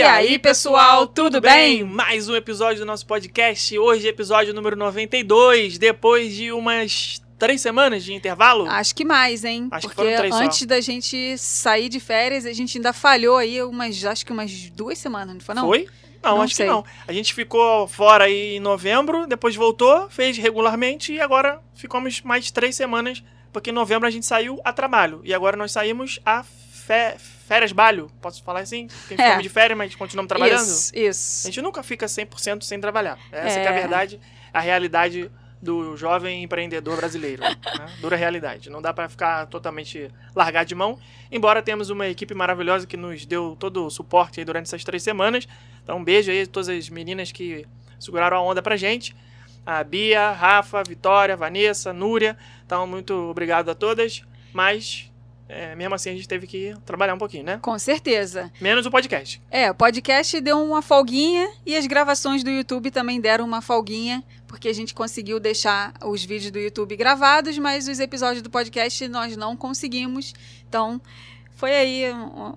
E aí, pessoal, tudo bem? Mais um episódio do nosso podcast. Hoje, episódio número 92. Depois de umas três semanas de intervalo. Acho que mais, hein? Acho que Porque foram três só. antes da gente sair de férias, a gente ainda falhou aí umas, acho que umas duas semanas, não foi não? Foi? Não, Não acho sei. que não. A gente ficou fora aí em novembro, depois voltou, fez regularmente e agora ficamos mais três semanas, porque em novembro a gente saiu a trabalho. E agora nós saímos a fé- férias balho. Posso falar assim? Tem É. ficamos de férias, mas continuamos trabalhando. Isso, A isso. gente nunca fica 100% sem trabalhar. Essa É. que é a verdade, a realidade do jovem empreendedor brasileiro. né? Dura realidade. Não dá pra ficar totalmente largar de mão. Embora temos uma equipe maravilhosa que nos deu todo o suporte durante essas três semanas. Então um beijo aí a todas as meninas que seguraram a onda pra gente. A Bia, Rafa, Vitória, Vanessa, Núria. Então muito obrigado a todas. Mas... é, mesmo assim, a gente teve que trabalhar um pouquinho, né? Com certeza. Menos o podcast. É, o podcast deu uma folguinha e as gravações do YouTube também deram uma folguinha, porque a gente conseguiu deixar os vídeos do YouTube gravados, mas os episódios do podcast nós não conseguimos. Então, foi aí. um-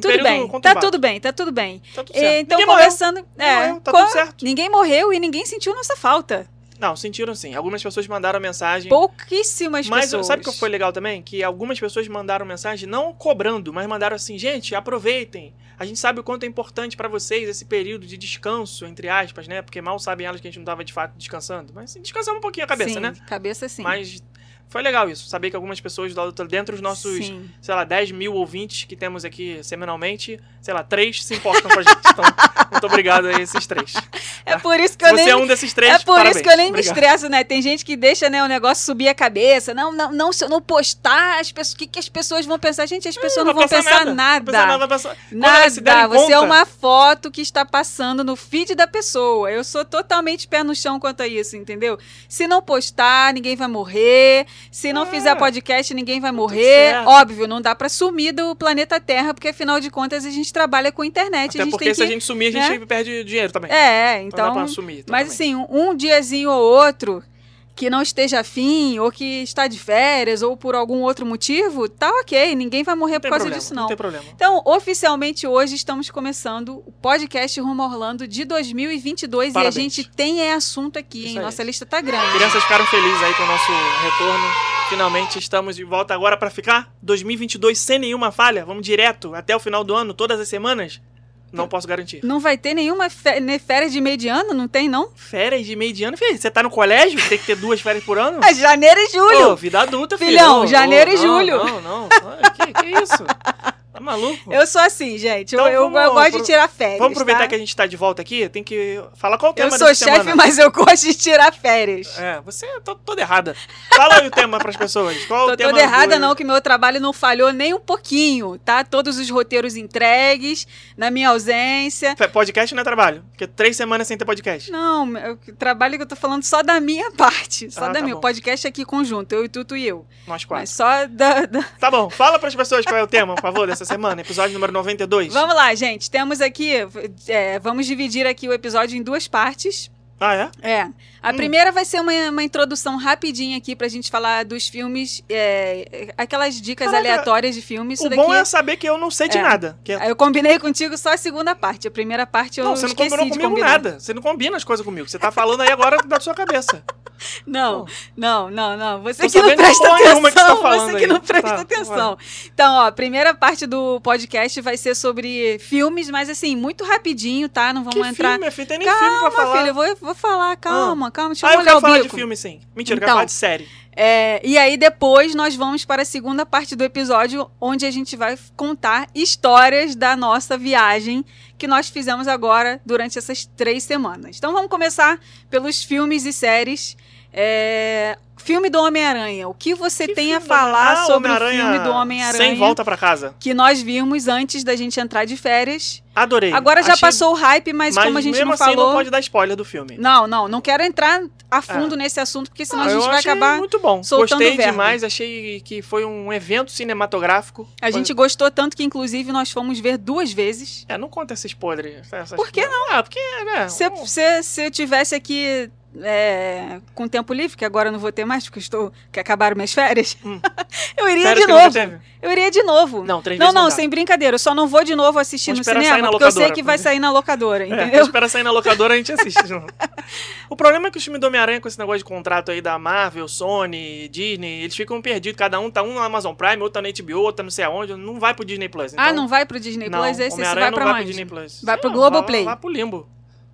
tudo bem, tá tudo bem, tá tudo bem. Tá tudo certo. então, Ninguém morreu. conversando. Ninguém é, morreu, tá tudo certo. Ninguém morreu e ninguém sentiu nossa falta. Não, sentiram sim. Algumas pessoas mandaram mensagem. Pouquíssimas mas pessoas. sabe o que foi legal também? Que algumas pessoas mandaram mensagem não cobrando, mas mandaram assim: gente, aproveitem. A gente sabe o quanto é importante pra vocês esse período de descanso, entre aspas, né? Porque mal sabem elas que a gente não tava de fato descansando. Mas assim, descansamos um pouquinho a cabeça, sim, né? Cabeça sim. Mas foi legal isso. Saber que algumas pessoas do lado- dentro dos nossos, Sim. sei lá, 10 mil ouvintes que temos aqui semanalmente, sei lá, três se importam com a gente. Então, muito obrigado a esses três. É por isso que eu você nem é um desses três, É por parabéns. isso que eu nem me Obrigado. estresso, né? Tem gente que deixa né, o negócio subir a cabeça. Não, não, não, se eu não postar, as pessoas, o que, que as pessoas vão pensar? Gente, as pessoas não, vão pensar nada. Não vão pensar nada. pensar- Nada, você é conta- uma foto que está passando no feed da pessoa. Eu sou totalmente pé no chão quanto a isso, entendeu? Se não postar, ninguém vai morrer. Se não É. fizer podcast, ninguém vai morrer. Óbvio, não dá pra sumir do planeta Terra, porque afinal de contas a gente trabalha com internet. Até porque se que... a gente sumir, a gente perde dinheiro também. É, Não dá então. pra sumir. Mas totalmente. assim, um diazinho ou outro que não esteja afim, ou que está de férias, ou por algum outro motivo, tá ok. Ninguém vai morrer por causa problema, disso, não não. tem problema. Então, oficialmente hoje estamos começando o podcast Rumo Orlando de 2022 Parabéns. e a gente tem é assunto aqui, hein? Nossa lista tá grande. Crianças ficaram felizes aí com o nosso retorno. Finalmente estamos de volta agora pra ficar 2022 sem nenhuma falha. Vamos direto até o final do ano, todas as semanas? Não posso garantir. Não vai ter nenhuma né, férias de mediano? Não tem, não? Férias de meio de ano, filho. Você tá no colégio? Tem que ter duas férias por ano? É janeiro e julho. Ô, vida adulta, filho. Filhão, Ô, janeiro ô, e julho. Não, não, não. Que, que isso? Tá maluco? Eu sou assim, gente. Eu- Então eu, vamos eu gosto pro- de tirar férias. Vamos aproveitar tá? que a gente tá de volta aqui. Tem que falar qual o tema Eu sou chefe, semana. mas eu gosto de tirar férias. É, você tá toda errada. Fala aí o tema pras pessoas. Qual Tô o tema toda errada, do- não, que meu trabalho não falhou nem um pouquinho, tá? Todos os roteiros entregues, na minha ausência. Podcast não é trabalho. Porque três semanas sem ter podcast. Não, o trabalho que eu tô falando só da minha parte. Só Ah, da tá minha. bom. O podcast aqui conjunto, eu e Tuto e eu. Nós quatro. Mas só da. da- Tá bom, fala pras pessoas qual é o tema, por favor, dessa semana. Episódio número 92. Vamos lá, gente. Temos aqui. é, vamos dividir aqui o episódio em duas partes. Ah, é? É. A Hum. primeira vai ser uma, uma introdução rapidinha aqui pra gente falar dos filmes. é, aquelas dicas Caraca, aleatórias de filmes. O bom é saber que eu não sei de É. nada. É- Eu combinei contigo só a segunda parte. A primeira parte eu Não, você não combinou comigo combinar. nada. Você não combina as coisas comigo. Você tá falando aí agora da sua cabeça. Não, Pô. não, não, não. Você que não presta que você tá atenção. você que aí. não presta Tá, atenção. Então, ó, a primeira parte do podcast vai ser sobre filmes, mas assim, muito rapidinho, tá? Não vamos que entrar. filme, filha? Tem nem filme pra Calma, falar. filho, eu vou, vou falar, calma, calma, deixa ah, eu eu molhar quero falar bico. de filme, sim. Mentira, eu Então. quero falar de série. É, e aí depois nós vamos para a segunda parte do episódio, onde a gente vai contar histórias da nossa viagem que nós fizemos agora durante essas três semanas. Então vamos começar pelos filmes e séries. É, filme do Homem-Aranha. O que você Que tem a filme falar Ah, sobre o filme do Homem-Aranha? Sem volta pra casa. Que nós vimos antes da gente entrar de férias. Adorei. Agora já Achei- passou o hype, mas, como a gente mesmo não assim falou. não pode dar spoiler do filme. Não, não, não quero entrar a fundo nesse assunto, porque senão Ah, a gente eu vai achei acabar. muito bom. soltando Gostei verba. demais, achei que foi um evento cinematográfico. A gente gostou tanto que, inclusive, nós fomos ver duas vezes. É, não conta esse spoiler. essas Por que coisas. Ah, porque, né? Um- se eu tivesse aqui é, com tempo livre, que agora eu não vou ter mais, porque estou. que acabaram minhas férias, Hum. eu iria de novo. Eu iria de novo. Não, três Não, não, não sem brincadeira. Eu só não vou de novo assistir Vamos no cinema, porque eu sei locadora, que vai sair na locadora, É, entendeu? espera sair na locadora a gente assiste. de novo. o problema é que o filme do Homem-Aranha com esse negócio de contrato aí da Marvel, Sony, Disney, eles ficam perdidos. Cada um tá um na Amazon Prime, outro tá na HBO, outro tá não sei aonde. Não vai pro Disney Plus. ah, então- não vai pro Disney Não, Plus? Esse, esse Homem-Aranha vai não pra vai onde? pro Disney Plus. Vai pro Globoplay. Vai, vai pro Limbo.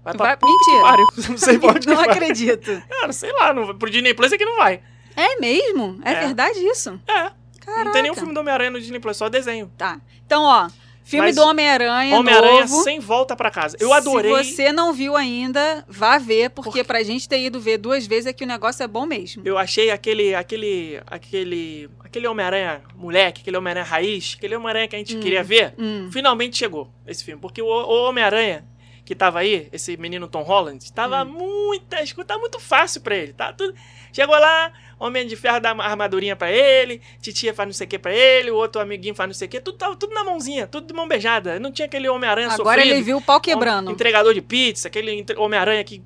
Vai pra Vai- Mentira. Não sei onde Não acredito. Cara, sei lá, não, pro Disney Plus é que não vai. É mesmo? É, É. verdade isso? É. Caraca. Não tem nenhum filme do Homem-Aranha no Disney Plus, só desenho. Tá. Então, ó, filme Mas do Homem-Aranha Homem-Aranha sem volta pra casa. Eu adorei. Se você não viu ainda, vá ver, porque pra gente ter ido ver duas vezes é que o negócio é bom mesmo. Eu achei aquele, aquele, aquele, aquele Homem-Aranha moleque, aquele Homem-Aranha raiz, aquele Homem-Aranha que a gente queria ver, Hum. finalmente chegou esse filme. Porque o, o Homem-Aranha que tava aí, esse menino Tom Holland, tava Hum. muitas coisas, tá muito fácil pra ele, tá tudo... Chegou lá, Homem de Ferro dá uma armadurinha pra ele, Titia faz não sei o que pra ele, o outro amiguinho faz não sei o que, tudo tava tudo na mãozinha, tudo de mão beijada. Não tinha aquele Homem-Aranha Agora sofrido. ele viu o pau quebrando. Entregador de pizza, aquele Homem-Aranha que,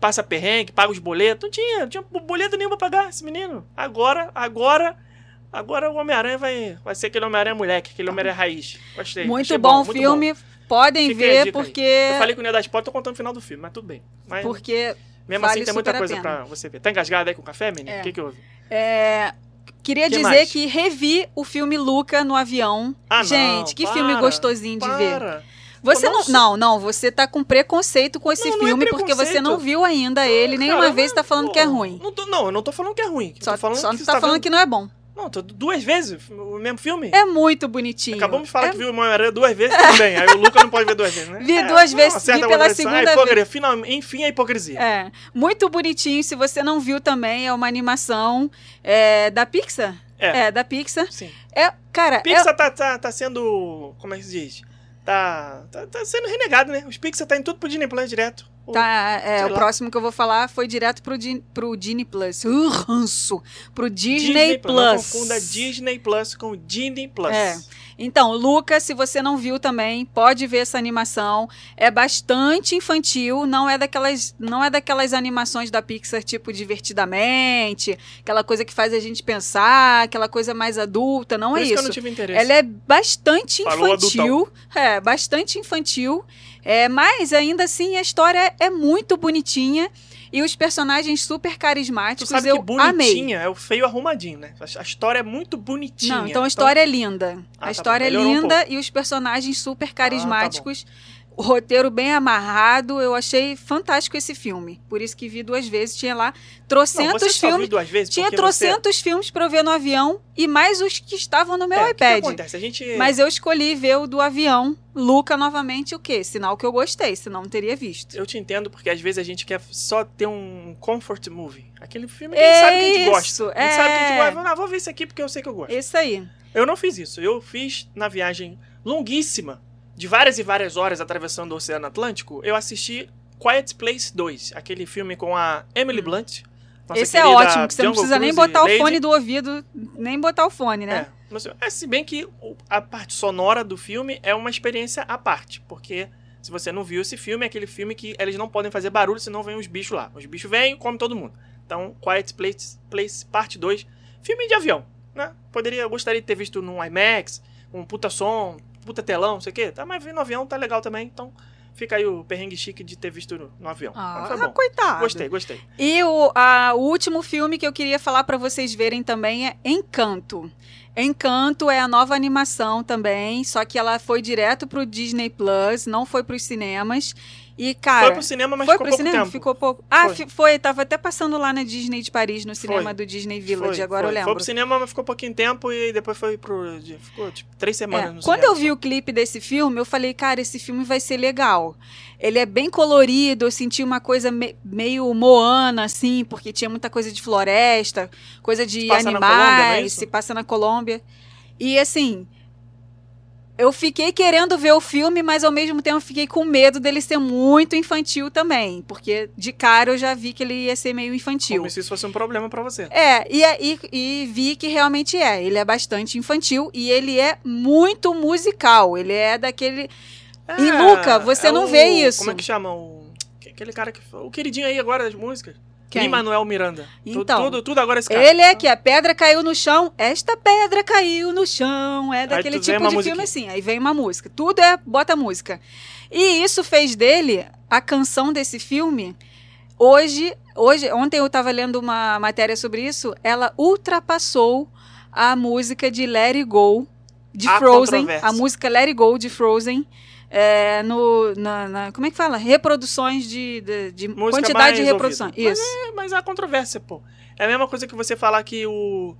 passa perrengue, paga os boletos. Não tinha, não tinha boleto nenhum pra pagar esse menino. Agora, agora, agora o Homem-Aranha vai, vai ser aquele Homem-Aranha moleque, aquele Homem-Aranha raiz. Gostei. Muito achei bom o muito filme. Podem a ver, dica aí. porque. Eu falei com o Neo da Sport, tô contando o final do filme, mas tudo bem. Mas Porque. mesmo vale assim tem muita a coisa pra você ver. Tá engasgado aí com o café, menino? O É. que que houve? é, Queria Que dizer mais? que revi o filme Luca no avião. Ah, não, Gente, que para, filme gostosinho de ver. Para. Você Pô, não, não, não, você tá com preconceito com esse Não, não é filme porque você não viu ainda ele, nenhuma Cara, vez tá falando pô, que é ruim. Não, tô- não, eu não tô falando que é ruim. Só, tô falando só que tá, você tá falando vendo- que não é bom. Não, duas vezes o mesmo filme. É muito bonitinho. Acabamos de falar É que viu o Homem-Aranha duas vezes também. Aí o Luca não pode ver duas vezes, né? Vi duas não, vezes, vi pela contradição. segunda hipocrisia. Final, enfim, a hipocrisia. É, muito bonitinho. Se você não viu também, é uma animação é, da Pixar. É. É, da Pixar. Sim. É, cara, é- Pixar tá, tá, tá sendo. Como é que se diz? Tá, tá, tá sendo renegado, né? Os Pixar tá indo tudo pro Disney Plus direto. Tá, é, o lá. próximo que eu vou falar foi direto pro, Di, pro Disney Plus. Uh, ranço. Pro Disney, Disney Plus. Não confunda Disney Plus com Disney Plus. É. Então, Lucas, se você não viu também, pode ver essa animação. É bastante infantil, não é daquelas, não é daquelas animações da Pixar tipo divertidamente, aquela coisa que faz a gente pensar, aquela coisa mais adulta, não Por é isso que eu não tive interesse. Ela é bastante Falou infantil. É, bastante infantil. É, mas ainda assim a história é muito bonitinha e os personagens super Tu carismáticos. sabe eu que amei. bonitinha é o feio arrumadinho, né? A história é muito bonitinha. Não, então a história é linda. Ah, a tá história bom, é melhorou um linda e os personagens super tá carismáticos. o roteiro bem amarrado. Eu achei fantástico esse filme. Por isso que vi duas vezes. Tinha lá Não, trocentos viu filmes. duas vezes Tinha porque você- trocentos filmes pra eu ver no avião e mais os que estavam no meu É, o que que iPad. acontece? A gente... Mas eu escolhi ver o do avião. Luca novamente, o quê? Sinal que eu gostei, senão não teria visto. Eu te entendo porque às vezes a gente quer só ter um comfort movie. Aquele filme que a gente sabe que a gente gosta. A gente sabe que a gente é. gosta. Ah, vou ver isso aqui porque eu sei que eu gosto. Isso aí. Eu não fiz isso. Eu fiz na viagem longuíssima, de várias e várias horas atravessando o Oceano Atlântico, eu assisti Quiet Place 2, aquele filme com a Emily Blunt. Hum. Esse é ótimo, que você não precisa nem Cruise botar o Lady. fone do ouvido, nem botar o fone, né? É, mas, é, se bem que o- a parte sonora do filme é uma experiência à parte, porque se você não viu esse filme, é aquele filme que eles não podem fazer barulho, senão vem os bichos lá. Os bichos vêm e comem todo mundo. Então, Quiet Place, Place Parte 2, filme de avião, né? Poderia, eu gostaria de ter visto num IMAX, um puta som, puta telão, não sei o quê. Tá, mas ver no avião tá legal também, então fica aí o perrengue chique de ter visto no, no avião. Ah, bom. coitado. Gostei, gostei. E o, a- o último filme que eu queria falar pra vocês verem também é Encanto. Encanto é a nova animação também, só que ela foi direto pro Disney Plus, não foi pros cinemas. E, cara. foi pro cinema, mas foi ficou pro cinema? tempo. Ficou pouco. Ah, Foi. foi. Tava até passando lá na Disney de Paris, no cinema Foi. do Disney Village, Foi, agora foi. eu Foi lembro. pro cinema, mas ficou pouquinho tempo e depois foi pro. Ficou tipo três É, semanas no Quando cinema eu vi o clipe desse filme, eu falei, cara, esse filme vai ser legal. Ele é bem colorido, eu senti uma coisa me- meio moana, assim, porque tinha muita coisa de floresta, coisa de Se passa na Colômbia, é animais, se passa na Colômbia. E assim, eu fiquei querendo ver o filme, mas ao mesmo tempo fiquei com medo dele ser muito infantil também, porque de cara eu já vi que ele ia ser meio infantil. Como se isso fosse um problema pra você. É, e, e, e vi que realmente é. Ele é bastante infantil e ele é muito musical. Ele é daquele. Em Luca, você não o- vê isso. Como é que chama o. aquele cara que. O queridinho aí agora das músicas. Quem? Manuel Miranda. Então. tudo, tudo agora esse cara. Ele é que a pedra caiu no chão, esta pedra caiu no chão. É daquele tipo de filme musiquinha. assim. Aí vem uma música. Tudo é bota música. E isso fez dele a canção desse filme. Hoje, hoje, ontem eu estava lendo uma matéria sobre isso. Ela ultrapassou a música de Let It Go de Há Frozen, a música Let It Go de Frozen. É, no, na, na- como é que fala? Reproduções de, de, de quantidade de reprodução. ouvida. Isso. Mas, é, mas há controvérsia, pô. É a mesma coisa que você falar que o,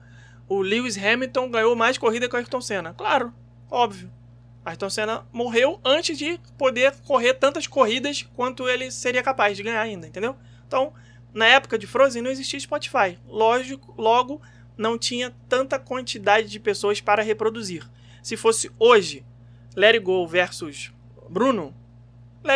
o Lewis Hamilton ganhou mais corrida que o Ayrton Senna. Claro, óbvio. Ayrton Senna morreu antes de poder correr tantas corridas quanto ele seria capaz de ganhar ainda, entendeu? Então, na época de Frozen não existia Spotify. Lógico, logo não tinha tanta quantidade de pessoas para reproduzir. Se fosse hoje, It Go versus Bruno,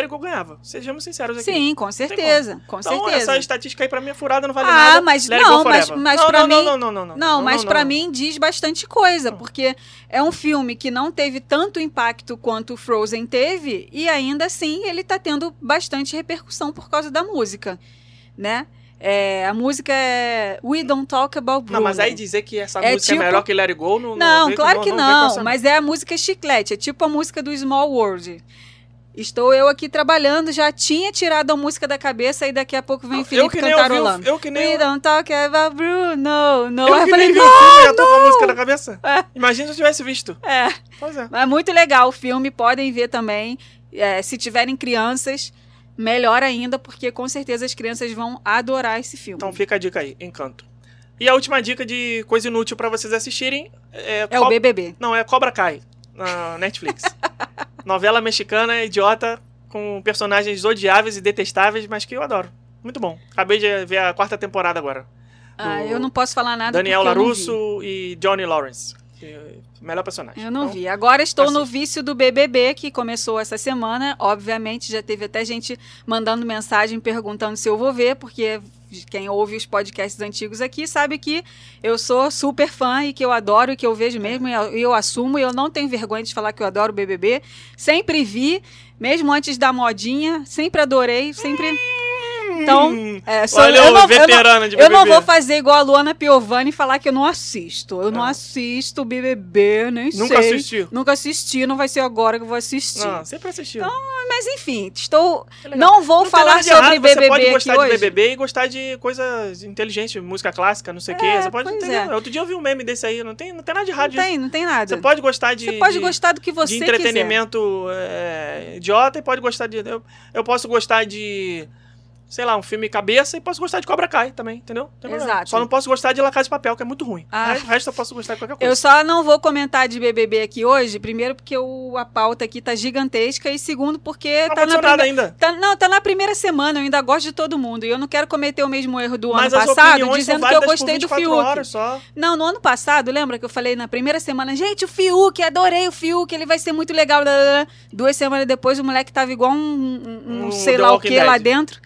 Go ganhava. Sejamos sinceros aqui. Sim, com certeza. Com Então, certeza. essa estatística aí pra mim é furada, não vale Ah, nada. mas Let it não, go mas- mas não, pra não, mim- Não, não, não, não. Não, mas pra não. mim diz bastante coisa, porque é um filme que não teve tanto impacto quanto o Frozen teve e ainda assim ele tá tendo bastante repercussão por causa da música, né? É, a música é We Don't Talk About Bruno. Não, mas aí dizer que essa É música tipo- é melhor que Let It Go, não Não, claro que não, essa, mas é a música chiclete, é tipo a música do Small World. Estou eu aqui trabalhando, já tinha tirado a música da cabeça e daqui a pouco vem Felipe ouvi, cantarolando. o- eu que nem We eu, don't talk about Bruno, no. eu Aí que falei, nem vi o filme, já tô com a música na cabeça. É. Imagina se eu tivesse visto. É, Pois é. é muito legal o filme, podem ver também. É, se tiverem crianças, melhor ainda, porque com certeza as crianças vão adorar esse filme. Então fica a dica aí, Encanto. E a última dica de coisa inútil pra vocês assistirem é, é Co- o BBB. Não, é Cobra Kai, na Netflix. Novela mexicana, idiota, com personagens odiáveis e detestáveis, mas que eu adoro. Muito bom. Acabei de ver a quarta temporada agora. Ah, eu não posso falar nada Daniel. Larusso e Johnny Lawrence. é melhor personagem. Eu não Então, vi. Agora estou no assiste. vício do BBB, que começou essa semana. Obviamente, já teve até gente mandando mensagem perguntando se eu vou ver, porque quem ouve os podcasts antigos aqui sabe que eu sou super fã e que eu adoro e que eu vejo mesmo e eu, eu assumo. E eu não tenho vergonha de falar que eu adoro o BBB. Sempre vi, mesmo antes da modinha, sempre adorei, sempre. Então, Hum, é, sou- olha eu não- eu não- veterano de eu BBB. não vou fazer igual a Luana Piovani e falar que eu não assisto. Eu não Ah. assisto BBB, nem Nunca sei. assistiu? Nunca assisti, não vai ser agora que eu vou assistir. Não, sempre assistiu. Mas enfim, estou. É. Não vou Não falar de sobre errado, BBB Você pode gostar de hoje. BBB e gostar de coisas inteligentes, música clássica, não sei o quê. É, Você pode entender. é. Outro dia eu vi um meme desse aí, não tem, não tem nada de Não errado disso. tem, não tem nada. Você pode gostar de. Você pode de- gostar do que você de quiser. entretenimento é, idiota e pode gostar de. Eu, eu posso gostar de. Sei lá, um filme cabeça e posso gostar de Cobra Kai também, entendeu? Tem problema. Exato. Só não posso gostar de La Casa de Papel, que é muito ruim. Ah. O resto eu posso gostar de qualquer coisa. Eu só não vou comentar de BBB aqui hoje, primeiro porque o, a pauta aqui tá gigantesca e segundo porque não tá na, aconteceu nada prime- ainda. tá, não, tá na primeira semana, eu ainda gosto de todo mundo e eu não quero cometer o mesmo erro do Mas ano as passado dizendo que eu gostei do 24 Fiuk. Não, no ano passado, lembra que eu falei na primeira semana, gente, o Fiuk, adorei o Fiuk, ele vai ser muito legal. blá, blá, blá. Duas semanas depois, o moleque tava igual um, um- um Um sei The lá o que lá dentro.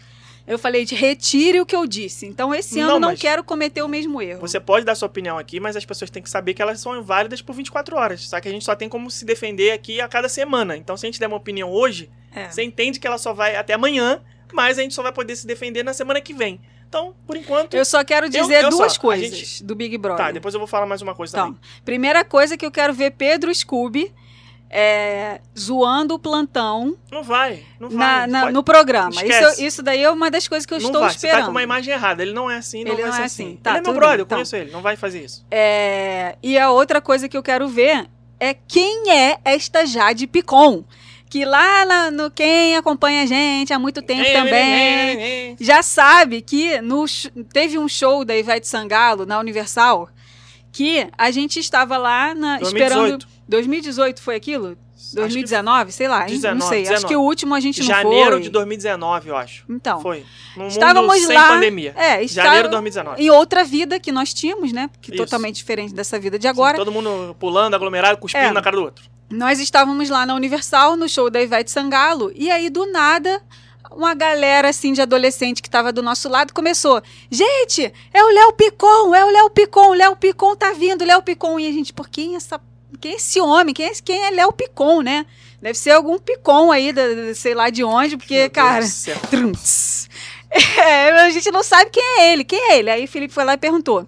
Eu falei, de retire o que eu disse. Então, esse Não, ano não mas- quero cometer o mesmo erro. Você pode dar sua opinião aqui, mas as pessoas têm que saber que elas são válidas por 24 horas. Só que a gente só tem como se defender aqui a cada semana. Então, se a gente der uma opinião hoje, É. você entende que ela só vai até amanhã, mas a gente só vai poder se defender na semana que vem. Então, por enquanto. Eu só quero dizer eu só, duas a coisas gente- do Big Brother. Tá, depois eu vou falar mais uma coisa Então, também. primeira coisa que eu quero ver Pedro Scooby é, zoando o plantão Não vai, não vai. na- na- no programa. Isso, isso daí é uma das coisas que eu não estou vai, você esperando. tá com uma imagem errada. Ele não é assim, não Ele vai não ser é assim. assim. Tá, ele é meu brother, bem, eu então. conheço ele. Não vai fazer isso. É, e a outra coisa que eu quero ver é quem é esta Jade Picon. Que lá na- no quem acompanha a gente há muito tempo também já sabe que no, teve um show da Ivete Sangalo na Universal que a gente estava lá na, 2018. esperando. 2018 foi aquilo? 2019, sei lá, hein? não 19, sei. Acho 19. que o último a gente não Janeiro foi. de 2019, eu acho. Então, Foi. Num estávamos mundo sem lá. pandemia. É, Janeiro de estava 2019. em outra vida que nós tínhamos, né? Que Isso. totalmente diferente dessa vida de agora. Sim, todo mundo pulando, aglomerado, cuspindo É. na cara do outro. Nós estávamos lá na Universal, no show da Ivete Sangalo, e aí do nada, uma galera assim de adolescente que estava do nosso lado começou: Gente, é o Léo Picon, é o Léo Picon, o Léo Picon tá vindo, Léo Picon. E a gente, por quem essa. Quem é esse homem? Quem é, quem é Léo Picon, né? Deve ser algum picom aí, da, sei lá de onde, porque, Meu cara. Trunts. É, a gente não sabe quem é ele, quem é ele. Aí o Felipe foi lá e perguntou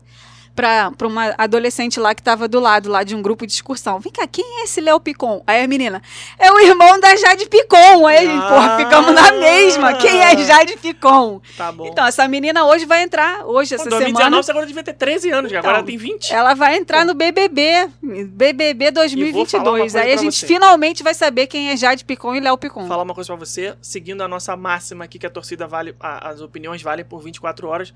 pra, pra uma adolescente lá que tava do lado lá de um grupo de excursão. Vem cá, quem é esse Léo Picon? Aí a menina, é o irmão da Jade Picon. Aí porra, Ah. ficamos na mesma. Quem é Jade Picon? Tá bom. Então, essa menina hoje vai entrar, hoje, essa Pô, 2019 semana, você agora devia ter 13 anos, Então, agora ela tem 20. ela vai entrar no BBB, BBB E vou falar uma 2022. coisa Aí a gente você. finalmente vai saber quem é Jade Picon e Léo Picon. Vou falar uma coisa pra você, seguindo a nossa máxima aqui que a torcida vale, a- as opiniões valem por 24 horas.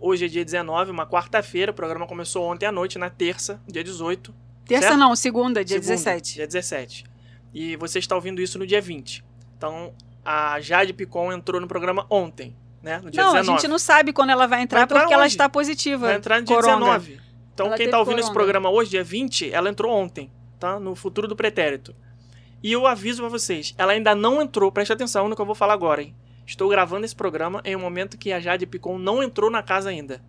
Hoje é dia 19, uma quarta-feira, o programa começou ontem à noite, na terça, dia 18. Terça certo? não, segunda, dia Segunda, 17. Dia 17. E você está ouvindo isso no dia 20. Então, a Jade Picon entrou no programa ontem, né? No dia Não, 19. a gente não sabe quando ela vai entrar, Vai entrar porque ela está positiva. Vai entrar no dia coronga. 19. Então, Ela quem teve tá ouvindo esse coronga. programa hoje, dia 20, ela entrou ontem, tá? No futuro do pretérito. E eu aviso pra vocês, ela ainda não entrou, preste atenção no que eu vou falar agora, hein? Estou gravando esse programa em um momento que a Jade Picon não entrou na casa ainda.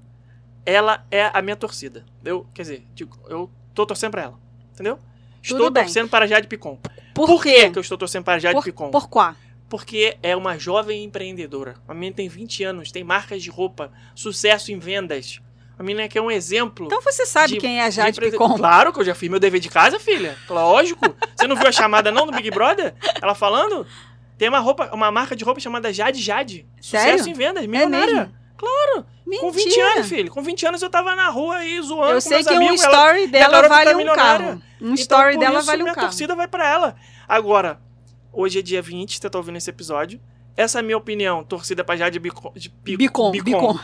Ela é a minha torcida. Eu, quer dizer, digo, eu tô torcendo pra ela. Entendeu? Estou Tudo bem. torcendo para a Jade Picon. Por, Por quê? que, eu estou torcendo para a Jade Por, Picon? por quá? Porque é uma jovem empreendedora. A menina tem 20 anos, tem marcas de roupa, sucesso em vendas. A menina que é um exemplo. Então você sabe de- quem é a de Jade empreende- Picon. Claro que eu já fiz meu dever de casa, filha. Lógico. Você não viu a chamada não do Big Brother? Ela falando? Tem uma roupa, uma marca de roupa chamada Jade Jade. Sério? Sucesso em vendas, É milionária. mesmo? claro. Mentira. Com 20 anos, filho. Com 20 anos eu tava na rua aí zoando Eu com sei que um amigos. ela- story a dela garota vale tá um carro. Um Então, story por dela isso, vale um minha carro. torcida vai pra ela. Agora, hoje é dia 20, você tá ouvindo esse episódio. Essa é a minha opinião. Torcida pra Jade Bicon. Bicon, Bicon.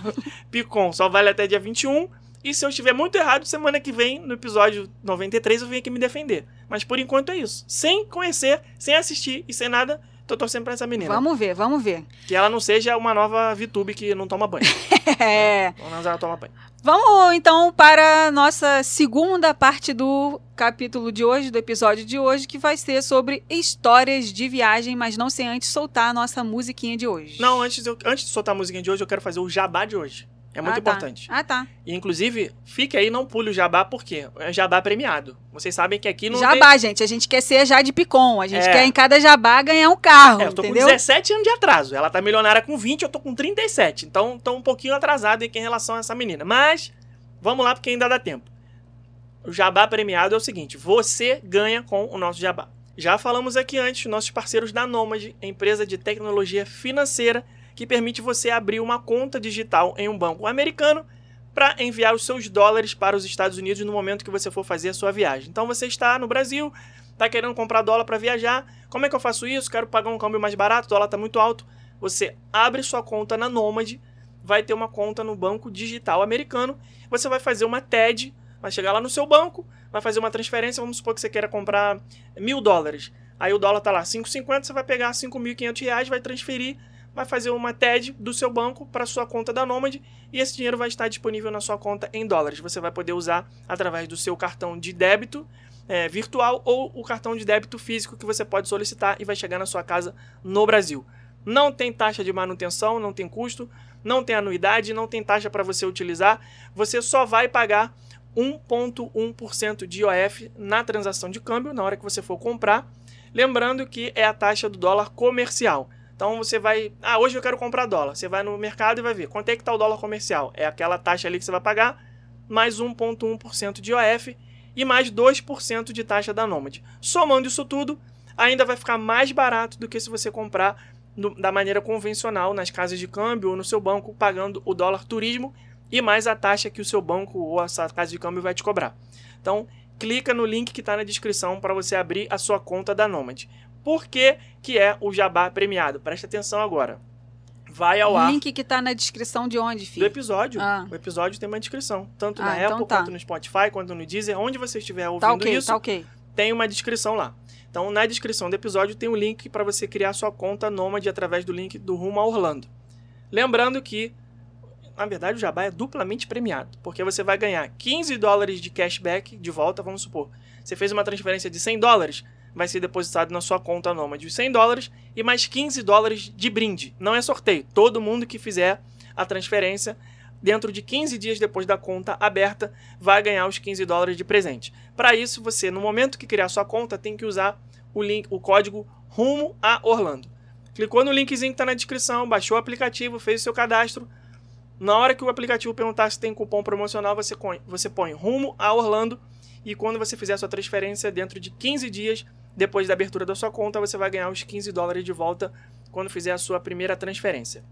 Bicon. Só vale até dia 21. E se eu estiver muito errado, semana que vem, no episódio 93, eu venho aqui me defender. Mas por enquanto é isso. Sem conhecer, sem assistir e sem nada, tô torcendo pra essa menina. Vamos ver, vamos ver. Que ela não seja uma nova VTube que não toma banho. É. Não, não ela toma banho. Vamos então para a nossa segunda parte do capítulo de hoje, do episódio de hoje, que vai ser sobre histórias de viagem, mas não sem antes soltar a nossa musiquinha de hoje. Não, antes, eu- antes de soltar a musiquinha de hoje, eu quero fazer o jabá de hoje. É muito Ah, tá. importante. Ah, tá. E, inclusive, fique aí, não pule o jabá, porque é jabá premiado. Vocês sabem que aqui não Jabá, gente. A gente quer ser Jade Picon. A gente É. quer em cada jabá ganhar um carro, tem... É, eu tô entendeu? com 17 anos de atraso. Ela tá milionária com 20, eu tô com 37. Então, tô um pouquinho atrasado aqui em relação a essa menina. Mas, vamos lá, porque ainda dá tempo. O jabá premiado é o seguinte, você ganha com o nosso jabá. Já falamos aqui antes, nossos parceiros da Nomad, empresa de tecnologia financeira que permite você abrir uma conta digital em um banco americano para enviar os seus dólares para os Estados Unidos no momento que você for fazer a sua viagem. Então você está no Brasil, está querendo comprar dólar para viajar. Como é que eu faço isso? Quero pagar um câmbio mais barato, o dólar está muito alto. Você abre sua conta na Nomad, vai ter uma conta no banco digital americano. Você vai fazer uma TED, vai chegar lá no seu banco, vai fazer uma transferência. Vamos supor que você queira comprar mil dólares. Aí o dólar tá lá 5,50, você vai pegar 5.500 reais, vai transferir, vai fazer uma TED do seu banco para sua conta da Nomad e esse dinheiro vai estar disponível na sua conta em dólares. Você vai poder usar através do seu cartão de débito é, virtual ou o cartão de débito físico que você pode solicitar e vai chegar na sua casa no Brasil. Não tem taxa de manutenção, não tem custo, não tem anuidade, não tem taxa para você utilizar. Você só vai pagar 1,1% de IOF na transação de câmbio na hora que você for comprar. Lembrando que é a taxa do dólar comercial. Então você vai, ah, hoje eu quero comprar dólar. Você vai no mercado e vai ver quanto é que está o dólar comercial. É aquela taxa ali que você vai pagar, mais 1,1% de IOF e mais 2% de taxa da Nomad. Somando isso tudo, ainda vai ficar mais barato do que se você comprar no- da maneira convencional nas casas de câmbio ou no seu banco, pagando o dólar turismo e mais a taxa que o seu banco ou a sua casa de câmbio vai te cobrar. Então, clica no link que está na descrição para você abrir a sua conta da Nomad. Por que, que é o jabá premiado? Presta atenção agora. Vai ao O ar link que tá na descrição de onde, do filho? episódio. Ah. O episódio tem uma descrição, tanto Ah, na então Apple tá. quanto no Spotify, quanto no Deezer, onde você estiver ouvindo Tá ok, isso tá ok. tem uma descrição lá. Então, na descrição do episódio tem um link para você criar sua conta Nômade através do link do Rumo a Orlando. Lembrando que, na verdade, o Jabá é duplamente premiado, porque você vai ganhar 15 dólares de cashback de volta, vamos supor. Você fez uma transferência de 100 dólares, vai ser depositado na sua conta Nômade os 100 dólares e mais 15 dólares de brinde. Não é sorteio. Todo mundo que fizer a transferência dentro de 15 dias depois da conta aberta, vai ganhar os 15 dólares de presente. Para isso, você, no momento que criar sua conta, tem que usar o link, o código rumo a Orlando. Clicou no linkzinho que está na descrição, baixou o aplicativo, fez o seu cadastro. Na hora que o aplicativo perguntar se tem cupom promocional, você põe, você põe rumo a Orlando. E quando você fizer a sua transferência dentro de 15 dias, depois da abertura da sua conta, você vai ganhar os 15 dólares de volta quando fizer a sua primeira transferência.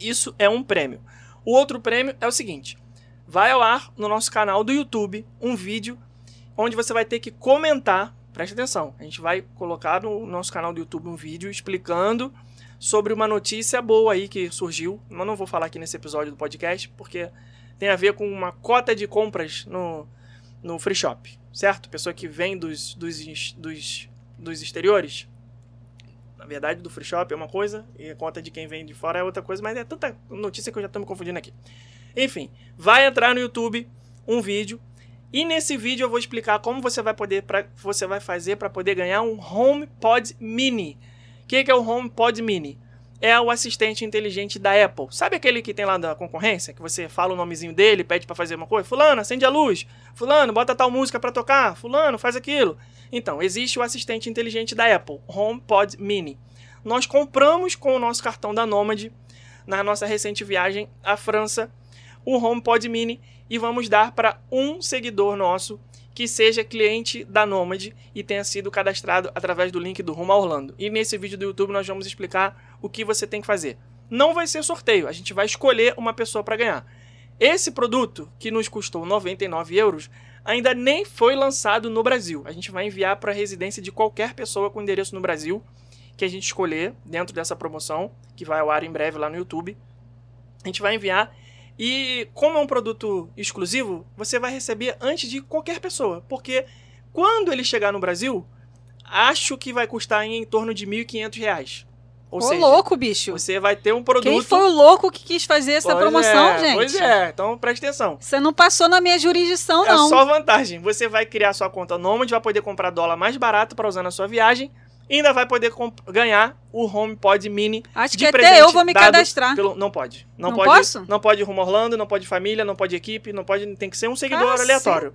Isso é um prêmio. O outro prêmio é o seguinte: vai ao ar no nosso canal do YouTube um vídeo onde você vai ter que comentar preste atenção. A gente vai colocar no nosso canal do YouTube um vídeo explicando sobre uma notícia boa aí que surgiu. Mas não vou falar aqui nesse episódio do podcast, porque tem a ver com uma cota de compras no, no free shop, certo? Pessoa que vem dos, dos, dos, dos exteriores. Na verdade, do free shop é uma coisa, e a cota de quem vem de fora é outra coisa, mas é tanta notícia que eu já estou me confundindo aqui. Enfim, vai entrar no YouTube um vídeo e nesse vídeo eu vou explicar como você vai poder pra, você vai fazer para poder ganhar um HomePod Mini. O que, que é o HomePod Mini? É o assistente inteligente da Apple. Sabe aquele que tem lá da concorrência, que você fala o nomezinho dele, pede para fazer uma coisa? Fulano, acende a luz. Fulano, bota tal música para tocar. Fulano, faz aquilo. Então, existe o assistente inteligente da Apple, HomePod Mini. Nós compramos com o nosso cartão da Nomad na nossa recente viagem à França o HomePod Mini e vamos dar para um seguidor nosso que seja cliente da Nomad e tenha sido cadastrado através do link do Rumo a Orlando. E nesse vídeo do YouTube nós vamos explicar o que você tem que fazer. Não vai ser sorteio, a gente vai escolher uma pessoa para ganhar. Esse produto, que nos custou 99 euros, ainda nem foi lançado no Brasil. A gente vai enviar para a residência de qualquer pessoa com endereço no Brasil que a gente escolher dentro dessa promoção, que vai ao ar em breve lá no YouTube. A gente vai enviar e como é um produto exclusivo, você vai receber antes de qualquer pessoa, porque quando ele chegar no Brasil, acho que vai custar em, torno de R$ 1.500. Ou Ô, seja, louco, bicho. você vai ter um produto... Quem foi o louco que quis fazer essa Pois promoção, é, gente? Pois é, então preste atenção. Você não passou na minha jurisdição, É não. só vantagem. Você vai criar sua conta Nomad, vai poder comprar dólar mais barato para usar na sua viagem e ainda vai poder ganhar o HomePod Mini Acho de que presente até eu vou me cadastrar. pelo- Não pode. Não, Não pode. posso? Não pode rumo Orlando, não pode família, não pode equipe, não pode. Tem que ser um seguidor aleatório.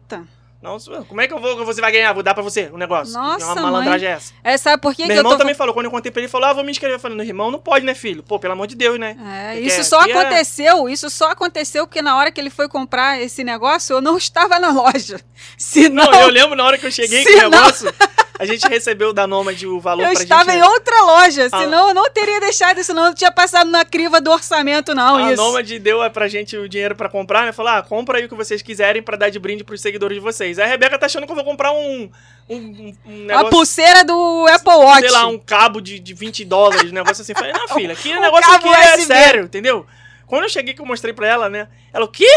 Não, como é que eu vou, você vai ganhar? Vou dar pra você o negócio. Nossa, uma malandragem é essa. É, sabe por que, Meu que eu irmão tô... também falou, quando eu contei pra ele, ele falou: Ah, vou me inscrever. Eu falei, irmão não pode, né, filho? Pô, pelo amor de Deus, né? É, isso só é- aconteceu, isso só aconteceu porque na hora que ele foi comprar esse negócio, eu não estava na loja. Senão, Não, eu lembro na hora que eu cheguei com Se o negócio, a gente recebeu da Nomad o valor eu pra estava gente. em outra loja, Ah. senão eu não teria deixado isso, não eu não tinha passado na criva do orçamento, não, a isso. Nomad deu pra gente o dinheiro pra comprar, né? Falou, ah, compra aí o que vocês quiserem pra dar de brinde pros seguidores de vocês. Aí a Rebeca tá achando que eu vou comprar um, um, um- um A negócio, pulseira do Apple Watch. sei lá, um cabo de, de 20 dólares, um negócio assim. Falei, não, filha, que Um negócio aqui é sério, entendeu? Quando eu cheguei que eu mostrei pra ela, né? Ela, o quê?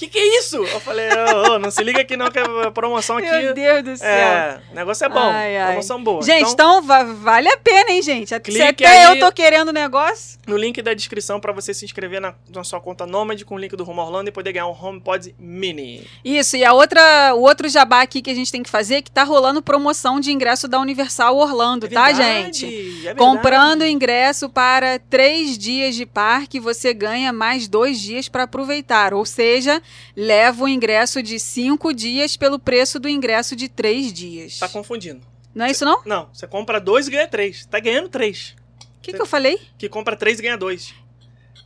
Que que é isso? Eu falei, ô, ô, não se liga aqui não, que a promoção aqui... Meu Deus do céu. É, o negócio é bom, Ai, ai. promoção boa. Gente, então, então, va- vale a pena, hein, gente? Se Clique até eu tô querendo o negócio. no link da descrição pra você se inscrever na, na sua conta Nomad com o link do Rumo Orlando e poder ganhar um HomePod Mini. Isso, e a outra, o outro jabá aqui que a gente tem que fazer é que tá rolando promoção de ingresso da Universal Orlando, tá, verdade, gente? é. Comprando ingresso para três dias de parque, você ganha mais dois dias para aproveitar. Ou seja, leva o ingresso de cinco dias pelo preço do ingresso de três dias. Tá confundindo. Não é isso, não? O Não, você compra dois e ganha três. Tá ganhando três. que, que eu falei? Que compra três e ganha dois.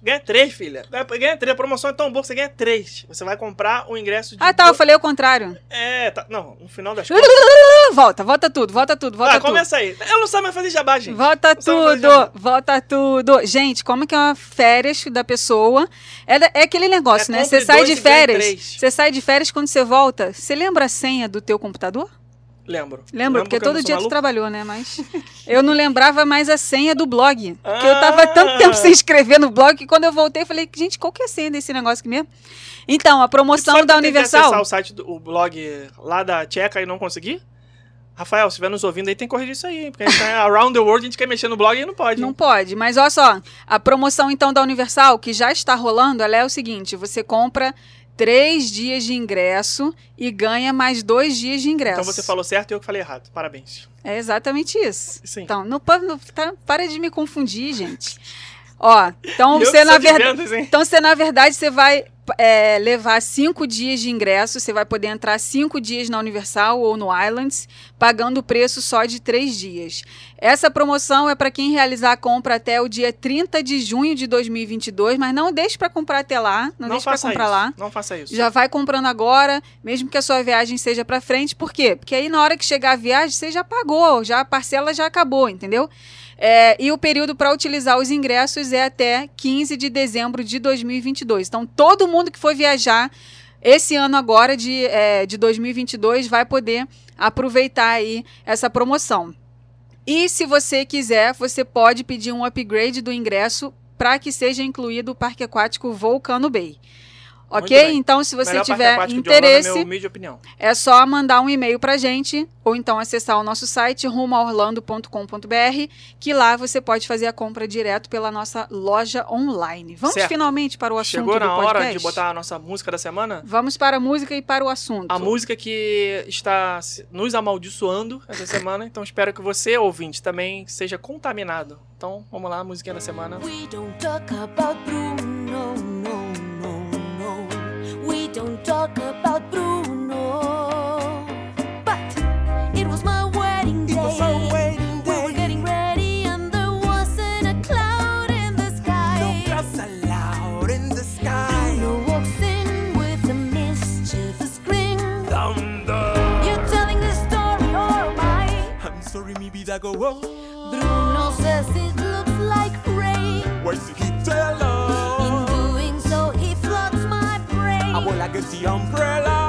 Ganha três, filha. Ganha três. A promoção é tão boa que você ganha três. Você vai comprar o ingresso de. Ah, tá, eu falei o contrário. É, tá. Não, no final das contas. Volta, volta tudo, volta tudo, volta Ah, tudo. começa aí. Eu não sei mais fazer jabá, gente. Volta tudo, jabá. volta tudo. Gente, como que é uma férias da pessoa? É, é aquele negócio, É né? Você sai de férias. Você sai de férias quando você volta. Você lembra a senha do teu computador? Lembro. Lembra? Porque que eu não todo dia tu maluco? trabalhou, né? Mas eu não lembrava mais a senha do blog. Porque eu tava Ah! tanto tempo sem escrever no blog que quando eu voltei eu falei, gente, qual que é a senha desse negócio aqui mesmo? Então, a Tu promoção da tentei acessar Universal. o site do o blog lá da Tcheca e não consegui? Rafael, se estiver nos ouvindo aí, tem que corrigir isso aí. Porque a gente tá around the world, a gente quer mexer no blog e não pode. Não hein? pode, mas olha só, a promoção então da Universal, que já está rolando, ela é o seguinte: você compra três dias de ingresso e ganha mais dois dias de ingresso. Então você falou certo e eu que falei errado. Parabéns. É exatamente isso. Sim. Então, não, pa- não- tá- para de me confundir, gente. Ó, então eu você na verdade. Então, você, na verdade, você vai é, levar cinco dias de ingresso, você vai poder entrar cinco dias na Universal ou no Islands, pagando o preço só de três dias. Essa promoção é para quem realizar a compra até o dia 30 de junho de 2022, mas não deixe para comprar até lá, não, deixe para faça comprar isso. lá. Não faça isso. Já vai comprando agora, mesmo que a sua viagem seja para frente. Por quê? Porque aí na hora que chegar a viagem, você já pagou, já a parcela já acabou, entendeu? É, e o período para utilizar os ingressos é até 15 de dezembro de 2022. Então, todo mundo que for viajar esse ano agora de, é, de 2022 vai poder aproveitar aí essa promoção. E se você quiser, você pode pedir um upgrade do ingresso para que seja incluído o Parque Aquático Vulcano Bay. Ok? Então, se você Melhor tiver Orlando, interesse, é é só mandar um e-mail pra gente ou então acessar o nosso site rumoorlando.com.br, que lá você pode fazer a compra direto pela nossa loja online. Vamos Certo. finalmente para o assunto Chegou do na hora de botar a nossa música da semana? Vamos para a música e para o assunto. A música que está nos amaldiçoando essa semana. Então espero que você, ouvinte, também seja contaminado. Então vamos lá, a musiquinha da semana. We don't talk about Bruno, no, no, no. We don't talk about Bruno. But it was my wedding day. Was our wedding day. We were getting ready and there wasn't a cloud in the sky. No clouds allowed in the sky. Bruno walks in with a mischievous grin. You're telling this story oh or am I? I'm sorry, mi vida go on. Bruno says it looks like rain. Where's the heat like get the umbrella.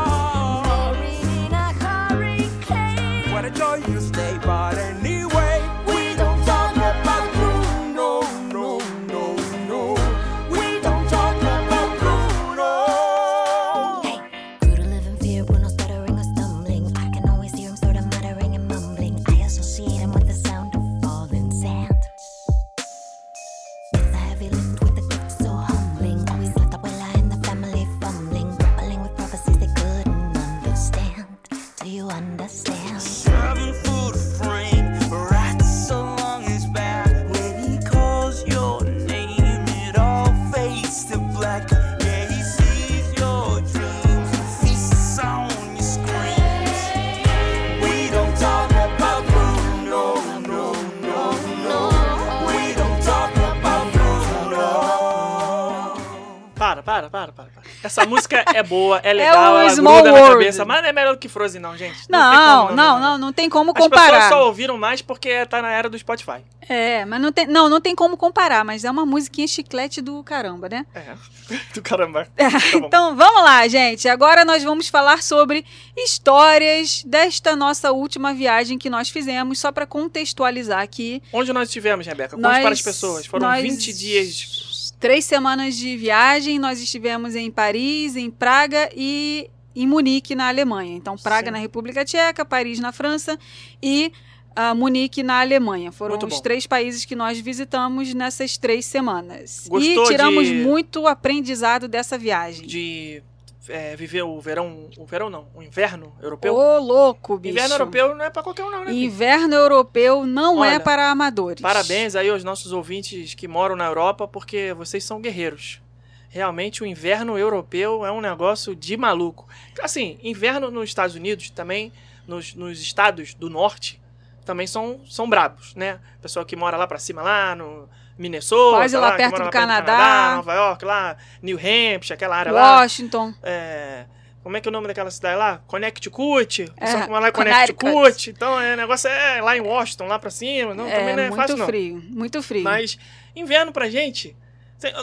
Para, para, para. Essa música é boa, é legal, o ela Small gruda na World. cabeça, mas não é melhor do que Frozen não, gente. Não, não, como, não, não, tem como As pessoas comparar. só ouviram mais porque tá na era do Spotify. É, mas não tem, não, não tem como comparar, mas é uma musiquinha chiclete do caramba, né? É, do caramba. Tá bom. Então vamos lá, gente. Agora nós vamos falar sobre histórias desta nossa última viagem que nós fizemos, só para contextualizar aqui. Onde nós estivemos, Rebeca? Conte Nós- para as pessoas. Foram nós- 20 dias. Três semanas de viagem, nós estivemos em Paris, em Praga e em Munique, na Alemanha. Então, Praga Sim. na República Tcheca, Paris na França e ah, Munique na Alemanha. Foram Muito os bom. três países que nós visitamos nessas três semanas. Gostou e tiramos de- muito aprendizado dessa viagem. de é, viver o verão, o verão não, o inverno europeu. Ô, louco, bicho. Inverno europeu não é pra qualquer um não, né? Inverno europeu não é Olha, para amadores. Parabéns aí aos nossos ouvintes que moram na Europa, porque vocês são guerreiros. Realmente o inverno europeu é um negócio de maluco. Assim, inverno nos Estados Unidos também, nos, nos estados do norte, também são, são brabos, né? Pessoal que mora lá pra cima, lá no Minnesota, Quase lá que perto do lá Canadá. Nova York, lá, New Hampshire, aquela área lá. Washington. É, como é que é o nome daquela cidade lá? Connecticut. É, que mora lá em Connecticut. Então, é, o negócio é lá em Washington, lá pra cima. Não, também é não é muito fácil, não. frio, muito frio. Mas inverno pra gente,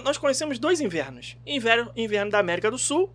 nós conhecemos dois invernos. Inverno, inverno da América do Sul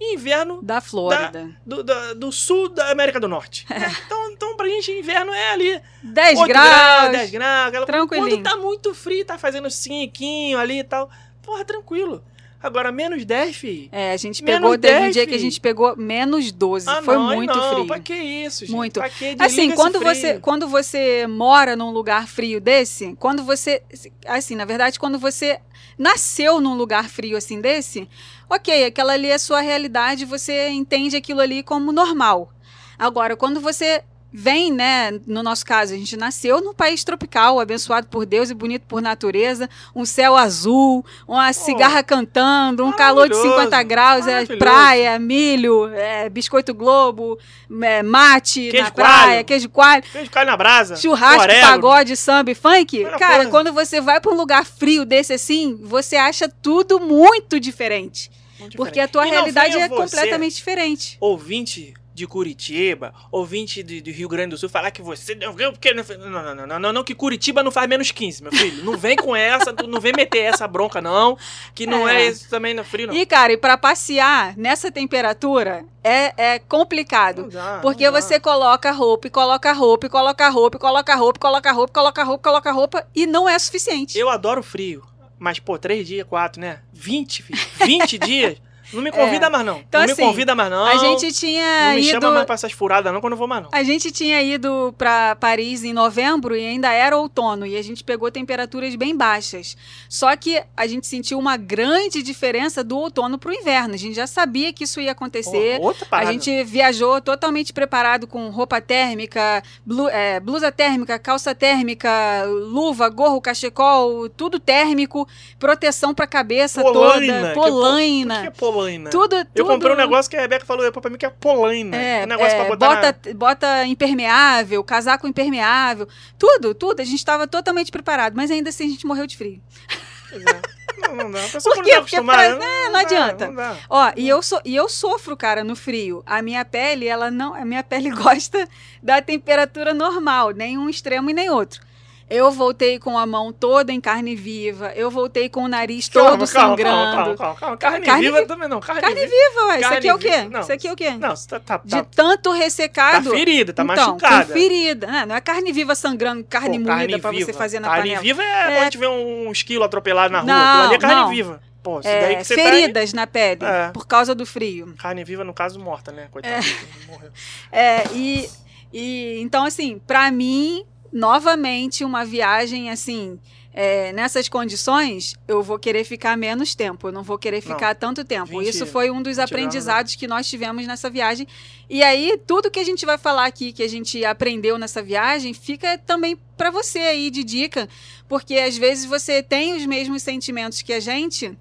e inverno Da Flórida. do, do, do sul da América do Norte. É. Então, então, pra gente, inverno é ali 10 8 graus. 10 graus. Aquela... Quando tá muito frio, tá fazendo cinquinho ali e tal. Porra, tranquilo. Agora, menos 10, fi. É, a gente Menos pegou, teve um 10, dia que a gente pegou menos 12. Ah, Foi não, muito não. frio. Pra que isso, gente? Muito. Pra que? Assim, quando você, quando você mora num lugar frio desse, quando você. Assim, na verdade, quando você nasceu num lugar frio assim desse, ok, aquela ali é sua realidade, você entende aquilo ali como normal. Agora, quando você vem, né? No nosso caso, a gente nasceu num país tropical, abençoado por Deus e bonito por natureza, um céu azul, uma cigarra cantando, um calor de Oh. maravilhoso, 50 graus, é praia, milho, é, biscoito globo, é, mate Queijo na praia, coalho. queijo coalho. Beijo, cai na brasa. Churrasco, pagode, samba e funk. Cara, quando você vai pra um lugar frio desse assim, você acha tudo muito diferente. Muito Porque a tua E realidade é completamente diferente. Ouvinte de Curitiba, ouvinte de, de Rio Grande do Sul, falar que você. Não, porque não, não, não, não, não, não, que Curitiba não faz menos 15, meu filho. Não vem com essa, tu não vem meter essa bronca, não. Que não é, É. isso também no frio, não. E, cara, e pra passear nessa temperatura é, é complicado. Dá, Porque você coloca roupa, e coloca roupa, e coloca roupa, e coloca roupa, e coloca roupa, coloca roupa, coloca roupa, e não é suficiente. Eu adoro frio. Mas, pô, três dias, quatro, né? 20, filho. 20 dias. Não me convida mais, não. Então, não assim, me convida mais, não. A gente tinha Não me ido. chama mais pra essas furadas, não, quando eu vou mais, não. A gente tinha ido para Paris em novembro e ainda era outono e a gente pegou temperaturas bem baixas. Só que a gente sentiu uma grande diferença do outono para o inverno. A gente já sabia que isso ia acontecer. Pô, outra A parada. gente viajou totalmente preparado com roupa térmica, blu- é, blusa térmica, calça térmica, luva, gorro, cachecol, tudo térmico, proteção para cabeça toda, que polaina, O que é polaina? tudo, Eu tudo. comprei um negócio que a Rebeca falou pra mim que é polaina. É, um negócio é, pra botar bota, bota impermeável, casaco impermeável, tudo, tudo. A gente estava totalmente preparado, mas ainda assim a gente morreu de frio. na... Pois é. Não, não dá. A pessoa Por quê? tá Porque pra- não, é, não adianta. Não dá. Ó, e eu, so, e eu sofro, cara, no frio. A minha pele, ela não. A minha pele gosta da temperatura normal, nem um extremo e nem outro. Eu voltei com a mão toda em carne viva, eu voltei com o nariz todo Calma, calma, sangrando. Calma, calma, calma. Carne, Carne viva vi- também não. Carne, Carne viva. viva, ué. Isso Carne aqui é o quê? não. Isso aqui é o quê? Não, você tá, tá, De tá, tanto tá ressecado. ferida, tá então, machucada. Ferida. né? Não é carne viva sangrando, carne Pô, moída pra você viva. fazer na carne panela. viva é, É. quando a gente vê um esquilo atropelado na rua. Não, ali é carne não. viva. Pô, isso É, daí que você feridas na pele, É. por causa do frio. tá... Carne viva, no caso, morta, né? Coitado. Morreu. É, e, e então, assim, pra mim, novamente, uma viagem assim. é, nessas condições, eu vou querer ficar menos tempo, eu não vou querer Não. ficar tanto tempo. 20 Isso foi um dos 20 anos, aprendizados que nós tivemos nessa viagem. E aí, tudo que a gente vai falar aqui, que a gente aprendeu nessa viagem, fica também pra você aí de dica, porque às vezes você tem os mesmos sentimentos que a gente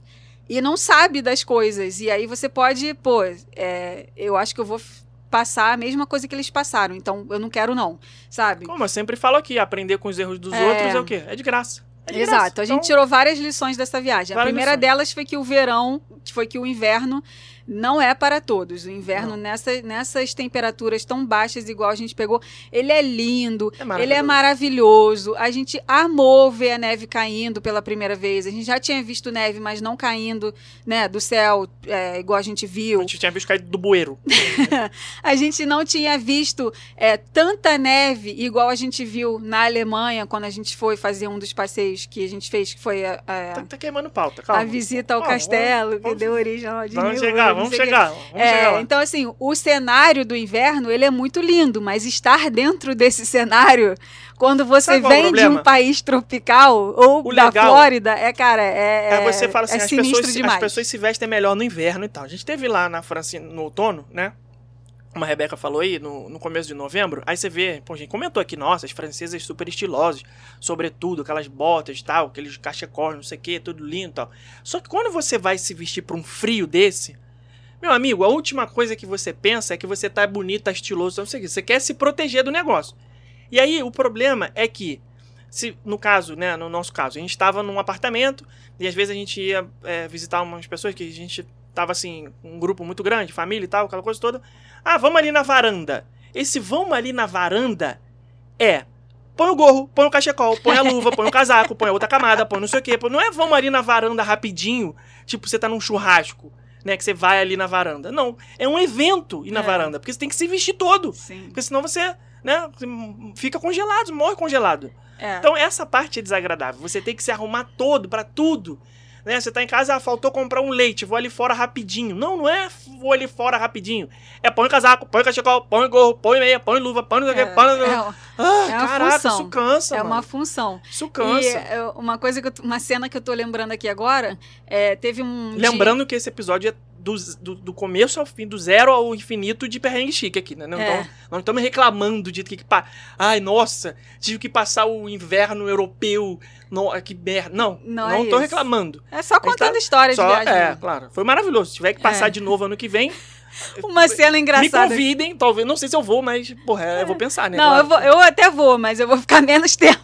e não sabe das coisas. E aí você pode, pô, é, eu acho que eu vou passar a mesma coisa que eles passaram, então eu não quero não, sabe? Como eu sempre falo aqui, aprender com os erros dos É. outros é o quê? É de graça. É de Exato, graça. a gente Então, tirou várias lições dessa viagem. A Várias primeira lições. delas foi que o verão, que foi que o inverno não é para todos. O inverno, Não. nessa, nessas temperaturas tão baixas, igual a gente pegou, ele é lindo, É ele é maravilhoso. A gente amou ver a neve caindo pela primeira vez. A gente já tinha visto neve, mas não caindo né, do céu, é, igual a gente viu. A gente tinha visto cair do bueiro. A gente não tinha visto é, tanta neve igual a gente viu na Alemanha quando a gente foi fazer um dos passeios que a gente fez, que foi a, a- Tá, tá queimando pauta, calma. a visita ao Calma, castelo, vamos- que deu origem ao Disney Vamos chegar, vamos chegar. Vamos É, chegar então, assim, o cenário do inverno, ele é muito lindo, mas estar dentro desse cenário, quando você Sabe é vem de um país tropical ou O da legal- Flórida, é, cara, é, Aí você fala assim, é as, pessoas, demais. as pessoas se vestem melhor no inverno e tal. A gente teve lá na França no outono, né? Como a Rebeca falou aí, no, no começo de novembro, aí você vê, pô, a gente comentou aqui, nossa, as francesas super estilosas, sobretudo, aquelas botas e tal, aqueles cachecol, não sei o que, tudo lindo e tal. Só que quando você vai se vestir pra um frio desse, meu amigo, a última coisa que você pensa é que você tá bonito, tá estiloso, não sei o que. Você quer se proteger do negócio. E aí, o problema é que, se no caso, né, no nosso caso, a gente estava num apartamento e às vezes a gente ia é, visitar umas pessoas que a gente tava assim, um grupo muito grande, família e tal, aquela coisa toda. Ah, vamos ali na varanda. Esse vamos ali na varanda é põe o gorro, põe o cachecol, põe a luva, põe o casaco, põe a outra camada, põe não sei o quê. Põe- Não é vamos ali na varanda rapidinho, tipo você tá num churrasco, né, que você vai ali na varanda. Não, é um evento ir na É. varanda, porque você tem que se vestir todo. Sim. Porque senão você, né, fica congelado, morre congelado. É. Então essa parte é desagradável. Você tem que se arrumar todo pra tudo. Né? Você tá em casa, ah, faltou comprar um leite, vou ali fora rapidinho. Não, não é vou ali fora rapidinho. É põe casaco, põe cachecol, põe gorro, põe meia, põe luva, põe não sei o É, que, põe... é, Ah, é caraca, função. isso cansa, é mano. uma função. Isso E cansa. é, uma coisa que eu, uma cena que eu tô lembrando aqui agora, é, teve um dia- Lembrando que esse episódio é do, do, do começo ao fim, do zero ao infinito de perrengue chique aqui, né? Não, É. então, não estamos reclamando de que, que pa- ai, nossa, tive que passar o inverno europeu, no, que merda. Não, Não não, é reclamando. É só contando tá histórias Só, de viagem. é, claro. Foi maravilhoso. Se tiver que passar É. de novo ano que vem, Uma cena me engraçada. convidem, talvez, não sei se eu vou, mas, porra, eu vou pensar, né? Não, claro. eu, vou, eu até vou, mas eu vou ficar menos tempo.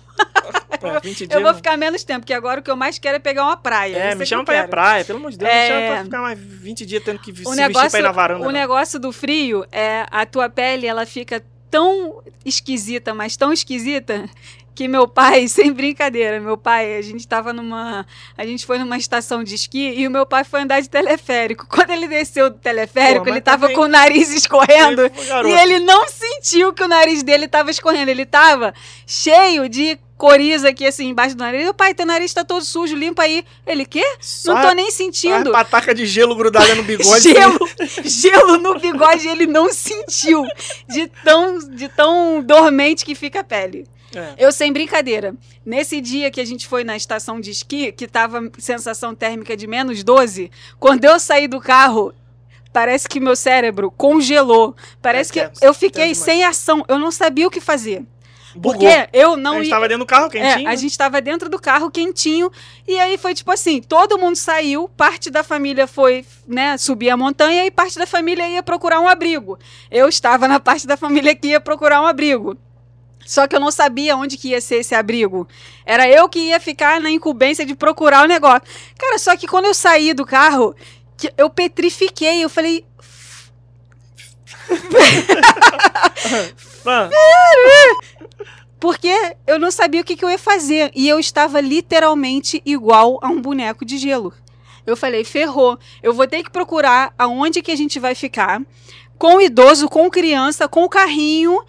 É, 20 Eu dias, vou não. ficar menos tempo, porque agora o que eu mais quero é pegar uma praia. É, me que chama eu pra ir à praia, pelo amor de Deus. É. Me chama pra ficar mais 20 dias tendo que se O vestir negócio, pra ir na varanda. o não. negócio do frio é a tua pele, ela fica tão esquisita, mas tão esquisita que meu pai, sem brincadeira, meu pai, a gente tava numa, a gente foi numa estação de esqui e o meu pai foi andar de teleférico. Quando ele desceu do teleférico, Pô, ele tava também- com o nariz escorrendo. Ele-. E ele não sentiu que o nariz dele tava escorrendo. Ele tava cheio de coriza aqui, assim, embaixo do nariz. Meu pai, teu nariz tá todo sujo, limpa aí. Ele, quê? Só não tô nem sentindo. pataca de gelo grudada no bigode. Gelo, gelo no bigode ele não sentiu. De tão, de tão dormente que fica a pele. É. Eu, sem brincadeira, nesse dia que a gente foi na estação de esqui, que tava sensação térmica de menos 12, quando eu saí do carro, parece que meu cérebro congelou. Parece É que tenso, eu fiquei tenso sem ação. Eu não sabia o que fazer. Bugou. Porque eu a não gente ia. tava dentro do carro É, quentinho. a gente tava dentro do carro quentinho e aí foi tipo assim, todo mundo saiu, parte da família foi, né, subir a montanha e parte da família ia procurar um abrigo. Eu estava na parte da família que ia procurar um abrigo. Só que eu não sabia onde que ia ser esse abrigo. Era eu que ia ficar na incumbência de procurar o negócio. Cara, só que quando eu saí do carro, eu petrifiquei, eu falei, Ah, Porque eu não sabia o que, que eu ia fazer. E eu estava literalmente igual a um boneco de gelo. Eu falei, ferrou. Eu vou ter que procurar aonde que a gente vai ficar. Com o idoso, com criança, com o carrinho,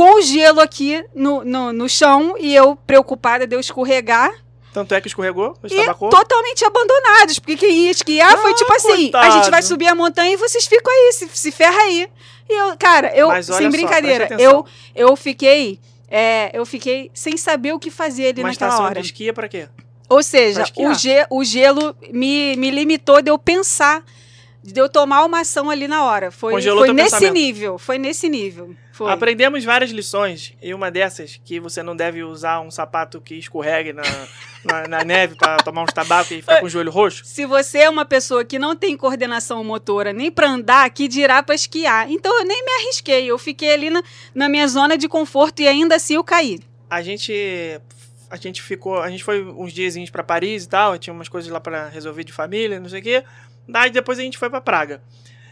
com o gelo aqui no, no, no chão. E eu preocupada de eu escorregar. tanto é que escorregou, E totalmente abandonados. Porque quem ia esquiar foi Ah, tipo assim: a coitado. gente vai subir a montanha e vocês ficam aí, se, se ferra aí. E eu, cara, eu, Mas sem só, brincadeira, atenção. eu, eu fiquei. é, eu fiquei sem saber o que fazer ali Uma naquela estação hora. de esqui é pra quê? Ou seja, o, ge- o gelo me, me limitou de eu pensar, de eu tomar uma ação ali na hora. Foi, Congelou foi nesse pensamento. nível. Foi nesse nível. Foi. Aprendemos várias lições, e uma dessas, que você não deve usar um sapato que escorregue na, na, na neve pra tomar uns tabacos e ficar com o joelho roxo. Se você é uma pessoa que não tem coordenação motora nem pra andar, que dirá pra esquiar. Então eu nem me arrisquei. Eu fiquei ali na, na minha zona de conforto e ainda assim eu caí. A gente. A gente ficou. A gente foi uns diazinhos pra Paris e tal, tinha umas coisas lá pra resolver de família, não sei o quê. Daí depois a gente foi pra Praga.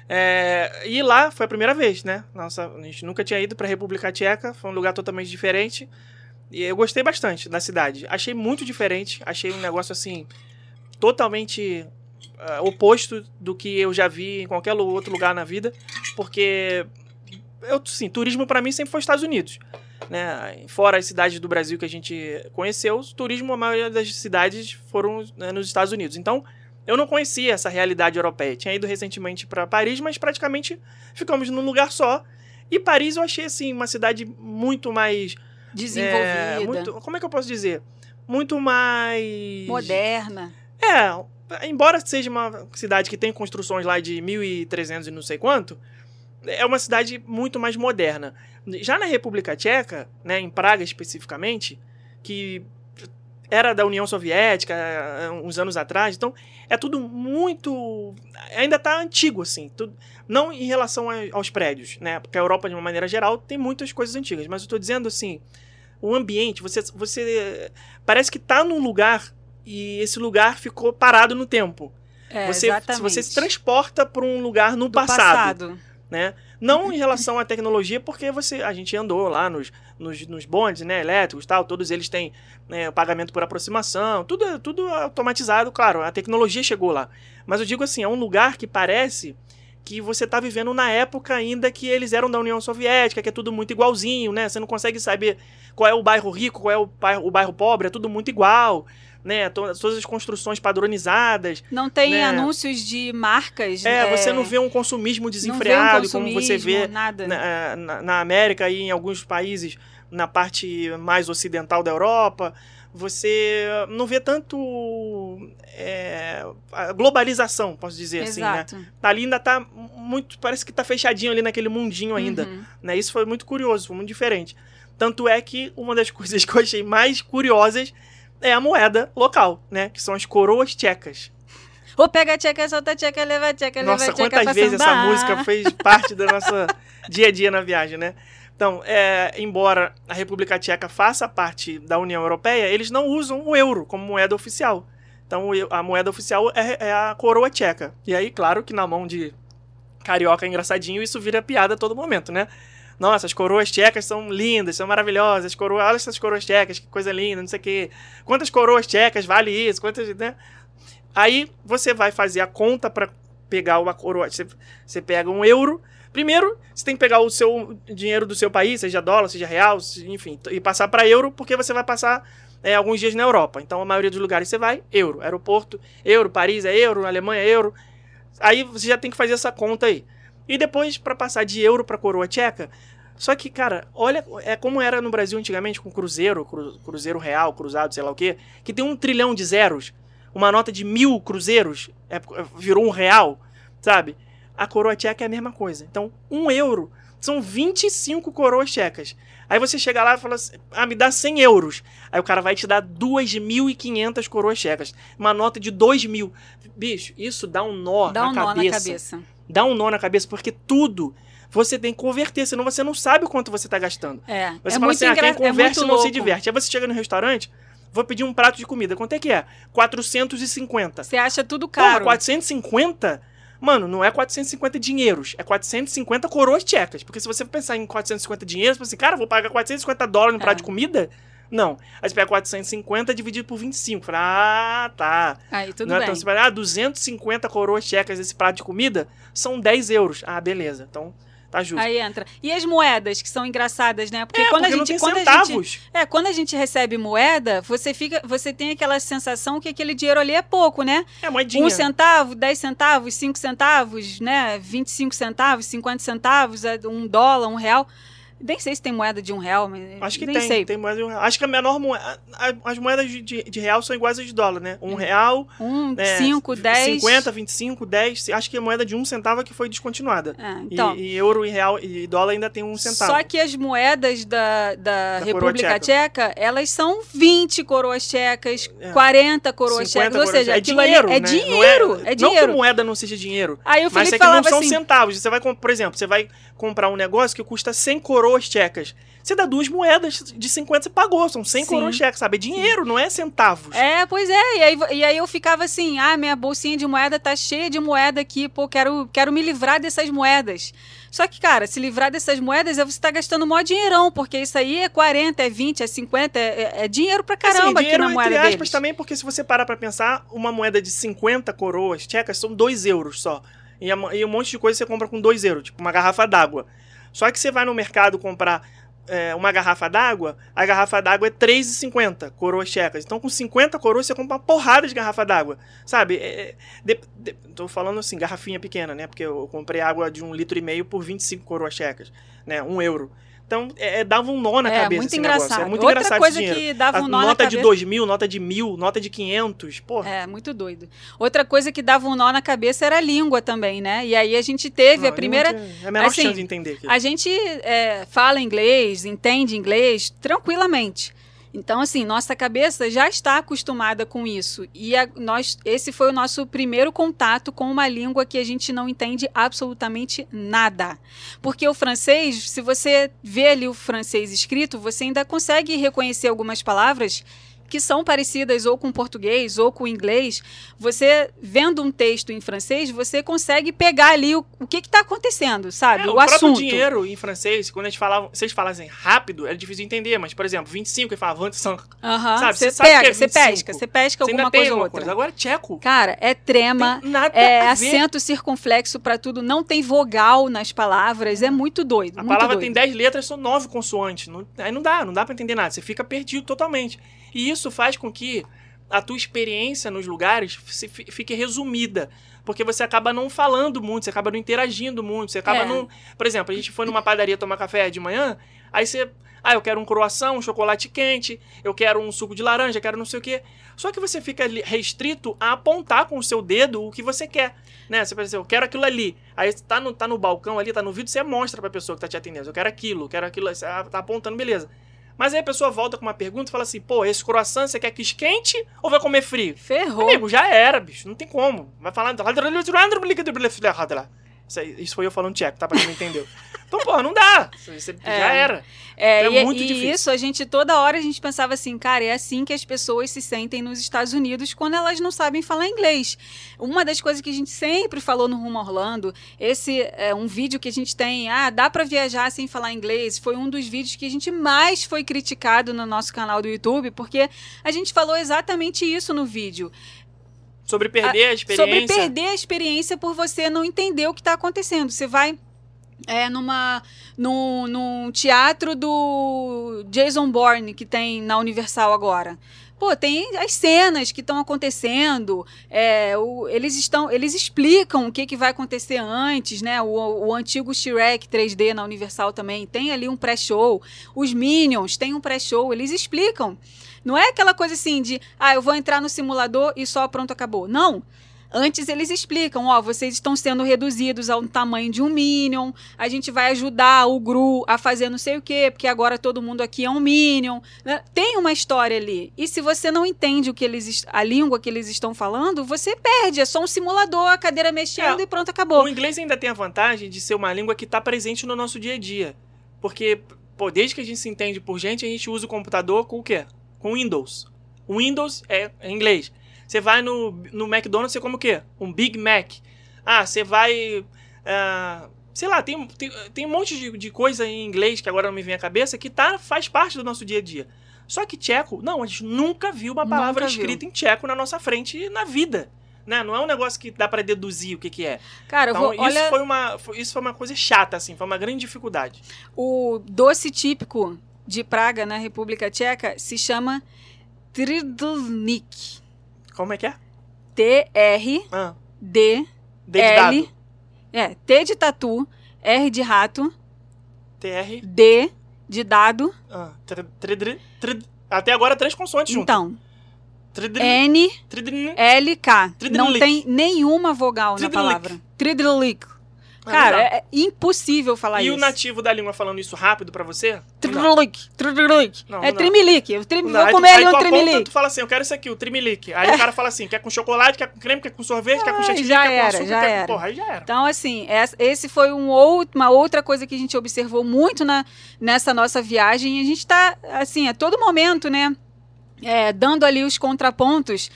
É, e lá foi a primeira vez, né? Nossa, a gente nunca tinha ido pra República Tcheca, foi um lugar totalmente diferente. E eu gostei bastante da cidade. Achei muito diferente, achei um negócio assim, totalmente ah, oposto do que eu já vi em qualquer outro lugar na vida, porque eu, sim, turismo pra mim sempre foi Estados Unidos. Né? Fora as cidades do Brasil que a gente conheceu, turismo, a maioria das cidades foram né, nos Estados Unidos. Então, eu não conhecia essa realidade europeia. Tinha ido recentemente para Paris, mas praticamente ficamos num lugar só. E Paris eu achei assim uma cidade muito mais Desenvolvida, é, muito, como é que eu posso dizer? Muito mais moderna. é, embora seja uma cidade que tem construções lá de 1300 e não sei quanto, é uma cidade muito mais moderna. Já na República Tcheca, né, em Praga especificamente, que era da União Soviética eh, uns anos atrás, então é tudo muito ainda tá antigo assim, tudo, não em relação aos prédios, né? Porque a Europa de uma maneira geral tem muitas coisas antigas, mas eu tô dizendo assim, o ambiente, você você parece que tá num lugar e esse lugar ficou parado no tempo. É, você, exatamente. você se transporta para um lugar no Do passado, né? Não em relação à tecnologia, porque você a gente andou lá nos, nos, nos bondes, né, elétricos, tal, todos eles têm né, pagamento por aproximação, tudo tudo automatizado, claro, a tecnologia chegou lá. Mas eu digo assim, é um lugar que parece que você tá vivendo na época ainda que eles eram da União Soviética, que é tudo muito igualzinho, né? Você não consegue saber qual é o bairro rico, qual é o bairro, o bairro pobre, é tudo muito igual, né? To- Todas as construções padronizadas. Não tem Né? anúncios de marcas. É, você não vê um consumismo vê um desenfreado como você consumismo, vê Nada. na, na- na América e em alguns países na parte mais ocidental da Europa. você não vê tanto é, globalização, posso dizer assim, né? Exato. Ali ainda tá muito, parece que tá fechadinho ali naquele mundinho ainda, Uhum. né? Isso foi muito curioso, foi muito diferente. Tanto é que uma das coisas que eu achei mais curiosas é a moeda local, né? Que são as coroas tchecas. Ou pega a tcheca, solta a tcheca, leva a tcheca, leva Nossa, a tcheca quantas pra vezes essa música fez parte do nosso dia a dia na viagem, né? Então, é, embora a República Tcheca faça parte da União Europeia, eles não usam o euro como moeda oficial. Então, a moeda oficial é, é a coroa tcheca. E aí, claro que na mão de carioca engraçadinho, isso vira piada a todo momento, né? Nossa, as coroas tchecas são lindas, são maravilhosas. Coroa, olha essas coroas tchecas, que coisa linda, não sei o quê. Quantas coroas tchecas vale isso? Quantas, né? Aí você vai fazer a conta para pegar uma coroa. Você, você pega um euro. Primeiro, você tem que pegar o seu dinheiro do seu país, seja dólar, seja real, enfim, e passar para euro, porque você vai passar é, alguns dias na Europa. Então, a maioria dos lugares você vai, euro. Aeroporto, euro. Paris é euro, Alemanha é euro. Aí você já tem que fazer essa conta aí. E depois, para passar de euro para coroa tcheca, só que, cara, olha, é como era no Brasil antigamente com cruzeiro, cru- cruzeiro real, cruzado, sei lá o quê, que tem um trilhão de zeros, uma nota de mil cruzeiros é, virou um real, sabe? A coroa tcheca é a mesma coisa. Então, um euro são 25 coroas tchecas. Aí você chega lá e fala assim, ah, me dá 100 euros. Aí o cara vai te dar 2.500 coroas tchecas. Uma nota de 2 mil. Bicho, isso dá um nó, Dá na, um nó cabeça. na cabeça. Dá um nó na cabeça, porque tudo você tem que converter, senão você não sabe o quanto você tá gastando. É, Você é fala muito assim, ah, quem é converte muito não se diverte. Aí você chega no restaurante, vou pedir um prato de comida. Quanto é que é? 450. Você acha tudo Porra, caro. 450? Mano, não é 450 dinheiros, é 450 coroas tchecas. Porque se você pensar em 450 dinheiros, você fala assim, cara, vou pagar 450 dólares no É. prato de comida? Não. Aí você pega 450 dividido por 25. Fala, ah, tá. Aí tudo não é bem. tão você fala, ah, 250 coroas tchecas esse prato de comida são 10 euros. Ah, beleza. Então, tá justo. Aí entra. E as moedas, que são engraçadas, né? Porque é, quando porque a não gente. tem quando gente é, quando a gente recebe moeda, você fica. Você tem aquela sensação que aquele dinheiro ali é pouco, né? É moedinha. Um centavo, 10 centavos, 5 centavos, né? 25 centavos, 50 centavos, é um dólar, um real. Nem sei se tem moeda de um real, mas. Acho que nem tem, sei. tem moeda de um real. Acho que a menor moeda. As moedas de, de- de real são iguais às de dólar, né? Um real, Um, é, 5, 10. 50, 25, 10. Acho que a moeda de um centavo é que foi descontinuada. É, E- então. e, euro e real e dólar ainda tem um centavo. Só que as moedas da, da, Da República coroa Tcheca, elas são 20 coroas tchecas, É. 40 coroas 50 tchecas. Ou coroas- seja, é aquilo dinheiro, ali é né? dinheiro. Não é Não que dinheiro. moeda não seja dinheiro. Aí o Mas Felipe isso aqui não falava são assim. centavos. Você vai, por exemplo, você vai comprar um negócio que custa 100 coroas tchecas. Você dá duas moedas de 50, você pagou. São 100 Sim. coroas tchecas, sabe? É dinheiro, não é centavos. É, pois é. E aí, e aí eu ficava assim: ah, minha bolsinha de moeda tá cheia de moeda aqui, pô, quero, quero me livrar dessas moedas. Só que, cara, se livrar dessas moedas é você tá gastando mó dinheirão, porque isso aí é 40, é 20, é 50, é, é- é dinheiro pra caramba assim, aqui dinheiro na moeda entre aspas deles. também, porque se você parar pra pensar, uma moeda de 50 coroas tchecas são 2 euros só. E, e um monte de coisa você compra com 2 euros, tipo uma garrafa d'água. Só que você vai no mercado comprar é, uma garrafa d'água, a garrafa d'água é 3,50 coroas tchecas. Então com 50 coroas você compra uma porrada de garrafa d'água. Sabe? É, é, de- de- tô falando assim, garrafinha pequena, né? Porque eu comprei água de um litro e meio por 25 coroas tchecas, né? Um euro. Então, é, é, dava um nó na é, cabeça muito esse engraçado. negócio. É muito Outra engraçado coisa que dava um nó na nota de cabeça. 2 mil, nota de mil, nota de 500, porra. É, muito doido. Outra coisa que dava um nó na cabeça era a língua também, né? E aí a gente teve Não, a primeira. É a menor assim, chance de entender. A gente é, fala inglês, entende inglês tranquilamente. Então, assim, nossa cabeça já está acostumada com isso. E a- nós, esse foi o nosso primeiro contato com uma língua que a gente não entende absolutamente nada. Porque o francês, se você vê ali o francês escrito, você ainda consegue reconhecer algumas palavras que são parecidas ou com português ou com inglês, você vendo um texto em francês, você consegue pegar ali o, o que está acontecendo, sabe? É, o, o próprio assunto. dinheiro em francês, quando eles falavam, eles falassem rápido, era difícil de entender, mas, por exemplo, 25, ele falava 25. Aham, Sabe, Você você pega, é você 25. pesca, você pesca Você ainda alguma coisa ou outra. coisa. Agora, tcheco. Cara, é trema, é acento circunflexo pra tudo, não tem vogal nas palavras, é muito doido. A muito palavra doido. tem 10 letras, são 9 consoantes. Não- aí não dá, não dá pra entender nada. Você fica perdido totalmente. E isso faz com que a tua experiência nos lugares fique resumida. Porque você acaba não falando muito, você acaba não interagindo muito, você acaba É. não. Por exemplo, a gente foi numa padaria tomar café de manhã, aí você. Ah, eu quero um croissant, um chocolate quente, eu quero um suco de laranja, quero não sei o quê. Só que você fica restrito a apontar com o seu dedo o que você quer. Né? Você pensa, eu quero aquilo ali. Aí você tá no, tá no balcão ali, tá no vídeo, você mostra pra pessoa que tá te atendendo. Eu quero aquilo, eu quero aquilo. Você ah, tá apontando, beleza. Mas aí a pessoa volta com uma pergunta e fala assim: pô, esse croissant você quer que esquente ou vai comer frio? Ferrou. Amigo, já era, bicho. Não tem como. Vai falar. Isso, foi eu falando tcheco, tá? Pra quem não entendeu. Então, pô, não dá. Você, Já era. É, É e, muito e difícil. isso a gente toda hora a gente pensava assim, cara, é assim que as pessoas se sentem nos Estados Unidos quando elas não sabem falar inglês. Uma das coisas que a gente sempre falou no Rumo a Orlando, esse é um vídeo que a gente tem, ah, dá pra viajar sem falar inglês, foi um dos vídeos que a gente mais foi criticado no nosso canal do YouTube, porque a gente falou exatamente isso no vídeo. Sobre perder a experiência. Sobre perder a experiência por você não entender o que está acontecendo. Você vai é, numa, num, num teatro do Jason Bourne que tem na Universal agora. Pô, tem as cenas que estão acontecendo, é, o- eles estão, eles explicam o que, que vai acontecer antes, né? O, o antigo Shrek 3D na Universal também tem ali um pré-show. Os Minions têm um pré-show, eles explicam. Não é aquela coisa assim de, ah, eu vou entrar no simulador e só pronto, acabou. Não. Antes eles explicam, ó, vocês estão sendo reduzidos ao tamanho de um Minion, a gente vai ajudar o Gru a fazer não sei o quê, porque agora todo mundo aqui é um Minion. né? Tem uma história ali. E se você não entende o que eles, a língua que eles estão falando, você perde. É só um simulador, a cadeira mexendo É, e pronto, acabou. O inglês ainda tem a vantagem de ser uma língua que está presente no nosso dia a dia. Porque, pô, desde que a gente se entende por gente, a gente usa o computador com o quê? Com Windows. O Windows é em inglês. Você vai no, no McDonald's, você come o quê? Um Big Mac. Ah, você vai. ah, sei lá, tem, tem, tem um monte de, de coisa em inglês que agora não me vem à cabeça que tá, faz parte do nosso dia a dia. Só que tcheco, não, a gente nunca viu uma palavra Nunca viu. escrita em tcheco na nossa frente na vida. Né? Não é um negócio que dá pra deduzir o que, que é. Cara, Então, vou, isso, olha foi uma, foi- isso foi uma coisa chata, assim, foi uma grande dificuldade. o doce típico de Praga, na República Tcheca, se chama Tridlnik. Como é que é? T-R-D Ah, L. dedidado. É, T de tatu, R de rato, TR. D de dado. Ah, tr- até agora três consoantes juntas. Então, N, L, K. Não tem nenhuma vogal na palavra. Tridlic. Cara, dá. é impossível falar E isso. o nativo da língua falando isso rápido pra você? Tridlic. Não, É trimelique. Eu trim-. Vou comer ali um aponta, trimelique. Tu fala assim, eu quero isso aqui, o trimelique. Aí o cara fala assim, quer com chocolate, quer com creme, quer com sorvete, quer com chantilly, quer com açúcar, já quer... era. Porra, aí já era. Então, assim, esse foi um uma outra coisa que a gente observou muito na, nessa nossa viagem. E a gente está, assim, a todo momento, né? é, dando ali os contrapontos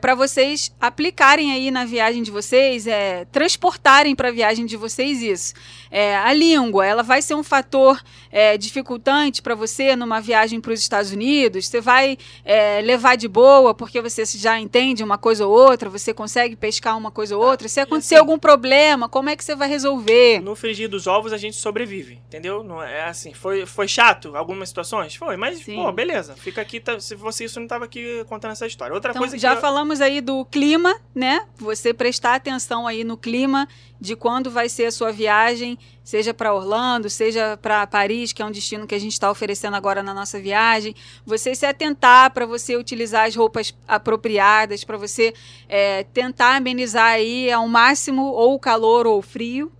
para vocês aplicarem aí na viagem de vocês, é, transportarem para a viagem de vocês isso. É, a língua, ela vai ser um fator é, dificultante para você numa viagem para os Estados Unidos. Você vai é, levar de boa porque você já entende uma coisa ou outra, você consegue pescar uma coisa ou outra. Se acontecer assim- algum problema, como é que você vai resolver? No frigir dos ovos a gente sobrevive, entendeu? Não é assim, foi, foi chato algumas situações? Foi, mas, Sim. pô, beleza. Fica aqui, tá- se fosse isso, eu não tava aqui contando essa história. Outra Então, coisa já que eu- falamos aí do clima, né? Você prestar atenção aí no clima de quando vai ser a sua viagem, seja para Orlando, seja para Paris, que é um destino que a gente está oferecendo agora na nossa viagem. Você se atentar para você utilizar as roupas apropriadas, para você é, tentar amenizar aí ao máximo ou o calor ou o frio.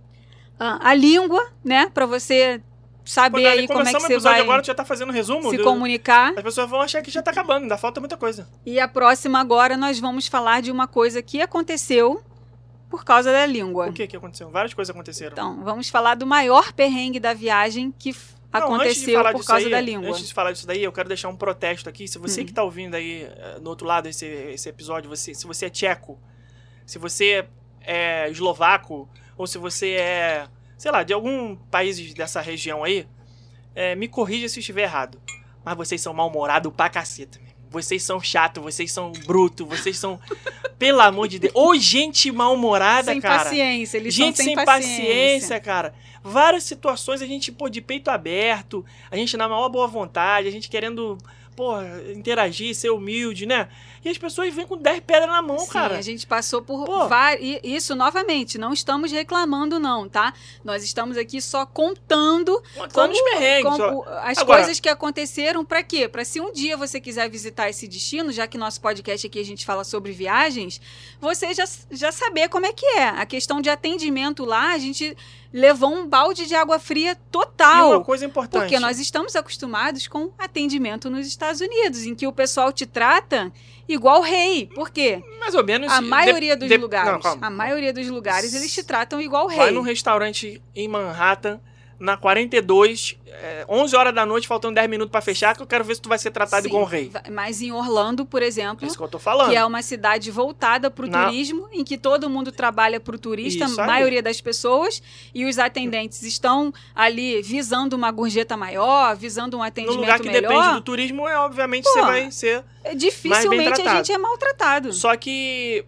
Ah, a língua, né? Para você saber Quando aí como é que você vai agora, já tá fazendo resumo. se do- comunicar. As pessoas vão achar que já tá acabando, ainda falta muita coisa. E a próxima agora nós vamos falar de uma coisa que aconteceu por causa da língua. O que que aconteceu? Várias coisas aconteceram. Então, vamos falar do maior perrengue da viagem que Não, aconteceu por causa aí, da língua. Antes de falar disso daí, eu quero deixar um protesto aqui. Se você Hum. que tá ouvindo aí eh, no outro lado esse, esse episódio, você, se você é tcheco, se você é eslovaco, ou se você é, sei lá, de algum país dessa região aí, eh, me corrija se eu estiver errado. Mas vocês são mal-humorados pra caceta. meu. Vocês são chato, vocês são bruto, vocês são. Pelo amor de Deus. Ô, gente mal-humorada, sem cara. paciência, eles gente são sem, sem paciência, cara. Várias situações a gente, pô, de peito aberto, a gente na maior boa vontade, a gente querendo, porra, interagir, ser humilde, né? E as pessoas vêm com 10 pedras na mão, Sim, cara. a gente passou por Pô. Isso, novamente, não estamos reclamando, não, tá? Nós estamos aqui só contando Contando perrengues. como só. as Agora- coisas que aconteceram pra quê? Pra se um dia você quiser visitar esse destino, já que nosso podcast aqui a gente fala sobre viagens, você já, já saber como é que é. A questão de atendimento lá, a gente levou um balde de água fria E total. uma coisa importante. Porque nós estamos acostumados com atendimento nos Estados Unidos, em que o pessoal te trata igual rei. Por quê? Mais ou menos. A de- maioria dos de- lugares, Não, a maioria dos lugares, eles te tratam igual Vai rei. num restaurante em Manhattan, na 42, é, 11 horas da noite, faltando 10 minutos pra fechar, que eu quero ver se tu vai ser tratado Sim, igual um rei. Mas em Orlando, por exemplo, É isso que eu tô falando. que é uma cidade voltada para o Na- turismo, em que todo mundo trabalha para o turista, a maioria das pessoas, e os atendentes estão ali visando uma gorjeta maior, visando um No atendimento lugar que melhor. depende do turismo, é obviamente Pô, você vai ser. é, Dificilmente a gente é maltratado. Só que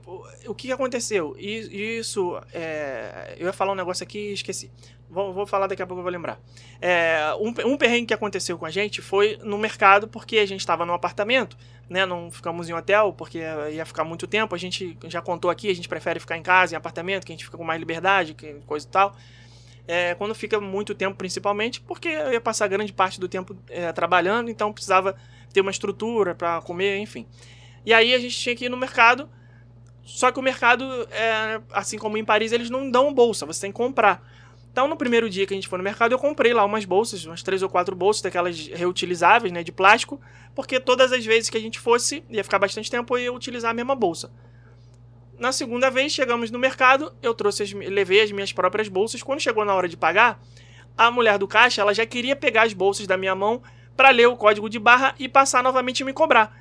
o- que aconteceu? Isso, é, eu ia falar um negócio aqui e esqueci. Vou, vou falar daqui a pouco, eu vou lembrar. É, um, um perrengue que aconteceu com a gente foi no mercado, porque a gente estava num apartamento, né? Não ficamos em hotel, porque ia ficar muito tempo. A gente já contou aqui, a gente prefere ficar em casa, em apartamento, que a gente fica com mais liberdade, coisa e tal. É, quando fica muito tempo, principalmente, porque eu ia passar grande parte do tempo é, trabalhando, então precisava ter uma estrutura para comer, enfim. E aí a gente tinha que ir no mercado. Só que o mercado, é, assim como em Paris, eles não dão bolsa, você tem que comprar. Então, no primeiro dia que a gente foi no mercado, eu comprei lá umas bolsas, umas três ou quatro bolsas daquelas reutilizáveis, né, de plástico, porque todas as vezes que a gente fosse, ia ficar bastante tempo, eu ia utilizar a mesma bolsa. Na segunda vez, chegamos no mercado, eu trouxe as, levei as minhas próprias bolsas. Quando chegou na hora de pagar, a mulher do caixa, ela já queria pegar as bolsas da minha mão para ler o código de barra e passar novamente e me cobrar.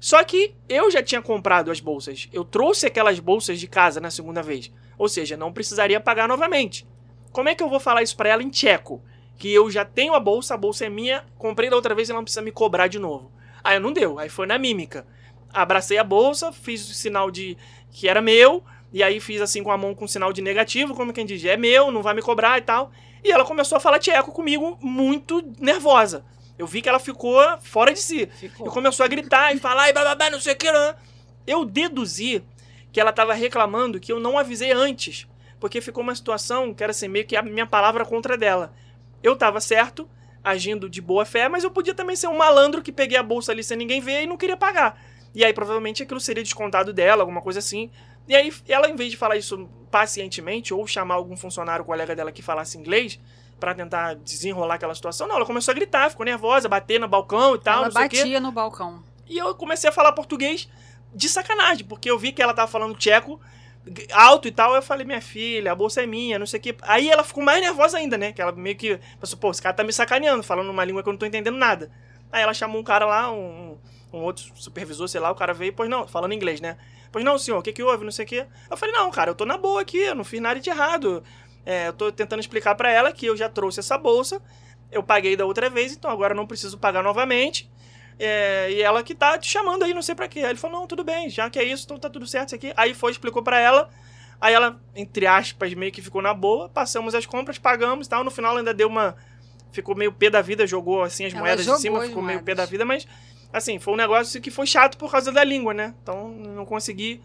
Só que eu já tinha comprado as bolsas. Eu trouxe aquelas bolsas de casa na segunda vez. Ou seja, não precisaria pagar novamente. Como é que eu vou falar isso para ela em tcheco? Que eu já tenho a bolsa, a bolsa é minha, comprei da outra vez e ela não precisa me cobrar de novo. Aí não deu, aí foi na mímica. Abracei a bolsa, fiz o sinal de que era meu, e aí fiz assim com a mão com sinal de negativo, como quem diz, é meu, não vai me cobrar e tal. E ela começou a falar tcheco comigo, muito nervosa. Eu vi que ela ficou fora de si. E começou a gritar e falar, e bababá, não sei o que. né? Eu deduzi que ela estava reclamando que eu não avisei antes. Porque ficou uma situação que era assim, meio que a minha palavra contra dela. Eu estava certo, agindo de boa fé, mas eu podia também ser um malandro que peguei a bolsa ali sem ninguém ver e não queria pagar. E aí provavelmente aquilo seria descontado dela, alguma coisa assim. E aí ela, em vez de falar isso pacientemente ou chamar algum funcionário, colega dela que falasse inglês, para tentar desenrolar aquela situação, não, ela começou a gritar, ficou nervosa, bater no balcão e tal, Ela batia no balcão. E eu comecei a falar português de sacanagem, porque eu vi que ela tava falando tcheco alto e tal. Eu falei, minha filha, a bolsa é minha, não sei o quê. Aí ela ficou mais nervosa ainda, né? Que ela meio que pensou, pô, esse cara tá me sacaneando, falando uma língua que eu não tô entendendo nada. Aí ela chamou um cara lá, um, um outro supervisor, sei lá, o cara veio, pois não, falando inglês, né? Pois não, senhor, o que que houve, não sei o quê. Eu falei, não, cara, eu tô na boa aqui, eu não fiz nada de errado. É, eu tô tentando explicar pra ela que eu já trouxe essa bolsa, eu paguei da outra vez, então agora eu não preciso pagar novamente. É, e ela que tá te chamando aí, não sei pra quê. Aí ele falou, não, tudo bem, já que é isso, então tá tudo certo isso aqui. Aí foi, explicou pra ela. Aí ela, entre aspas, meio que ficou na boa. Passamos as compras, pagamos e tal. No final ainda deu uma... Ficou meio pé da vida, jogou assim as Ela moedas de cima, ficou meio pé da vida, mas... Assim, foi um negócio que foi chato por causa da língua, né? Então, não consegui...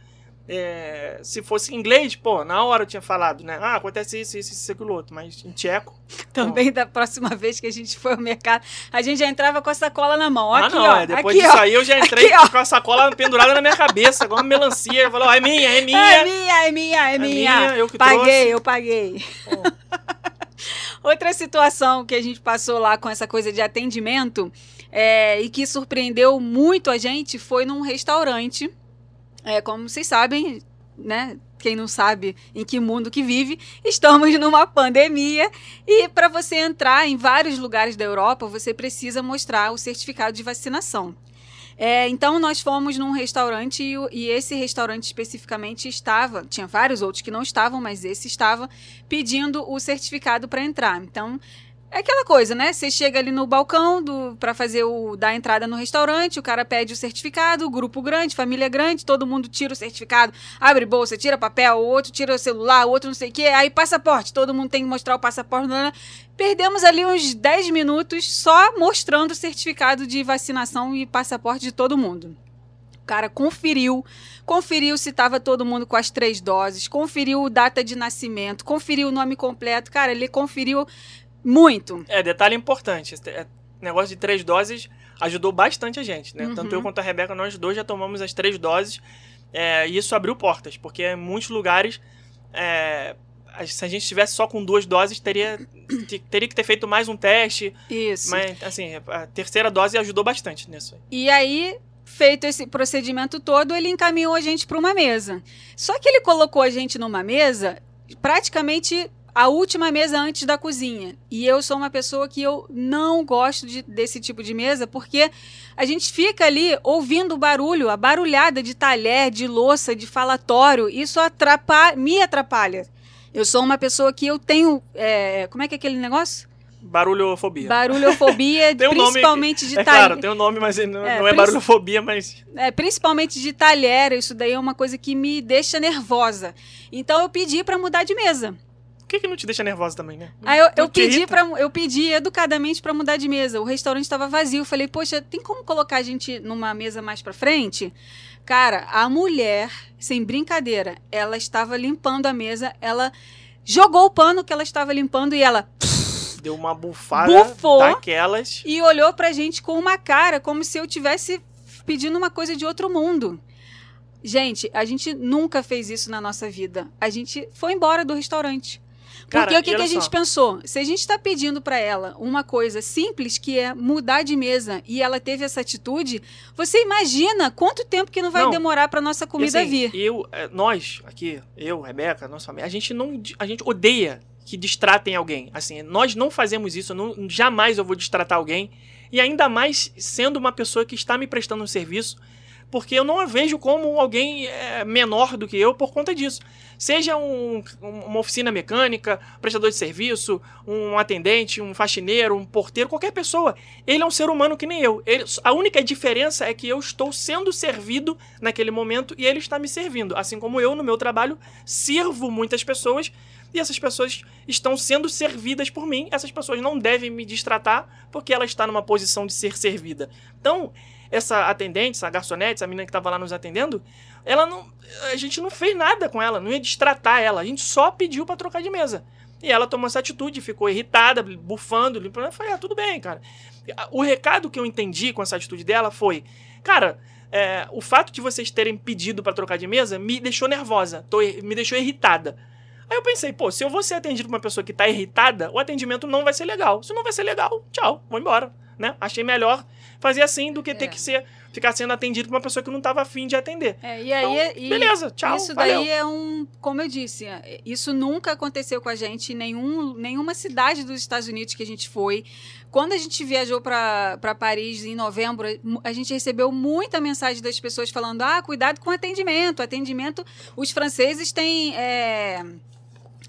é, se fosse em inglês, pô, na hora eu tinha falado, né? Ah, acontece isso, isso, isso, aquilo outro. Mas em tcheco... Também da próxima vez que a gente foi ao mercado, a gente já entrava com a sacola na mão. Ó, ah, aqui, não, ó. é, depois aqui, disso ó. aí eu já entrei Aqui, com a sacola pendurada na minha cabeça, igual uma melancia. Eu falei, ó, é minha, é minha. É minha, é minha, é É minha. minha, eu que paguei, trouxe. eu paguei. Outra situação que a gente passou lá com essa coisa de atendimento é, e que surpreendeu muito a gente foi num restaurante. É, como vocês sabem, né? Quem não sabe em que mundo que vive, estamos numa pandemia e para você entrar em vários lugares da Europa, você precisa mostrar o certificado de vacinação. É, então nós fomos num restaurante e, e esse restaurante especificamente estava, tinha vários outros que não estavam, mas esse estava pedindo o certificado para entrar. Então É aquela coisa, né? Você chega ali no balcão do para fazer o da entrada no restaurante, o cara pede o certificado, grupo grande, família grande, todo mundo tira o certificado, abre bolsa, tira papel, o outro tira o celular, o outro não sei o quê, aí passaporte, todo mundo tem que mostrar o passaporte. né? Perdemos ali uns 10 minutos só mostrando o certificado de vacinação e passaporte de todo mundo. Cara conferiu, conferiu se estava todo mundo com as três doses, conferiu data de nascimento, conferiu o nome completo. Cara, ele conferiu muito. É, detalhe importante. é, negócio de três doses ajudou bastante a gente, né? Uhum. Tanto eu quanto a Rebeca, nós dois já tomamos as três doses. é, e isso abriu portas, porque em muitos lugares, é, se a gente estivesse só com duas doses, teria, te- teria que ter feito mais um teste. Isso. Mas, assim, a terceira dose ajudou bastante nisso. E aí, feito esse procedimento todo, ele encaminhou a gente para uma mesa. Só que ele colocou a gente numa mesa, praticamente a última mesa antes da cozinha. E eu sou uma pessoa que eu não gosto de- desse tipo de mesa, porque a gente fica ali ouvindo o barulho, a barulhada de talher, de louça, de falatório. Isso me atrapalha. Eu sou uma pessoa que eu tenho. é, como é que é aquele negócio? Barulhofobia. Barulhofobia, Tem um nome principalmente de é talher. claro, tem um nome, mas não É, não é barulhofobia, mas É, principalmente de talher, isso daí é uma coisa que me deixa nervosa. Então eu pedi pra mudar de mesa. O que, que não te deixa nervosa também, né? Aí eu, eu pedi para eu pedi educadamente pra mudar de mesa. O restaurante estava vazio. Eu falei: "Poxa, tem como colocar a gente numa mesa mais pra frente?" Cara, a mulher, sem brincadeira, ela estava limpando a mesa, ela jogou o pano que ela estava limpando e ela Deu uma bufada Bufou. daquelas. e olhou pra gente com uma cara como se eu tivesse pedindo uma coisa de outro mundo. Gente, a gente nunca fez isso na nossa vida. A gente foi embora do restaurante. Porque Cara, o que, que a gente só. pensou? Se a gente está pedindo para ela uma coisa simples, que é mudar de mesa, e ela teve essa atitude, você imagina quanto tempo que não vai Não. demorar para nossa comida assim, vir. Eu, é, nós, aqui, eu, Rebeca, nossa família, a gente não. A gente odeia que distratem alguém. Assim, nós não fazemos isso, não, jamais eu vou distratar alguém. E ainda mais sendo uma pessoa que está me prestando um serviço, porque eu não a vejo como alguém é, menor do que eu por conta disso. Seja um- um- uma oficina mecânica, prestador de serviço, um atendente, um faxineiro, um porteiro, qualquer pessoa. Ele é um ser humano que nem eu. Ele- a única diferença é que eu estou sendo servido naquele momento e ele está me servindo. Assim como eu, no meu trabalho, sirvo muitas pessoas e essas pessoas estão sendo servidas por mim. Essas pessoas não devem me distratar porque ela está numa posição de ser servida. Então, essa atendente, essa garçonete, essa menina que estava lá nos atendendo, ela não. A gente não fez nada com ela, não ia distratar ela. A gente só pediu para trocar de mesa. E ela tomou essa atitude, ficou irritada, bufando, limpando. Eu falei, ah, tudo bem, cara. O recado que eu entendi com essa atitude dela foi: cara, é, o fato de vocês terem pedido para trocar de mesa me deixou nervosa, tô me deixou irritada. Aí eu pensei, pô, se eu vou ser atendido por uma pessoa que tá irritada, o atendimento não vai ser legal. Se não vai ser legal, tchau, vou embora, né? Achei melhor fazer assim do que ter É. que ser ficar sendo atendido por uma pessoa que não tava afim de atender. É, e aí, Então, e- beleza, tchau, Isso valeu. daí é um, como eu disse, é, isso nunca aconteceu com a gente em nenhum, nenhuma cidade dos Estados Unidos que a gente foi. Quando a gente viajou para Paris em novembro, a gente recebeu muita mensagem das pessoas falando: ah, cuidado com o atendimento. Atendimento, os franceses têm. é,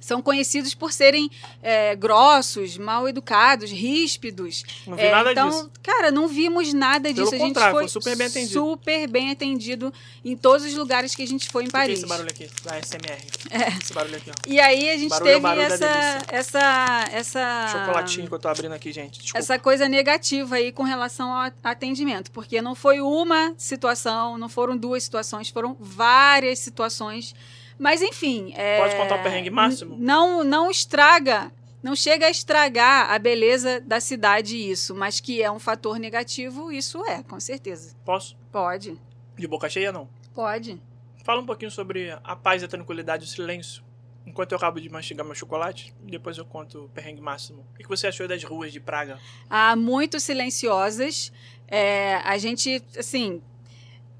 são conhecidos por serem é, grossos, mal educados, ríspidos. Não vi É, nada então, disso. cara, não vimos nada Pelo disso. a gente foi super bem atendido. super bem atendido em todos os lugares que a gente foi em é Paris. esse barulho aqui? Da SMR. É. Esse barulho aqui, ó. E aí a gente Barulho teve barulho essa, essa, essa, Chocolatinho que eu tô abrindo aqui, gente. Desculpa. essa coisa negativa aí com relação ao atendimento, porque não foi uma situação, não foram duas situações, foram várias situações. Mas enfim, é, Pode contar o perrengue máximo? Não, não estraga, não chega a estragar a beleza da cidade isso, mas que é um fator negativo, isso é, com certeza. Posso? Pode, De boca cheia, não. pode. Fala um pouquinho sobre a paz, a tranquilidade e o silêncio. Enquanto eu acabo de mastigar meu chocolate, depois eu conto o perrengue máximo. O que que você achou das ruas de Praga? ah, muito silenciosas. É, a gente, assim,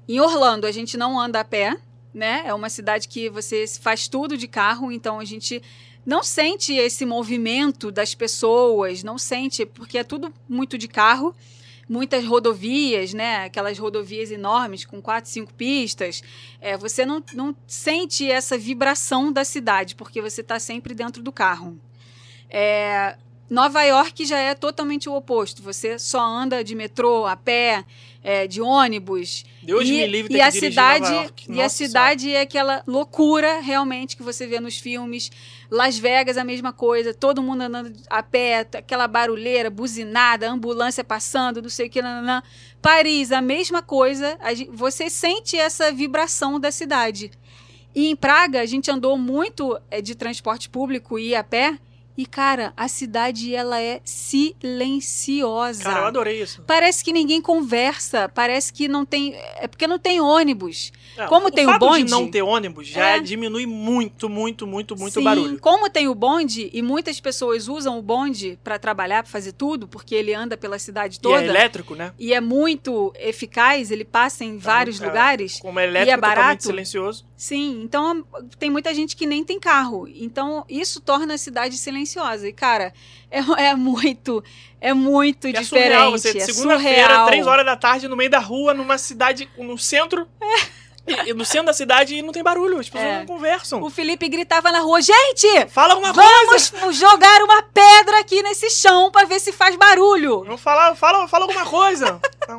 em Orlando a gente não anda a pé, né? É uma cidade que você faz tudo de carro, então a gente não sente esse movimento das pessoas, não sente, porque é tudo muito de carro. Muitas rodovias, né? Aquelas rodovias enormes com quatro, cinco pistas. É, você não, não sente essa vibração da cidade, porque você está sempre dentro do carro. É, Nova York já é totalmente o oposto. Você só anda de metrô, a pé, é, de ônibus. Deus e, me livre e a cidade York. E a cidade é aquela loucura realmente que você vê nos filmes. Las Vegas a mesma coisa, todo mundo andando a pé, aquela barulheira, buzinada, ambulância passando, não sei o que, nananã. Paris, a mesma coisa. a gen- você sente essa vibração da cidade. E em Praga, a gente andou muito é, de transporte público e a pé. E, cara, a cidade, ela é silenciosa. Cara, eu adorei isso. Parece que ninguém conversa, parece que não tem. É porque não tem ônibus. É, Como tem o bonde- de não ter ônibus já É. diminui muito, muito, muito, muito Sim, barulho. Como tem o bonde, e muitas pessoas usam o bonde para trabalhar, para fazer tudo, porque ele anda pela cidade E toda. é elétrico, né? e é muito eficaz, ele passa em vários é, lugares. Como é elétrico, E é totalmente barato. silencioso. Sim, então tem muita gente que nem tem carro. Então isso torna a cidade silenciosa. E, cara, é, é muito, é muito é diferente. surreal você, é segunda-feira, três horas da tarde, no meio da rua, numa cidade, no centro. E, e no centro da cidade e não tem barulho, as pessoas É. não conversam. O Felipe gritava na rua: gente, Fala alguma coisa! vamos jogar uma pedra aqui nesse chão para ver se faz barulho. Não fala, fala, fala alguma coisa. Então,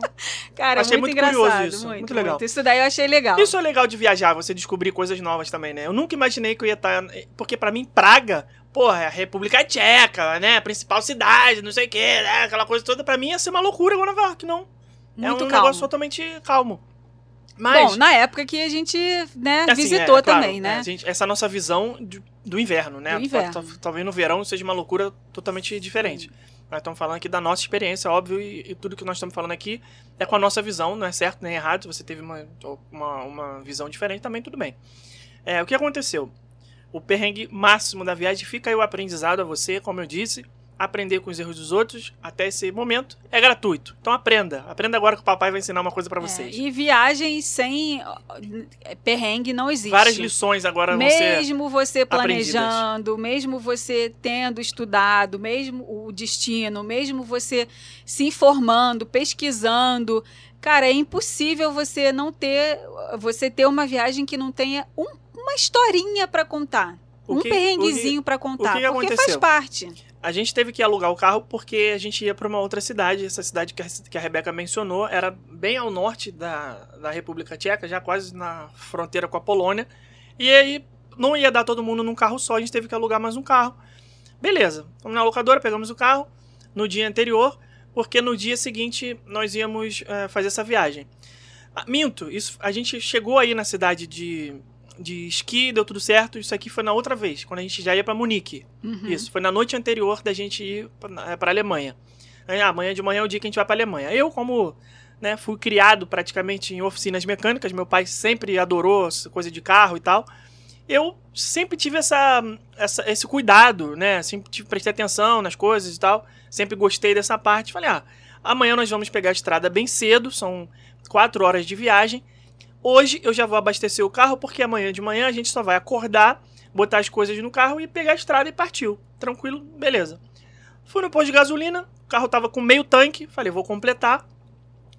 Cara, Achei muito, muito curioso engraçado. isso, Muito, muito legal. muito. Isso daí eu achei legal. Isso é legal de viajar, você descobrir coisas novas também, né? Eu nunca imaginei que eu ia estar. Porque pra mim, Praga, porra, é a República Tcheca, né? A principal cidade, não sei o quê, né? Aquela coisa toda. Pra mim ia ser uma loucura agora York, não. muito é um calmo. negócio totalmente calmo. Mas. Bom, na época que a gente né, assim, visitou é, claro, também, é, né? a gente- essa nossa visão de- do inverno, né? Do inverno. Tal- Talvez no verão seja uma loucura totalmente diferente. Nós estamos falando aqui da nossa experiência, óbvio, e, e tudo que nós estamos falando aqui é com a nossa visão, não é certo nem errado. Se você teve uma, uma, uma visão diferente, também tudo bem. É, o que aconteceu? O perrengue máximo da viagem fica aí o aprendizado a você, como eu disse. Aprender com os erros dos outros até esse momento é gratuito. Então aprenda. Aprenda agora que o papai vai ensinar uma coisa pra É, vocês. e viagem sem é, perrengue não existe. Várias lições agora vão ser Mesmo você aprendidas. planejando, mesmo você tendo estudado, mesmo o destino, mesmo você se informando, pesquisando, cara, é impossível você não ter, você ter uma viagem que não tenha um- uma historinha pra contar, O um que- perrenguezinho pra contar, que porque faz parte. A gente teve que alugar o carro porque a gente ia para uma outra cidade. Essa cidade que a, Rebeca mencionou era bem ao norte da, da República Tcheca, já quase na fronteira com a Polônia. E aí não ia dar todo mundo num carro só, a gente teve que alugar mais um carro. Beleza, fomos na locadora, pegamos o carro no dia anterior, porque no dia seguinte nós íamos eh, fazer essa viagem. Ah, minto, isso, a gente chegou aí na cidade de, de esqui, deu tudo certo. Isso aqui foi na outra vez, quando a gente já ia para Munique. Uhum. Isso, foi na noite anterior da gente ir pra Alemanha. Aí, ah, amanhã de manhã é o dia que a gente vai pra Alemanha. Eu, como né, fui criado praticamente em oficinas mecânicas, meu pai sempre adorou coisa de carro e tal. Eu sempre tive essa, essa- esse cuidado, né? Sempre tive, prestei atenção nas coisas e tal. Sempre gostei dessa parte. Falei, ah, amanhã nós vamos pegar a estrada bem cedo, são quatro horas de viagem. Hoje eu já vou abastecer o carro, porque amanhã de manhã a gente só vai acordar, botar as coisas no carro e pegar a estrada e partiu. Tranquilo, beleza. Fui no posto de gasolina, o carro tava com meio tanque, falei, vou completar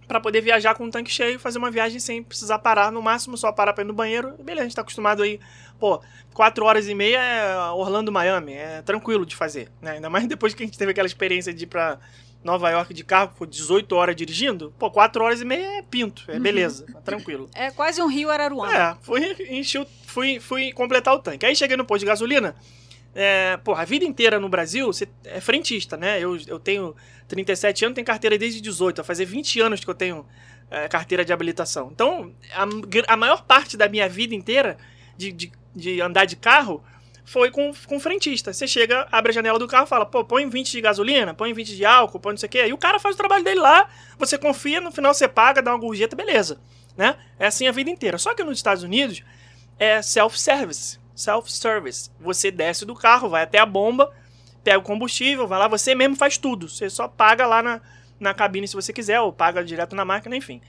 para poder viajar com o tanque cheio e fazer uma viagem sem precisar parar, no máximo só parar para ir no banheiro. Beleza, a gente tá acostumado aí, pô, quatro horas e meia é Orlando, Miami, é tranquilo de fazer, né? Ainda mais depois que a gente teve aquela experiência de ir pra Nova York de carro, foi 18 horas dirigindo, pô, quatro horas e meia é pinto, é beleza, tá tranquilo. É quase um rio Araruama. É, fui, enchi fui, fui completar o tanque. Aí cheguei no posto de gasolina. É, porra, a vida inteira no Brasil, você é frentista, né? Eu, eu tenho 37 anos, tenho carteira desde 18. Vai fazer 20 anos que eu tenho é, carteira de habilitação. Então, a, a maior parte da minha vida inteira de, de, de andar de carro foi com, com frentista. Você chega, abre a janela do carro fala, pô, põe 20 de gasolina, põe 20 de álcool, põe não sei o quê. E o cara faz o trabalho dele lá, você confia, no final você paga, dá uma gorjeta, beleza. Né? É assim a vida inteira. Só que nos Estados Unidos é self-service. Self-service. Você desce do carro, vai até a bomba, pega o combustível, vai lá, você mesmo faz tudo. Você só paga lá na, na cabine se você quiser, ou paga direto na máquina, enfim.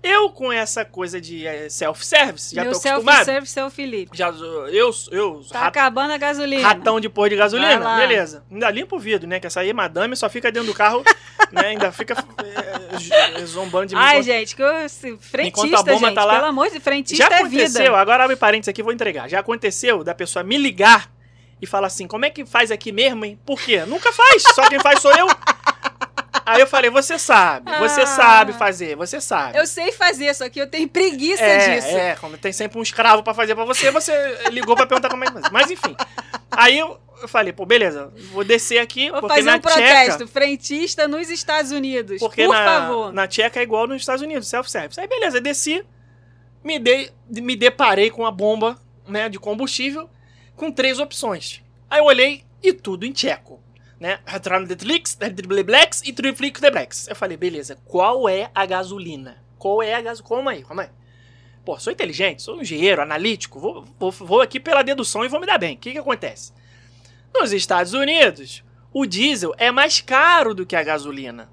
Eu, com essa coisa de eh, self-service, já Meu tô acostumado. self-service é o Felipe. Já, eu, eu, Tá rat- acabando a gasolina. ratão de pôr de gasolina, beleza. Ainda limpa o vidro, né? Que essa aí, madame, só fica dentro do carro, né? Ainda fica eh, zombando de mim. Ai, enquanto- gente, que eu, se- Enquanto a frentista, bomba gente, tá lá- pelo amor de frentista Já é aconteceu, vida. agora abre parênteses aqui, vou entregar. Já aconteceu da pessoa me ligar e fala assim: como é que faz aqui mesmo, hein? Por quê? Nunca faz, só quem faz sou eu. Aí eu falei: você sabe, você Ah. sabe fazer, você sabe. Eu sei fazer, só que eu tenho preguiça é, disso. É, como tem sempre um escravo pra fazer pra você, você ligou pra perguntar como é que faz. Mas enfim. Aí eu, eu falei, pô, beleza, vou descer aqui, Vou fazer um protesto. Tcheca, frentista nos Estados Unidos. porque por na, favor. na Tcheca é igual nos Estados Unidos, self-service. Aí beleza, desci, me, dei, me deparei com a bomba né, de combustível com três opções. Aí eu olhei e tudo em tcheco. Né? Blacks e Triflix de Blacks. Eu falei, beleza, qual é a gasolina? Qual é a gasolina? Calma aí, calma aí. Pô, sou inteligente, sou um engenheiro, analítico, vou, vou, vou aqui pela dedução e vou me dar bem. O que, que acontece? Nos Estados Unidos, o diesel é mais caro do que a gasolina.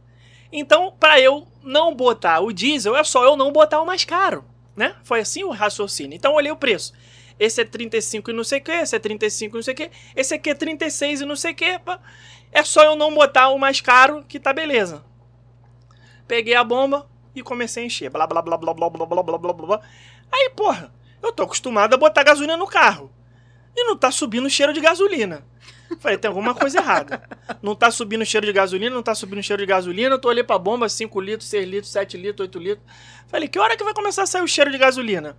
Então, para eu não botar o diesel, é só eu não botar o mais caro, né? Foi assim o raciocínio. Então, olhei o preço. Esse é 35 e não sei o que, esse é 35 e não sei o que, esse aqui é 36 e não sei o que. É só eu não botar o mais caro que tá beleza. Peguei a bomba e comecei a encher. Blá, blá, blá, blá, blá, blá, blá, blá, blá, blá. Aí, porra, eu tô acostumado a botar gasolina no carro. E não tá subindo o cheiro de gasolina. Falei, tem alguma coisa errada. Não tá subindo o cheiro de gasolina, não tá subindo o cheiro de gasolina. Eu tô olhando pra bomba, 5 litros, 6 litros, 7 litros, 8 litros. Falei, que hora que vai começar a sair o cheiro de gasolina?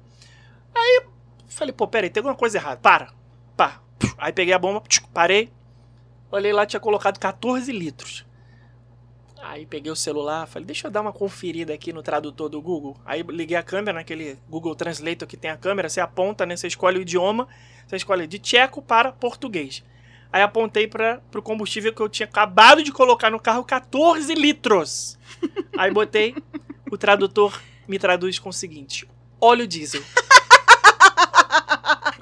Aí, falei, pô, peraí, tem alguma coisa errada. Para, pá. Aí peguei a bomba, parei. Olhei lá, tinha colocado 14 litros. Aí peguei o celular, falei, deixa eu dar uma conferida aqui no tradutor do Google. Aí liguei a câmera naquele Google Translator que tem a câmera, você aponta, né? Você escolhe o idioma, você escolhe de tcheco para português. Aí apontei para o combustível que eu tinha acabado de colocar no carro, 14 litros. Aí botei, o tradutor me traduz com o seguinte: óleo diesel.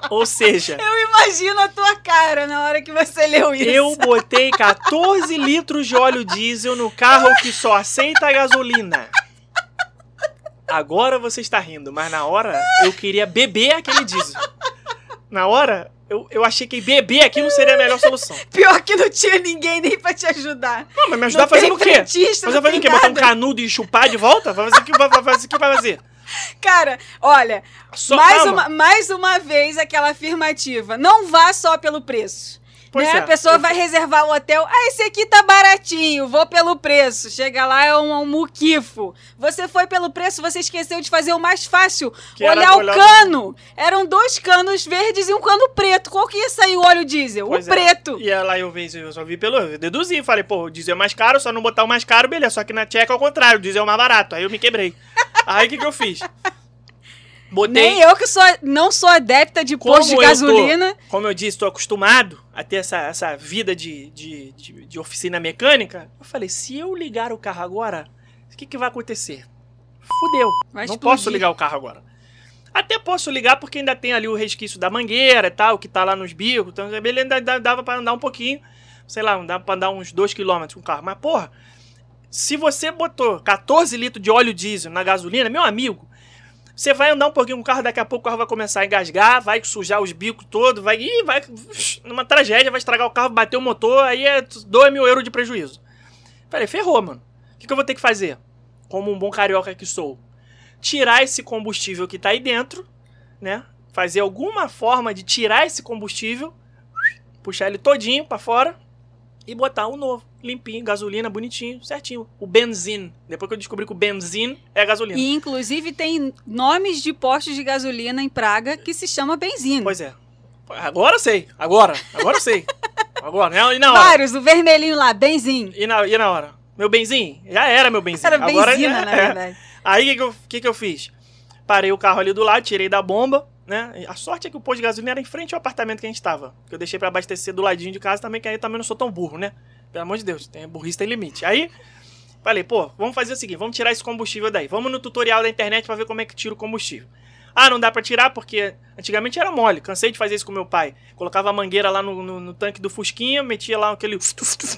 Ou seja, Eu imagino a tua cara na hora que você leu isso. eu botei 14 litros de óleo diesel no carro que só aceita gasolina. Agora você está rindo, mas na hora eu queria beber aquele diesel. Na hora, eu, eu achei que beber aquilo seria a melhor solução. Pior que não tinha ninguém nem pra te ajudar. Não, mas me ajudar Não fazendo o quê? Mas não vai fazer o quê? Botar um canudo e chupar de volta? Vai fazer o que vai vai fazer? O? Cara, olha, Só, mais, calma. uma, mais uma vez aquela afirmativa. Não vá só pelo preço. Pois né? é, a pessoa eu- vai reservar o hotel. Ah, esse aqui tá baratinho, vou pelo preço. Chega lá, é um, um muquifo. Você foi pelo preço, você esqueceu de fazer o mais fácil. Que olhar o olhar- cano. Eram dois canos verdes e um cano preto. Qual que ia sair o óleo diesel? Pois o é. preto. E lá eu vi, eu só vi pelo. Eu deduzi, falei, pô, o diesel é mais caro, só não botar o mais caro, beleza. Só que na Tcheca é o contrário, o diesel é mais barato. Aí eu me quebrei. Aí o que, que eu fiz? Botei. Nem eu que sou, não sou adepta de posto de gasolina. Tô, como eu disse, estou acostumado a ter essa, essa vida de, de, de, de oficina mecânica. Eu falei, se eu ligar o carro agora, o que, que vai acontecer? Fudeu. Vai não explodir. posso ligar o carro agora. Até posso ligar porque ainda tem ali o resquício da mangueira e tal, que tá lá nos bicos. Então, beleza, ainda dava pra andar um pouquinho. Sei lá, dava pra andar uns 2km com o carro. Mas, porra, se você botou 14 litros de óleo diesel na gasolina, meu amigo, você vai andar um pouquinho com o carro, daqui a pouco o carro vai começar a engasgar, vai sujar os bicos todos, vai. Ih, vai. Numa tragédia, vai estragar o carro, bater o motor, aí é 2 mil euros de prejuízo. Falei, ferrou, mano. O que, que eu vou ter que fazer? Como um bom carioca que sou. Tirar esse combustível que tá aí dentro, né? Fazer alguma forma de tirar esse combustível, puxar ele todinho pra fora e botar um novo, limpinho, gasolina, bonitinho, certinho. O benzine. Depois que eu descobri que o benzine é gasolina. E inclusive tem nomes de postos de gasolina em Praga que se chama benzina. Pois é. Agora eu sei. Agora. Agora eu sei. Agora. E na hora? Vários, o vermelhinho lá, benzinho. E na, e na hora? Meu benzinho? Já era meu benzinho. Era Agora, benzina, é, na é. verdade. Aí o que, que, eu- que que eu fiz? Parei o carro ali do lado, tirei da bomba, né? A sorte é que o posto de gasolina era em frente ao apartamento que a gente tava. Que eu deixei pra abastecer do ladinho de casa também, que aí também não sou tão burro, né? Pelo amor de Deus, tem, burrice tem limite. Aí, falei, pô, vamos fazer o seguinte, vamos tirar esse combustível daí. Vamos no tutorial da internet pra ver como é que tira o combustível. Ah, não dá pra tirar porque antigamente era mole. Cansei de fazer isso com meu pai. Colocava a mangueira lá no, no- no tanque do Fusquinha, metia lá aquele,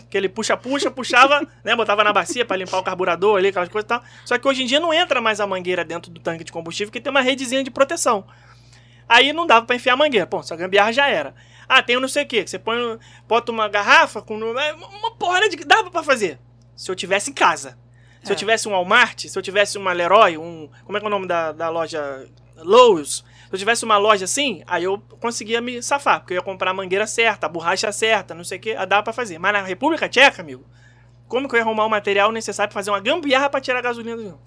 aquele puxa-puxa, puxava, né? Botava na bacia pra limpar o carburador ali, aquelas coisas e tal. Só que hoje em dia não entra mais a mangueira dentro do tanque de combustível, porque tem uma redezinha de proteção. Aí não dava pra enfiar a mangueira. Pô, essa gambiarra já era. Ah, tem um não sei o que. Você põe, bota uma garrafa com é, uma porra de. Dava pra fazer. Se eu tivesse em casa. Se É. eu tivesse um Walmart, se eu tivesse uma Leroy, um. Como é que é o nome da, da loja? Lowe's. Se eu tivesse uma loja assim, aí eu conseguia me safar, porque eu ia comprar a mangueira certa, a borracha certa, não sei o que, dava pra fazer. Mas na República Tcheca, amigo, como que eu ia arrumar o material necessário pra fazer uma gambiarra pra tirar a gasolina do?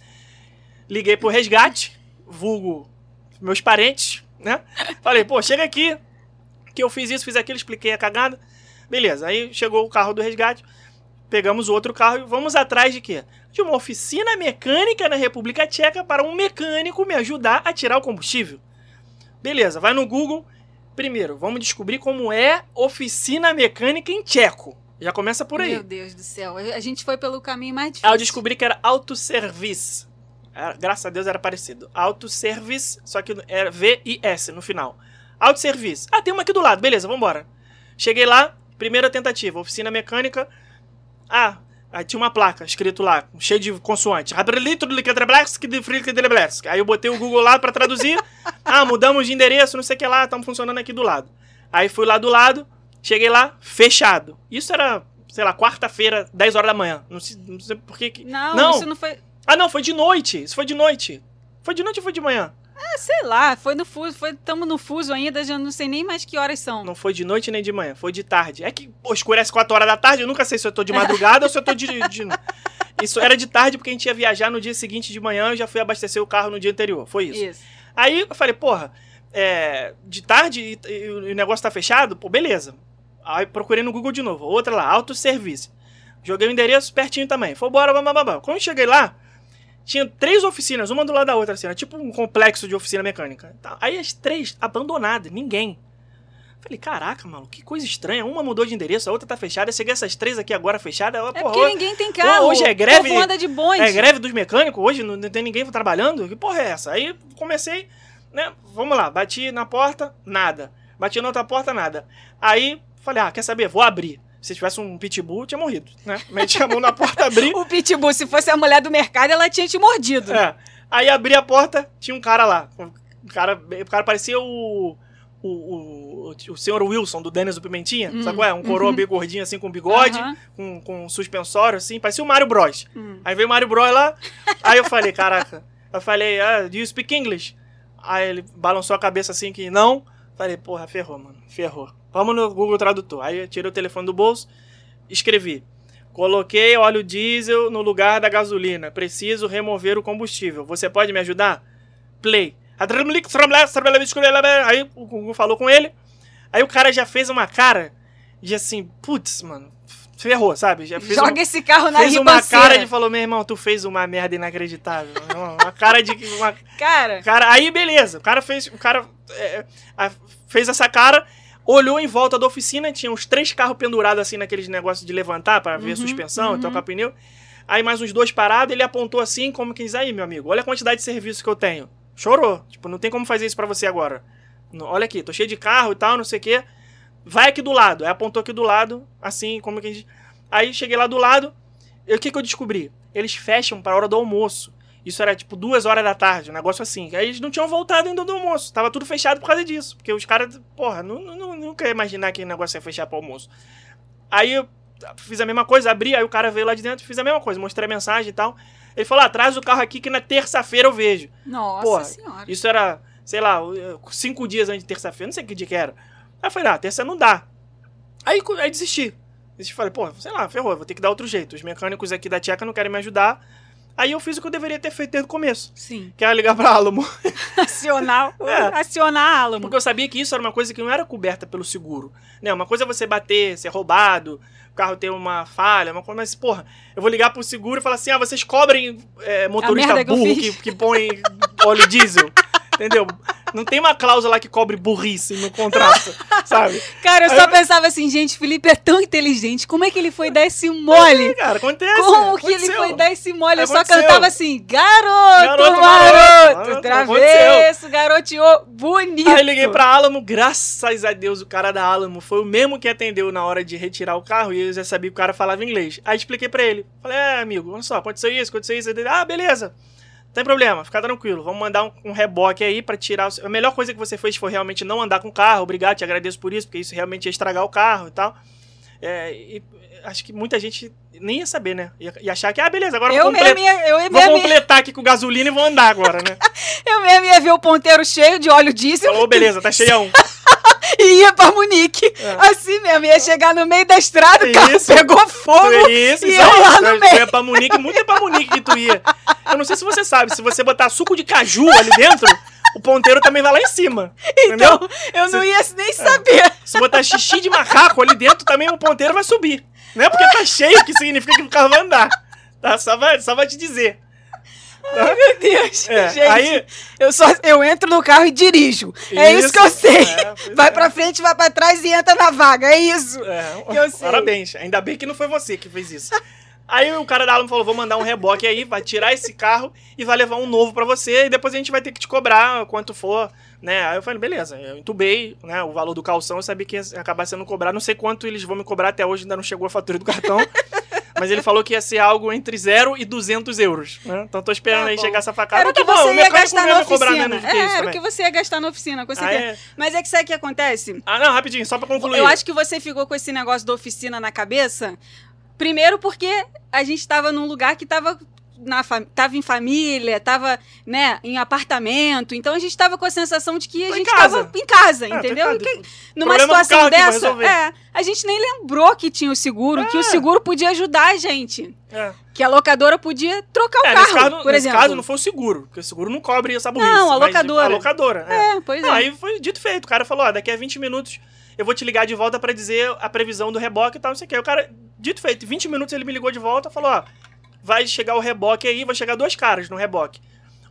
Liguei pro resgate, vulgo meus parentes, né? Falei, pô, chega aqui, que eu fiz isso, fiz aquilo, expliquei a cagada. Beleza, aí chegou o carro do resgate, pegamos o outro carro e vamos atrás de quê? De uma oficina mecânica na República Tcheca para um mecânico me ajudar a tirar o combustível. Beleza, vai no Google. Primeiro, vamos descobrir como é oficina mecânica em tcheco. Já começa por aí. Meu Deus do céu. A gente foi pelo caminho mais difícil. Aí eu descobri que era autoservice. Graças a Deus era parecido. Autoservice, só que era V-I-S no final. Autoservice. Ah, tem uma aqui do lado. Beleza, vambora. Cheguei lá, primeira tentativa. Oficina mecânica. Ah, aí tinha uma placa escrito lá, cheio de consoante. Aí eu botei o Google lá pra traduzir. Ah, mudamos de endereço, não sei o que lá, estamos funcionando aqui do lado. Aí fui lá do lado, cheguei lá, fechado. Isso era, sei lá, quarta-feira, 10 horas da manhã. Não sei, não sei por que. que- Não, Não. isso não foi. Ah, não, foi de noite. Isso foi de noite. Foi de noite ou foi de manhã? Ah, sei lá, foi no fuso. Foi, tamo no fuso ainda, já não sei nem mais que horas são. Não foi de noite nem de manhã, foi de tarde. É que pô, escurece 4 horas da tarde, eu nunca sei se eu tô de madrugada ou se eu tô de, de- Isso era de tarde porque a gente ia viajar no dia seguinte de manhã, eu já fui abastecer o carro no dia anterior. Foi isso. Isso. Aí eu falei, porra, é, de tarde e, e o negócio tá fechado? Pô, beleza. Aí procurei no Google de novo. Outra lá, autosservice. Joguei o endereço pertinho também. Foi bora, bam. Quando eu cheguei lá, tinha três oficinas, uma do lado da outra, assim, era tipo um complexo de oficina mecânica. Tá, Aí as três abandonadas, ninguém. Falei, caraca, mano, que coisa estranha. Uma mudou de endereço, a outra tá fechada. Eu cheguei essas três aqui agora fechadas. É porra, porque ninguém tem carro. hoje é greve- anda de bonde. é greve dos mecânicos hoje, não tem ninguém trabalhando? Que porra é essa? Aí comecei, né? Vamos lá, bati na porta, nada. Bati na outra porta, nada. Aí falei, ah, quer saber? Vou abrir. Se tivesse um pitbull, tinha morrido, né? Meti a mão na porta, abri. O Pitbull, se fosse a mulher do mercado, ela tinha te mordido. É. Aí abri a porta, tinha um cara lá. Um cara, o cara parecia o. O, o, o senhor Wilson do Dennis do Pimentinha, sabe qual é? Um coroa uhum. bem gordinho assim com bigode, Aham. com, com um suspensório assim, parecia o Mario Bros. Hum. Aí veio o Mario Bros lá, aí eu falei, caraca. Eu falei, ah, do you speak English? Aí ele balançou a cabeça assim que não. Falei, porra, ferrou, mano, ferrou. Vamos no Google Tradutor. Aí eu tirei o telefone do bolso, escrevi. Coloquei óleo diesel no lugar da gasolina. Preciso remover o combustível. Você pode me ajudar? Play. Aí o Google falou com ele. Aí o cara já fez uma cara de assim, putz, mano, ferrou, sabe? Já fez Joga uma- esse carro na fez uma cara de falou, meu irmão, tu fez uma merda inacreditável. uma cara de uma Cara, cara, aí beleza. O cara fez, o cara é, a- fez essa cara, olhou em volta da oficina, tinha uns três carros pendurados assim naqueles negócios de levantar pra ver a Uhum, suspensão uhum. e trocar pneu. Aí mais uns dois parados, ele apontou assim, como que diz aí, meu amigo, olha a quantidade de serviço que eu tenho. Chorou. Tipo, não tem como fazer isso pra você agora. Olha aqui, tô cheio de carro e tal, não sei o quê. Vai aqui do lado. Aí apontou aqui do lado, assim, como que a gente... Aí cheguei lá do lado, e o que que eu descobri? Eles fecham pra hora do almoço. Isso era tipo duas horas da tarde, um negócio assim. Aí eles não tinham voltado ainda do almoço. Tava tudo fechado por causa disso. Porque os caras, porra, nu- nu- nunca ia imaginar que o negócio ia fechar pro almoço. Aí eu fiz a mesma coisa, abri, aí o cara veio lá de dentro, fiz a mesma coisa, mostrei a mensagem e tal. Ele falou: ah, traz o carro aqui que na terça-feira eu vejo. nossa Porra, senhora. Isso era, sei lá, cinco dias antes de terça-feira, não sei que dia que era. Aí eu falei, ah, terça não dá. Aí, aí desisti. Desisti, falei, pô, sei lá, ferrou, vou ter que dar outro jeito. Os mecânicos aqui da Tcheca não querem me ajudar. Aí eu fiz o que eu deveria ter feito desde o começo. Sim. Que era ligar pra Alamo. Acionar, É. acionar a Alamo. Porque eu sabia que isso era uma coisa que não era coberta pelo seguro. Né? Uma coisa é você bater, ser roubado, o carro ter uma falha, uma coisa, mas, porra, eu vou ligar pro seguro e falar assim: ah, vocês cobrem é, motorista que burro que, fiz. que põe óleo diesel. Entendeu? Não tem uma cláusula lá que cobre burrice no contrato, sabe? Cara, eu Aí só eu- pensava assim, gente, Felipe é tão inteligente. Como é que ele foi dar esse mole? Cara, acontece. Como que ele aconteceu. foi dar esse mole? Eu só Aconteceu. cantava assim, garoto, Garoto, maroto, maroto. travesso, garoteou, bonito. Aí liguei pra Alamo, graças a Deus, o cara da Alamo foi o mesmo que atendeu na hora de retirar o carro e eu já sabia que o cara falava inglês. Aí expliquei pra ele. Falei, é, amigo, olha só, aconteceu isso, aconteceu isso. Ele, ah, beleza. Não tem problema, fica tranquilo. Vamos mandar um, um reboque aí pra tirar o. A melhor coisa que você fez foi realmente não andar com o carro. Obrigado, te agradeço por isso, porque isso realmente ia estragar o carro e tal. É, e acho que muita gente nem ia saber, né? Ia, ia achar que, ah, beleza, agora Eu vou, comple- mesmo, ia, eu, vou mesmo, ia- completar aqui com gasolina e vou andar agora, né? eu mesmo ia ver o ponteiro cheio de óleo diesel Falou, beleza, tá cheião. e ia pra Munique. É. Assim mesmo, ia chegar no meio da estrada, o carro Isso. pegou fogo. Isso, e isso eu aí. lá no Tu meio. ia pra Munique, muito é pra Munique que tu ia. Eu não sei se você sabe, se você botar suco de caju ali dentro, o ponteiro também vai lá em cima. Então, Entendeu? eu não ia nem saber. Se botar xixi de macaco ali dentro, também o ponteiro vai subir. Não é porque tá cheio que significa que o carro vai andar. Tá? Só vai, só vai te dizer. Tá? Meu Deus, É, gente. aí- Eu, só, eu entro no carro e dirijo. É isso Isso, que eu sei. é, pois vai é. pra frente, vai pra trás e entra na vaga. É isso. É. Parabéns. Ainda bem que não foi você que fez isso. Aí o cara da Alamo falou: vou mandar um reboque aí, vai tirar esse carro e vai levar um novo pra você, e depois a gente vai ter que te cobrar quanto for, né? Aí eu falei, beleza, eu entubei, né? O valor do calção, eu sabia que ia acabar sendo cobrado. Não sei quanto eles vão me cobrar até hoje, ainda não chegou a fatura do cartão. Mas ele falou que ia ser algo entre 0 e 200 euros. Né? Então tô esperando Tá aí bom. chegar essa facada. Era o que tá bom, você ia gastar na oficina. É, era o também. que você ia gastar na oficina, com Ah, certeza. é? Mas é que sabe o que acontece? Ah, não, rapidinho, só pra concluir. Eu acho que você ficou com esse negócio da oficina na cabeça. Primeiro porque a gente tava num lugar que tava, na tava em família, tava, né, em apartamento. Então a gente tava com a sensação de que a Tô gente tava em casa, tô entendeu? que- numa Problema situação dessa, é, a gente nem lembrou que tinha o seguro, que o É. seguro podia ajudar a gente. É. Que a locadora podia trocar o É, carro, caso, por exemplo. caso não foi o seguro, porque o seguro não cobre essa burrice. Não, a locadora. A locadora, é. É, pois Não, é. aí foi dito feito. O cara falou, ó, daqui a 20 minutos eu vou te ligar de volta pra dizer a previsão do reboque e tal, não sei o que. Aí o cara, dito feito, 20 minutos ele me ligou de volta e falou, ó, vai chegar o reboque aí, vai chegar dois caras no reboque.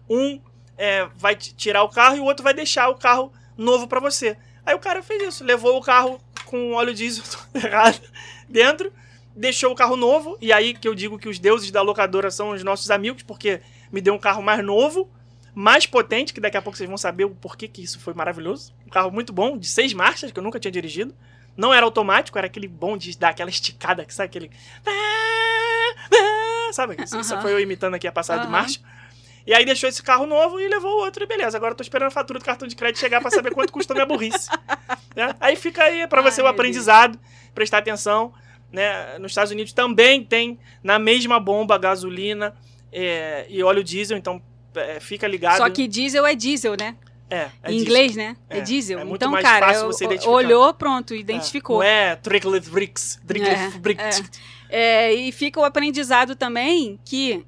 Um é, vai tirar o carro e o outro vai deixar o carro novo pra você. Aí o cara fez isso, levou o carro com óleo diesel errado dentro, deixou o carro novo, e aí que eu digo que os deuses da locadora são os nossos amigos, porque me deu um carro mais novo, mais potente, que daqui a pouco vocês vão saber o porquê que isso foi maravilhoso. Um carro muito bom, de seis marchas, que eu nunca tinha dirigido. Não era automático, era aquele bom de dar aquela esticada, que sabe aquele. Sabe? Isso, isso Aham. foi eu imitando aqui a passada de Aham. marcha. E aí deixou esse carro novo e levou o outro, e beleza. Agora eu tô esperando a fatura do cartão de crédito chegar pra saber quanto custou minha burrice. né? Aí fica aí pra você Ai, o aprendizado, prestar atenção. Né? Nos Estados Unidos também tem na mesma bomba gasolina é, e óleo diesel, então é, fica ligado. Só que diesel é diesel, né? é, é em diesel. inglês, né? É, É, diesel. é muito então, mais cara, fácil você identificar. olhou, pronto, identificou. Não é Tricklet Bricks. Tricklet É, Bricks. É, e fica o aprendizado também que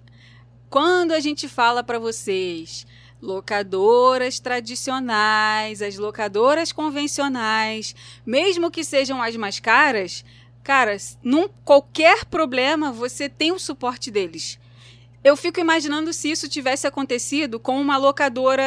quando a gente fala para vocês locadoras tradicionais, as locadoras convencionais, mesmo que sejam as mais caras, cara, num qualquer problema você tem o suporte deles. Eu fico imaginando se isso tivesse acontecido com uma locadora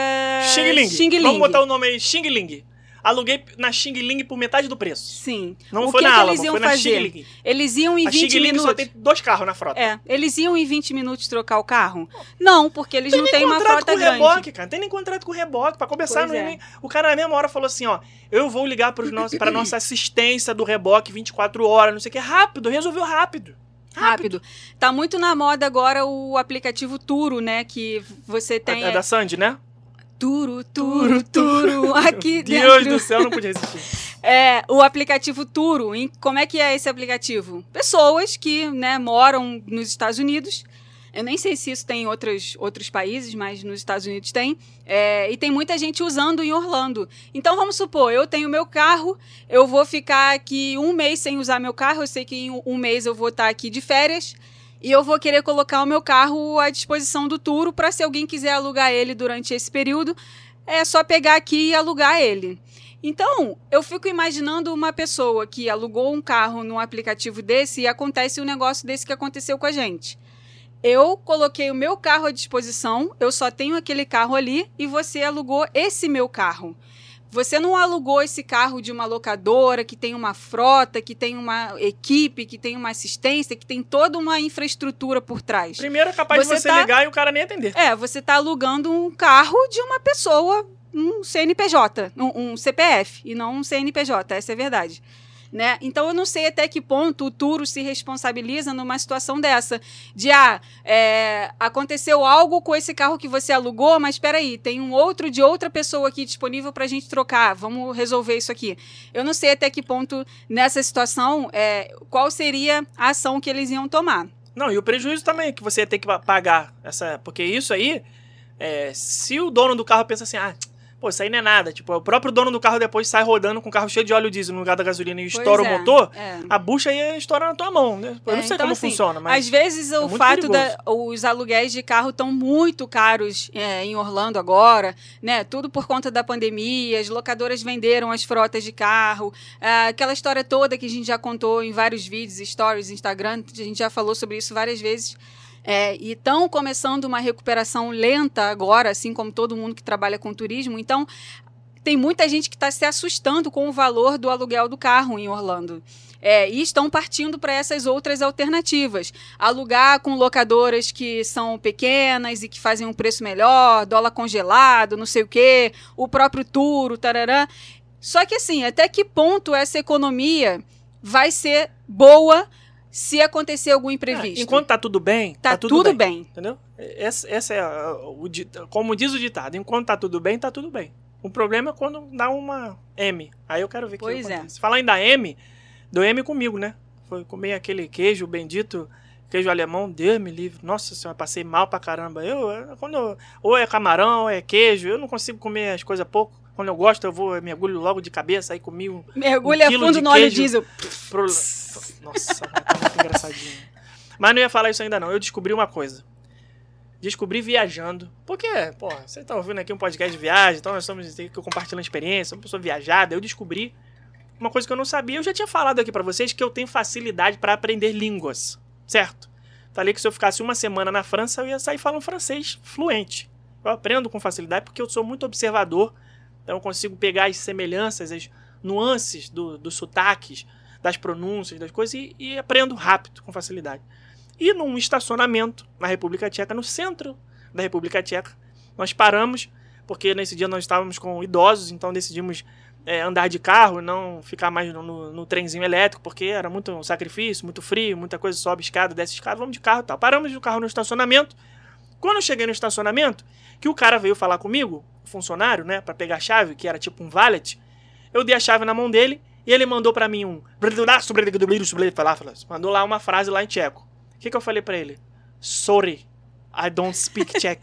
Xing Ling. Xing Ling. Vamos botar o nome aí, Xing Ling. Aluguei na Xing Ling por metade do preço. Sim. Não o foi que na que Alamo, eles iam foi na fazer? Xing Ling. Eles iam em A 20 Xing Ling minutos. só tem dois carros na frota. É, eles iam em 20 minutos trocar o carro? Não, porque eles não têm uma contrato frota com grande. reboque, cara. Não tem nem contrato com reboque. Pra começar, não é é. nem... o cara na mesma hora falou assim, ó, eu vou ligar pros nossos, pra nossa assistência do reboque 24 horas, não sei o que. Rápido, resolveu rápido. Rápido. Tá muito na moda agora o aplicativo Turo, né? Que você tem. É, da Sandy, né? Turo, Turo, Turo. Aqui Deus dentro. do céu, não podia resistir. É, o aplicativo Turo. Em- Como é que é esse aplicativo? Pessoas que né, moram nos Estados Unidos. Eu nem sei se isso tem em outros, outros países, mas nos Estados Unidos tem. É, e tem muita gente usando em Orlando. Então vamos supor, eu tenho meu carro, eu vou ficar aqui um mês sem usar meu carro. Eu sei que em um mês eu vou estar aqui de férias. E eu vou querer colocar o meu carro à disposição do Turo para se alguém quiser alugar ele durante esse período, é só pegar aqui e alugar ele. Então, eu fico imaginando uma pessoa que alugou um carro num aplicativo desse e acontece um negócio desse que aconteceu com a gente. Eu coloquei o meu carro à disposição, eu só tenho aquele carro ali e você alugou esse meu carro. Você não alugou esse carro de uma locadora que tem uma frota, que tem uma equipe, que tem uma assistência, que tem toda uma infraestrutura por trás. Primeiro é capaz Você de você tá- ligar e o cara nem atender. É, você está alugando um carro de uma pessoa, um CNPJ, um, um CPF, e não um CNPJ, essa é a verdade. Né? Então eu não sei até que ponto o Turo se responsabiliza numa situação dessa. De, ah, é, aconteceu algo com esse carro que você alugou, mas espera aí, tem um outro de outra pessoa aqui disponível pra gente trocar, vamos resolver isso aqui. Eu não sei até que ponto, nessa situação, é, qual seria a ação que eles iam tomar. Não, e o prejuízo também que você ia ter que pa- pagar. essa Porque isso aí, é, se o dono do carro pensa assim, ah, pô, isso aí não é nada. Tipo, o próprio dono do carro depois sai rodando com o carro cheio de óleo diesel no lugar da gasolina e Pois estoura é, o motor, é. a bucha ia estourar na tua mão, né? Eu É, não sei então, como assim, funciona, mas. Às vezes o muito fato da os aluguéis de carro estão muito caros é, em Orlando agora, né? Tudo por conta da pandemia, as locadoras venderam as frotas de carro, aquela história toda que a gente já contou em vários vídeos, stories, Instagram, a gente já falou sobre isso várias vezes. É, e estão começando uma recuperação lenta agora, assim como todo mundo que trabalha com turismo. Então, tem muita gente que está se assustando com o valor do aluguel do carro em Orlando. É, e estão partindo para essas outras alternativas. Alugar com locadoras que são pequenas e que fazem um preço melhor, dólar congelado, não sei o quê, o próprio Turo, tarará. Só que assim, até que ponto essa economia vai ser boa se acontecer algum imprevisto? É, enquanto tá tudo bem, tá, tá, tudo, bem. Entendeu? Essa, essa é a- o, como diz o ditado, enquanto tá tudo bem, tá tudo bem. O problema é quando dá uma M. Aí eu quero ver o que Pois é. acontece. Falar em dar M, deu M comigo, né? Foi comer aquele queijo bendito, queijo alemão, Deus me livre. Nossa senhora, passei mal pra caramba. Eu, eu- quando eu- ou é camarão, ou é queijo, eu não consigo comer as coisas pouco. Quando eu gosto, eu vou, eu mergulho logo de cabeça, aí comi um Mergulha Um quilo fundo no óleo diesel. pro... Nossa, tá muito engraçadinho. Mas não ia falar isso ainda não. Eu descobri uma coisa. Descobri viajando. Porque, pô, você tá ouvindo aqui um podcast de viagem, então nós estamos aqui compartilhando experiência, uma pessoa viajada. Eu descobri uma coisa que eu não sabia. Eu já tinha falado aqui pra vocês que eu tenho facilidade pra aprender línguas, certo? Falei que se eu ficasse uma semana na França, eu ia sair falando francês fluente. Eu aprendo com facilidade porque eu sou muito observador, então eu consigo pegar as semelhanças, as nuances do, dos sotaques, das pronúncias, das coisas e, e aprendo rápido, com facilidade. E num estacionamento na República Tcheca, no centro da República Tcheca, nós paramos, porque nesse dia nós estávamos com idosos, então decidimos é, andar de carro, não ficar mais no, no, no trenzinho elétrico, porque era muito sacrifício, muito frio, muita coisa, sobe escada, desce escada, vamos de carro e tal. Paramos o carro no estacionamento. Quando eu cheguei no estacionamento, que o cara veio falar comigo, o funcionário, né, para pegar a chave, que era tipo um valet, eu dei a chave na mão dele e ele mandou pra mim um. Mandou lá uma frase lá em tcheco. O que, que eu falei pra ele? Sorry, I don't speak Czech.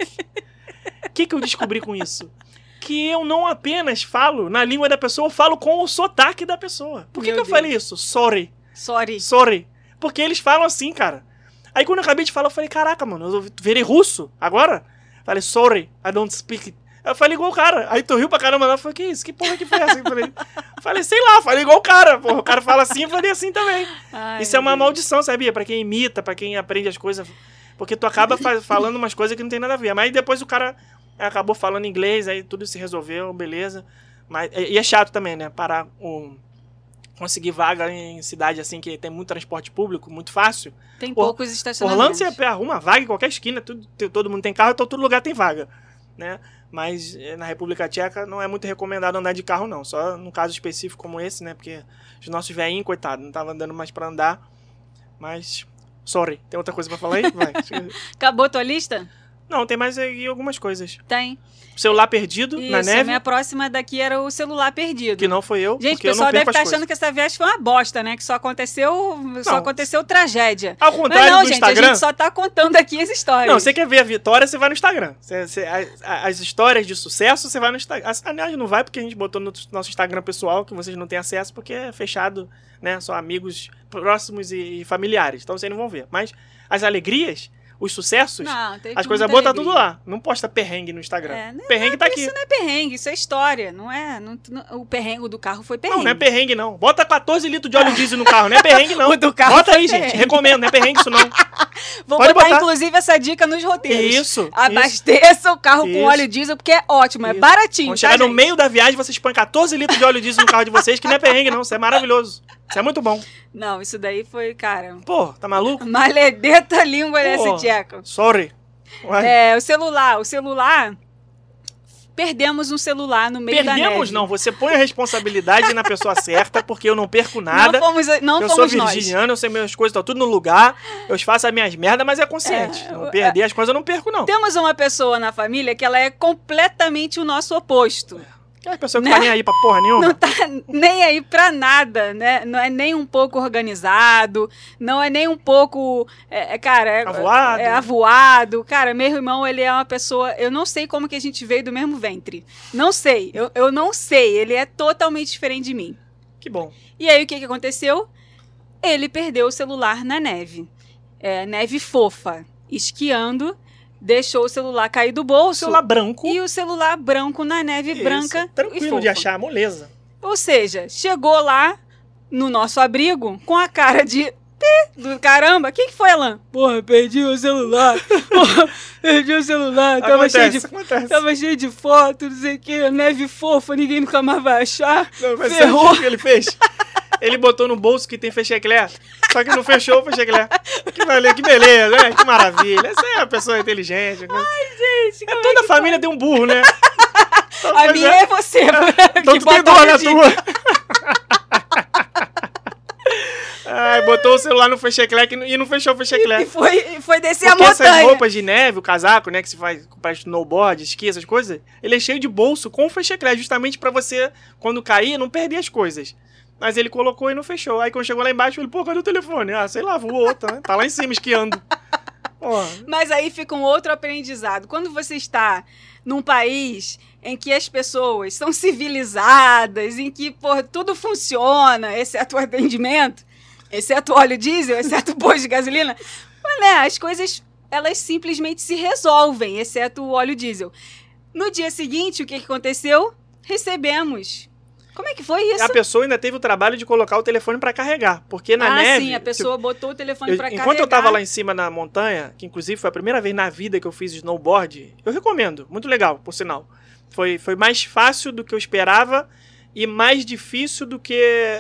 O que, que eu descobri com isso? Que eu não apenas falo na língua da pessoa, eu falo com o sotaque da pessoa. Por que, Meu que eu Deus. falei isso? Sorry. Sorry. Sorry. Porque eles falam assim, cara. Aí quando eu acabei de falar, eu falei, caraca, mano, eu virei russo agora? Falei, sorry, I don't speak it. Eu falei igual o cara. Aí tu riu pra caramba lá, eu falei, que isso? Que porra que foi essa? Eu falei, falei, sei lá, falei igual o cara. Porra, o cara fala assim, eu falei assim também. Ai, isso é uma maldição, sabia? Pra quem imita, pra quem aprende as coisas. Porque tu acaba fa- falando umas coisas que não tem nada a ver. Mas depois o cara acabou falando inglês, aí tudo se resolveu, beleza. Mas, e é chato também, né? Parar um, conseguir vaga em cidade assim que tem muito transporte público, muito fácil. Tem Or- poucos estacionamentos. Orlando você arruma vaga em qualquer esquina, tudo, todo mundo tem carro, então todo lugar tem vaga, né? Mas eh, na República Tcheca não é muito recomendado andar de carro não, só no caso específico como esse, né? Porque os nossos velhinhos, coitado, não estavam andando mais pra andar. Mas sorry, tem outra coisa pra falar aí? Vai. Acabou tua lista? Não, tem mais aí algumas coisas. Tem. Celular perdido Isso, na a neve, minha próxima daqui era o celular perdido. que não foi eu, Gente, o pessoal não deve estar as achando coisas. que essa viagem foi uma bosta, né? Que só aconteceu, só Não. aconteceu tragédia. Ao Mas contrário não, do gente, Instagram, a gente só tá contando aqui as histórias. Não, você quer ver a vitória, você vai no Instagram. Você- você- a- a- as histórias de sucesso, você vai no Instagram. As- Aliás, não vai porque a gente botou no nosso Instagram pessoal, que vocês não têm acesso, porque é fechado, né? Só amigos próximos e familiares. Então vocês não vão ver. Mas as alegrias, os sucessos, Não, as coisas boas tá tudo lá. Não posta perrengue no Instagram. É, não- perrengue tá aqui. Isso não é perrengue, isso é história, não é? não- não- o perrengue do carro foi perrengue. Não, não é perrengue, não. Bota 14 litros de óleo diesel no carro, não é perrengue, não. O do carro Bota aí, gente. perrengue. Recomendo, não é perrengue isso, não. Vou pode botar, botar. inclusive, essa dica nos roteiros. Isso. isso. Abasteça o carro Isso. com óleo diesel, porque é ótimo, é Isso. baratinho. Quando tá, chegar no gente? meio da viagem, vocês põem 14 litros de óleo diesel no carro de vocês, que não é perrengue, não. Isso é maravilhoso. Isso é muito bom. Não, isso daí foi, cara. Pô, tá maluco? Maledeta língua Pô. tcheco. Sorry. Uai. É, o celular, o celular perdemos um celular no meio da neve. Perdemos, não. Você põe a responsabilidade na pessoa certa, porque eu não perco nada. Não fomos, não eu sou fomos nós. virginiano, eu sei minhas coisas, estão tudo no lugar. Eu faço as minhas merdas, mas é consciente. É, não eu- perder as coisas eu não perco, não. Temos uma pessoa na família que ela é completamente o nosso oposto. Aquela pessoa que Né? tá nem aí pra porra nenhuma. Não tá nem aí pra nada, né? Não é nem um pouco organizado, não é nem um pouco, é, é, cara, é, Avoado. é avoado. Cara, meu irmão, ele é uma pessoa, eu não sei como que a gente veio do mesmo ventre. Não sei, eu, eu não sei, ele é totalmente diferente de mim. Que bom. E aí, o que, que aconteceu? Ele perdeu o celular na neve. É, neve fofa. Esquiando, deixou o celular cair do bolso. Celular branco. E o celular branco na neve Isso, branca. e Tranquilo de achar, moleza. Ou seja, chegou lá no nosso abrigo com a cara de. Do caramba, o que, que foi, Alan? Porra, perdi o celular. Porra, perdi o celular. Tava cheio, de, acontece. tava cheio de foto, não sei o que, neve fofa, ninguém nunca mais vai achar. Não, mas Ferrou. sabe o que ele fez? Ele botou no bolso que tem fecheclé. Só que não fechou o fecheclé. Que, que beleza, né? Que maravilha. Essa é uma pessoa inteligente. Ai, Gente, É, toda a família tem um burro, né? Então, A minha é. é você, Então que tu tem dor na tua. Ai, botou o celular no fecheclé e não fechou o fecheclé. E foi, foi descer Porque a essas montanha. roupas de neve, o casaco, né, que se faz para snowboard, esqui, essas coisas, ele é cheio de bolso com fecheclé, justamente pra você, quando cair, não perder as coisas. Mas ele colocou e não fechou. Aí quando chegou lá embaixo, ele, pô, cadê o telefone? Ah, sei lá, voou, tá, tá lá em cima esquiando. Mas aí fica um outro aprendizado. Quando você está num país em que as pessoas são civilizadas, em que pô, tudo funciona, exceto o atendimento, exceto o óleo diesel, exceto o posto de gasolina, mas, né, as coisas elas simplesmente se resolvem, exceto o óleo diesel. No dia seguinte, o que aconteceu? Recebemos. Como é que foi isso? a pessoa ainda teve o trabalho de colocar o telefone pra carregar, porque na ah, neve... sim, a pessoa botou o telefone Eu- pra enquanto carregar. eu tava lá em cima na montanha, que inclusive foi a primeira vez na vida que eu fiz snowboard, eu recomendo, muito legal, por sinal. Foi, foi mais fácil do que eu esperava e mais difícil do que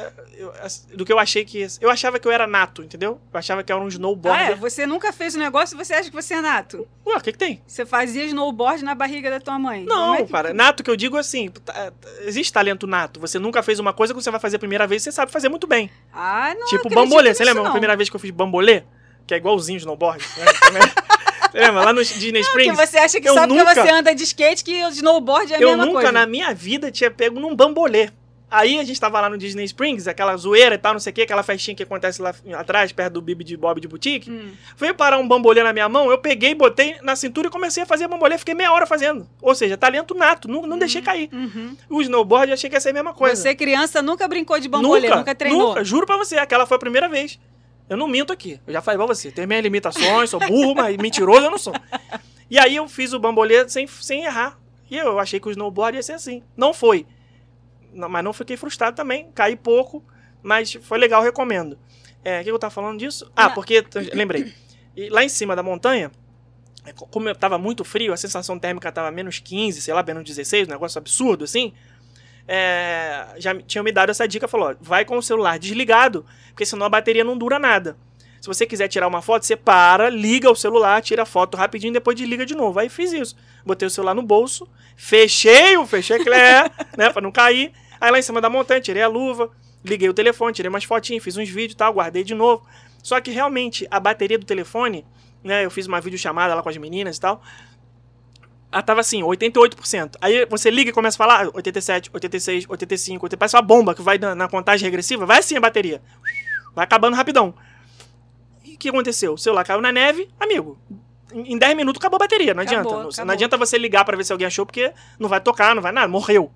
do que eu achei que. Eu achava que eu era nato, entendeu? Eu achava que eu era um Ah, é? snowboarder. Você nunca fez o negócio e você acha que você é nato? Ué, o que que tem? Você fazia snowboard na barriga da tua mãe. Não, é que- cara, nato que eu digo assim, tá- existe talento nato. Você nunca fez uma coisa que você vai fazer a primeira vez, você sabe fazer muito bem. Ah, não tipo bambolê, você lembra a primeira vez que eu fiz bambolê? Que é igualzinho snowboard, né? Lembra? Lá no Disney Que Springs. você acha que Eu sabe nunca- que você anda de skate, que o snowboard é a eu mesma nunca coisa. na minha vida tinha pego num bambolê. Aí a gente tava lá no Disney Springs, aquela zoeira e tal, não sei o que, aquela festinha que acontece lá atrás, perto do Bibi de Bob de Boutique. Hum. Veio parar um bambolê na minha mão, eu peguei, botei na cintura e comecei a fazer bambolê, fiquei meia hora fazendo. Ou seja, talento nato, não, não deixei cair. Uhum. O snowboard eu achei que ia ser a mesma coisa. Você, criança, nunca brincou de bambolê, nunca, treinou. Nunca, juro pra você, aquela foi a primeira vez. Eu não minto aqui, eu já falei pra você, tenho minhas limitações, sou burro, mas mentiroso eu não sou. E aí eu fiz o bambolê sem, sem errar. E eu achei que o snowboard ia ser assim. Não foi. Não, mas não fiquei frustrado também, caí pouco, mas foi legal, recomendo. É, o que eu tava falando disso? Ah, Não. porque, lembrei, E lá em cima da montanha, é, co- como eu tava muito frio, a sensação térmica tava menos 15, sei lá, menos 16, um negócio absurdo assim, é, já tinham me dado essa dica, falou, ó, vai com o celular desligado, porque senão a bateria não dura nada. Se você quiser tirar uma foto, você para, liga o celular, tira a foto rapidinho, depois desliga de novo. Aí fiz isso. Botei o celular no bolso, fechei o fecheclé, né, pra não cair. Aí lá em cima da montanha, tirei a luva, liguei o telefone, tirei umas fotinhas, fiz uns vídeos e tal, guardei de novo. Só que realmente a bateria do telefone, né, eu fiz uma videochamada lá com as meninas e tal, ela tava assim, 88%. Aí você liga e começa a falar ah, 87, 86, 85, 80, parece uma bomba que vai na, na contagem regressiva, vai assim a bateria. Vai acabando rapidão. E o que aconteceu? O celular caiu na neve, amigo. Em em 10 minutos acabou a bateria, não Acabou, adianta. Acabou. Não adianta você ligar pra ver se alguém achou, porque não vai tocar, não vai nada, morreu.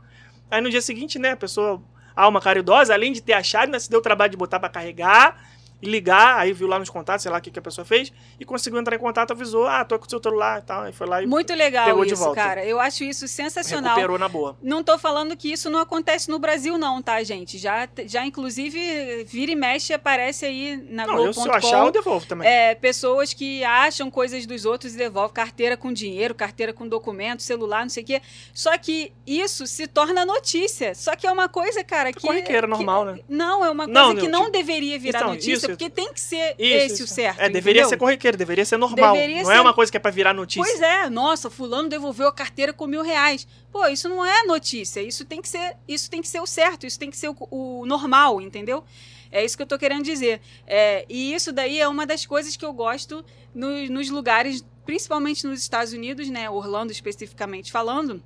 Aí no dia seguinte, né, a pessoa, alma caridosa, além de ter achado, né, se deu o trabalho de botar pra carregar e ligar, aí viu lá nos contatos, sei lá o que, que a pessoa fez, e conseguiu entrar em contato, avisou, ah, tô com o seu celular e tal, aí foi lá e Muito legal Pegou de isso, volta. cara. Eu acho isso sensacional. recuperou na boa. Não tô falando que isso não acontece no Brasil, não, tá, gente? Já, já inclusive, vira e mexe aparece aí na Não, eu se eu achar, eu devolvo também. É, pessoas que acham coisas dos outros e devolvem carteira com dinheiro, carteira com documento, celular, não sei o quê. Só que isso se torna notícia. Só que é uma coisa, cara, que. Corriqueira, que- normal, né? Não, é uma coisa Não, que não, tipo- deveria virar Então, notícia, porque tem que ser Isso, esse isso. o certo. É, deveria entendeu? ser corriqueiro, deveria ser normal. Deveria não é ser- uma coisa que é pra virar notícia. Pois é, nossa, fulano devolveu a carteira com mil reais. Pô, isso não é notícia. Isso tem que ser, isso tem que ser o certo, isso tem que ser o, o normal, entendeu? É isso que eu tô querendo dizer. É, e isso daí é uma das coisas que eu gosto no- nos lugares, principalmente nos Estados Unidos, né? Orlando especificamente falando.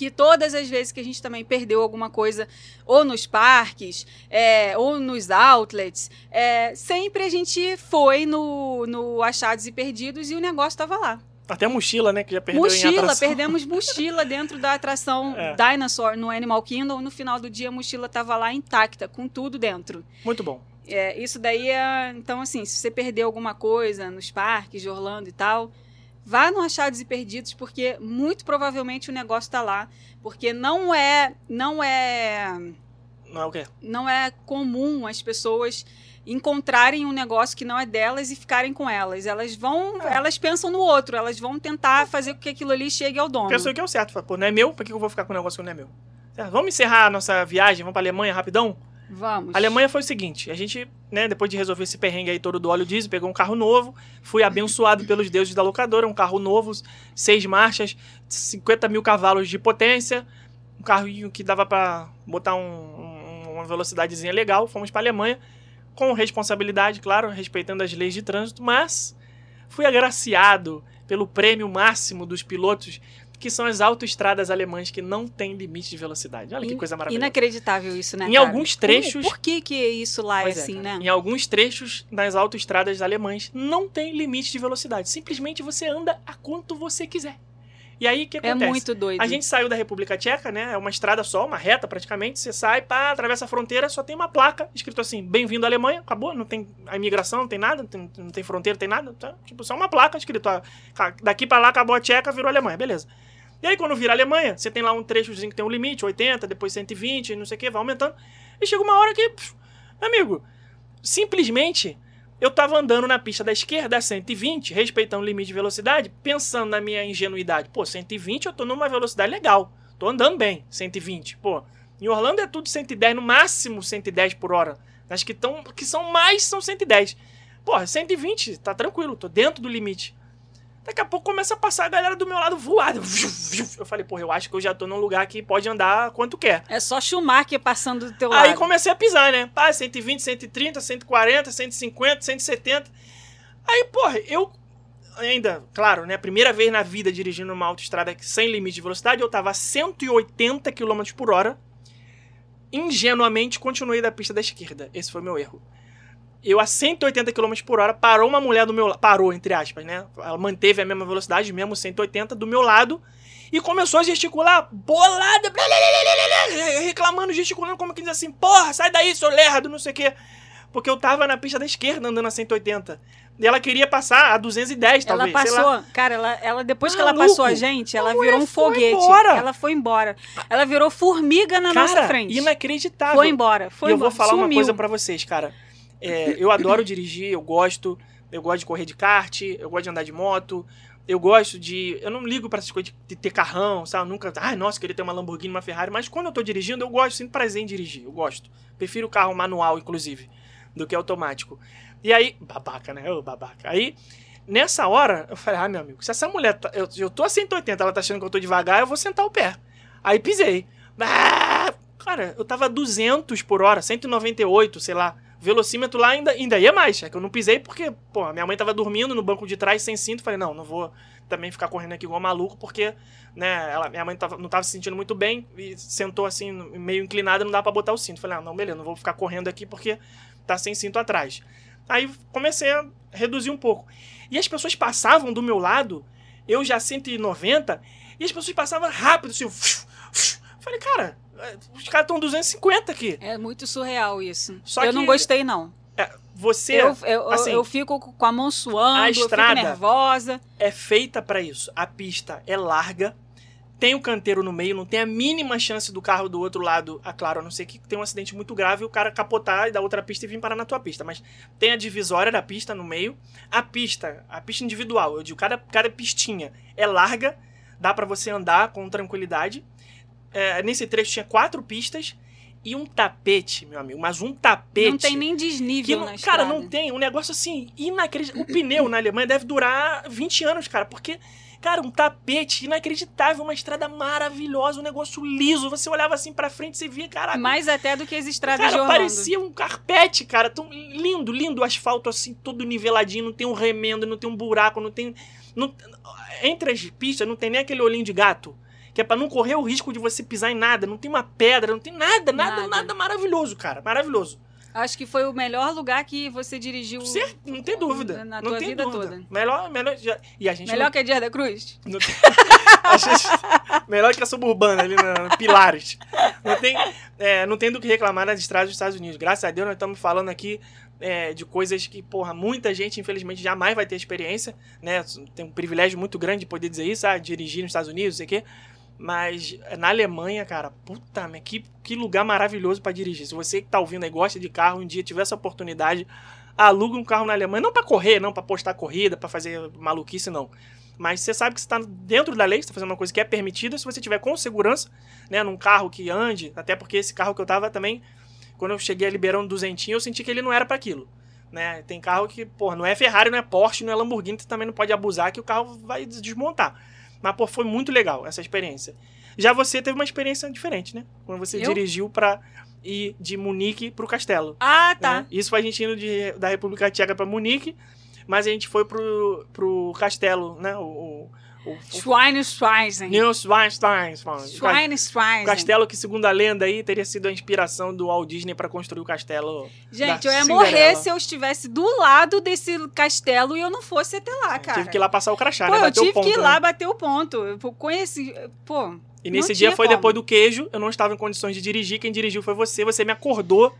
Que todas as vezes que a gente também perdeu alguma coisa, ou nos parques, é, ou nos outlets, é, sempre a gente foi no, no Achados e Perdidos e o negócio tava lá. Até mochila, né? Que já perdeu em mochila, atração. perdemos mochila dentro da atração É. Dinosaur no Animal Kingdom. No final do dia a mochila tava lá intacta, com tudo dentro. Muito bom. É, isso daí é. Então, assim, se você perder alguma coisa nos parques de Orlando e tal, vá no Achados e Perdidos, porque muito provavelmente o negócio tá lá. Porque não é. Não é. Não é o quê? Não é comum as pessoas encontrarem um negócio que não é delas e ficarem com elas. Elas vão. É. Elas pensam no outro, elas vão tentar fazer com que aquilo ali chegue ao dono. Pensou que é o certo. Fala, Pô, não é meu? Por que eu vou ficar com um negócio que não é meu? Vamos encerrar a nossa viagem, vamos pra Alemanha rapidão? Vamos. A Alemanha foi o seguinte, a gente, né, depois de resolver esse perrengue aí todo do óleo diesel, pegou um carro novo, fui abençoado pelos deuses da locadora, um carro novo, seis marchas, 50 mil cavalos de potência, um carrinho que dava pra botar um- um- uma velocidadezinha legal, fomos pra Alemanha, com responsabilidade, claro, respeitando as leis de trânsito, mas fui agraciado pelo prêmio máximo dos pilotos, que são as autoestradas alemãs que não têm limite de velocidade. Olha que In- coisa maravilhosa. Inacreditável isso, né? Em cara? alguns trechos- Por, que, que isso lá Pois é é, assim, cara. né? Em alguns trechos das autoestradas alemãs não tem limite de velocidade. Simplesmente você anda a quanto você quiser. E aí o que É acontece? muito doido. A gente saiu da República Tcheca, né? É uma estrada só, uma reta praticamente. Você sai, pá, atravessa a fronteira, só tem uma placa escrito assim: Bem-vindo à Alemanha. Acabou, não tem a imigração, não tem nada, não tem, não tem fronteira, não tem nada. Tá? Tipo, só uma placa escrito: ah, daqui pra lá acabou a Tcheca, virou Alemanha, beleza. E aí, quando vira Alemanha, você tem lá um trechozinho que tem um limite, 80, depois 120, não sei o que, vai aumentando. E chega uma hora que, pff, amigo, simplesmente eu tava andando na pista da esquerda a 120, respeitando o limite de velocidade, pensando na minha ingenuidade. Pô, 120 eu tô numa velocidade legal. Tô andando bem, 120. Pô, em Orlando é tudo 110, no máximo 110 por hora. As que, tão, que são mais são 110. Pô, 120, tá tranquilo, tô dentro do limite. Daqui a pouco começa a passar a galera do meu lado voada. Eu falei, porra, eu acho que eu já tô num lugar que pode andar quanto quer. É só Schumacher passando do teu Aí lado. comecei a pisar, né? Pá, 120, 130, 140, 150, 170. Aí, porra, eu ainda, claro, né? Primeira vez na vida dirigindo uma autoestrada sem limite de velocidade, eu tava a 180 km por hora. Ingenuamente continuei da pista da esquerda. Esse foi meu erro. Eu a 180 km por hora, parou uma mulher do meu lado. Parou, entre aspas, né? Ela manteve a mesma velocidade, mesmo 180, do meu lado. E começou a gesticular, bolada, reclamando, gesticulando, como que diz assim, porra, sai daí, seu lerdo, não sei o quê. Porque eu tava na pista da esquerda andando a 180. E ela queria passar a 210, Ela talvez. lá. passou, cara, ela, ela depois que ela passou a gente, ela a virou um foguete. embora. Ela foi embora. Ela virou formiga na nossa Cara, frente. inacreditável. Foi embora, foi e eu embora. vou falar uma Sumiu. coisa pra vocês, cara. É, eu adoro dirigir, eu gosto. Eu gosto de correr de kart, eu gosto de andar de moto. Eu gosto de. Eu não ligo pra essas coisas de, ter carrão, sabe? Eu nunca. Ai, nossa, queria ter uma Lamborghini, uma Ferrari. Mas quando eu tô dirigindo, eu gosto, sinto prazer em dirigir. Eu gosto. Prefiro carro manual, inclusive, do que automático. E aí. Babaca, né? Ô, babaca. Aí. Nessa hora, eu falei, ah, meu amigo, se essa mulher. Tá, eu, eu tô a 180, ela tá achando que eu tô devagar, eu vou sentar o pé. Aí pisei. Ah, cara, eu tava 200 por hora, 198, sei lá. Velocímetro lá ainda, ainda ia mais. É que eu não pisei porque, pô, minha mãe tava dormindo no banco de trás sem cinto. Falei, não, não vou também ficar correndo aqui igual maluco, porque, né, ela, minha mãe tava, não tava se sentindo muito bem e sentou assim, meio inclinada, não dá pra botar o cinto. Falei, ah, não, beleza, não vou ficar correndo aqui porque tá sem cinto atrás. Aí comecei a reduzir um pouco. E as pessoas passavam do meu lado, eu já 190, e as pessoas passavam rápido, assim. Falei, cara, os caras estão 250 aqui. É muito surreal isso. Só eu que- não gostei, não. É, você Eu, eu, assim, eu fico com a mão suando, a estrada- nervosa. é feita pra isso. A pista é larga, tem o canteiro no meio, não tem a mínima chance do carro do outro lado, a claro, a não ser que tenha um acidente muito grave e o cara capotar e da outra pista e vir parar na tua pista. Mas tem a divisória da pista no meio. A pista, a pista individual, eu digo, cada, cada pistinha é larga, dá pra você andar com tranquilidade. É, nesse trecho tinha quatro pistas E um tapete, meu amigo, mas um tapete. Não tem nem desnível não- cara, não tem. Um negócio assim, inacreditável. O pneu na Alemanha deve durar 20 anos, cara, porque. Cara, um tapete inacreditável, uma estrada maravilhosa, um negócio liso. Você olhava assim pra frente, você via, cara. Mais até do que as estradas de Cara, Orlando. parecia um carpete, cara. Tão lindo, lindo o asfalto assim, todo niveladinho, não tem um remendo, não tem um buraco, não tem. não- entre as pistas não tem nem aquele olhinho de gato. Que é pra não correr o risco de você pisar em nada. Não tem uma pedra, não tem nada, nada, Nada. nada, maravilhoso, cara. Maravilhoso. Acho que foi o melhor lugar que você dirigiu. Certo, não tem dúvida. Na não tua tem vida dúvida. toda. Melhor, melhor. já- E a gente Melhor não- que a Dias da Cruz? não a gente- melhor que a suburbana ali na, na Pilares. Não tem, é, não tem do que reclamar nas estradas dos Estados Unidos. Graças a Deus, nós estamos falando aqui é, de coisas que, porra, muita gente, infelizmente, jamais vai ter experiência, né? Tem um privilégio muito grande de poder dizer isso, ah, dirigir nos Estados Unidos, não sei o quê. Mas na Alemanha, cara, puta, merda, que, que lugar maravilhoso pra dirigir. Se você que tá ouvindo aí gosta de carro, um dia tiver essa oportunidade, aluga um carro na Alemanha, não pra correr, não pra postar corrida, pra fazer maluquice, não. Mas você sabe que você tá dentro da lei, você tá fazendo uma coisa que é permitida, se você tiver com segurança, né, num carro que ande, até porque esse carro que eu tava também, quando eu cheguei a liberando duzentinho, eu senti que ele não era pra aquilo. Né? Tem carro que, pô, não é Ferrari, não é Porsche, não é Lamborghini, você também não pode abusar que o carro vai des- desmontar. Mas, pô, foi muito legal essa experiência. Já você teve uma experiência diferente, né? Quando você Eu? dirigiu pra ir de Munique pro Castelo. Ah, tá. né? Isso foi a gente indo de, da República Tcheca pra Munique, mas a gente foi pro, pro Castelo, né? O, o, o, Schweinsteigen. Neuschwanstein. Schweinsteigen. O castelo que, segundo a lenda aí, teria sido a inspiração do Walt Disney pra construir o castelo. Gente, eu ia Cinderela. morrer se eu estivesse do lado desse castelo e eu não fosse até lá, cara. Tive que ir lá passar o crachá, Pô, né? eu Bater o tive ponto, que ir né? lá bater o ponto. Eu conheci. Pô. E nesse dia foi como. depois do queijo, eu não estava em condições de dirigir, quem dirigiu foi você, você me acordou,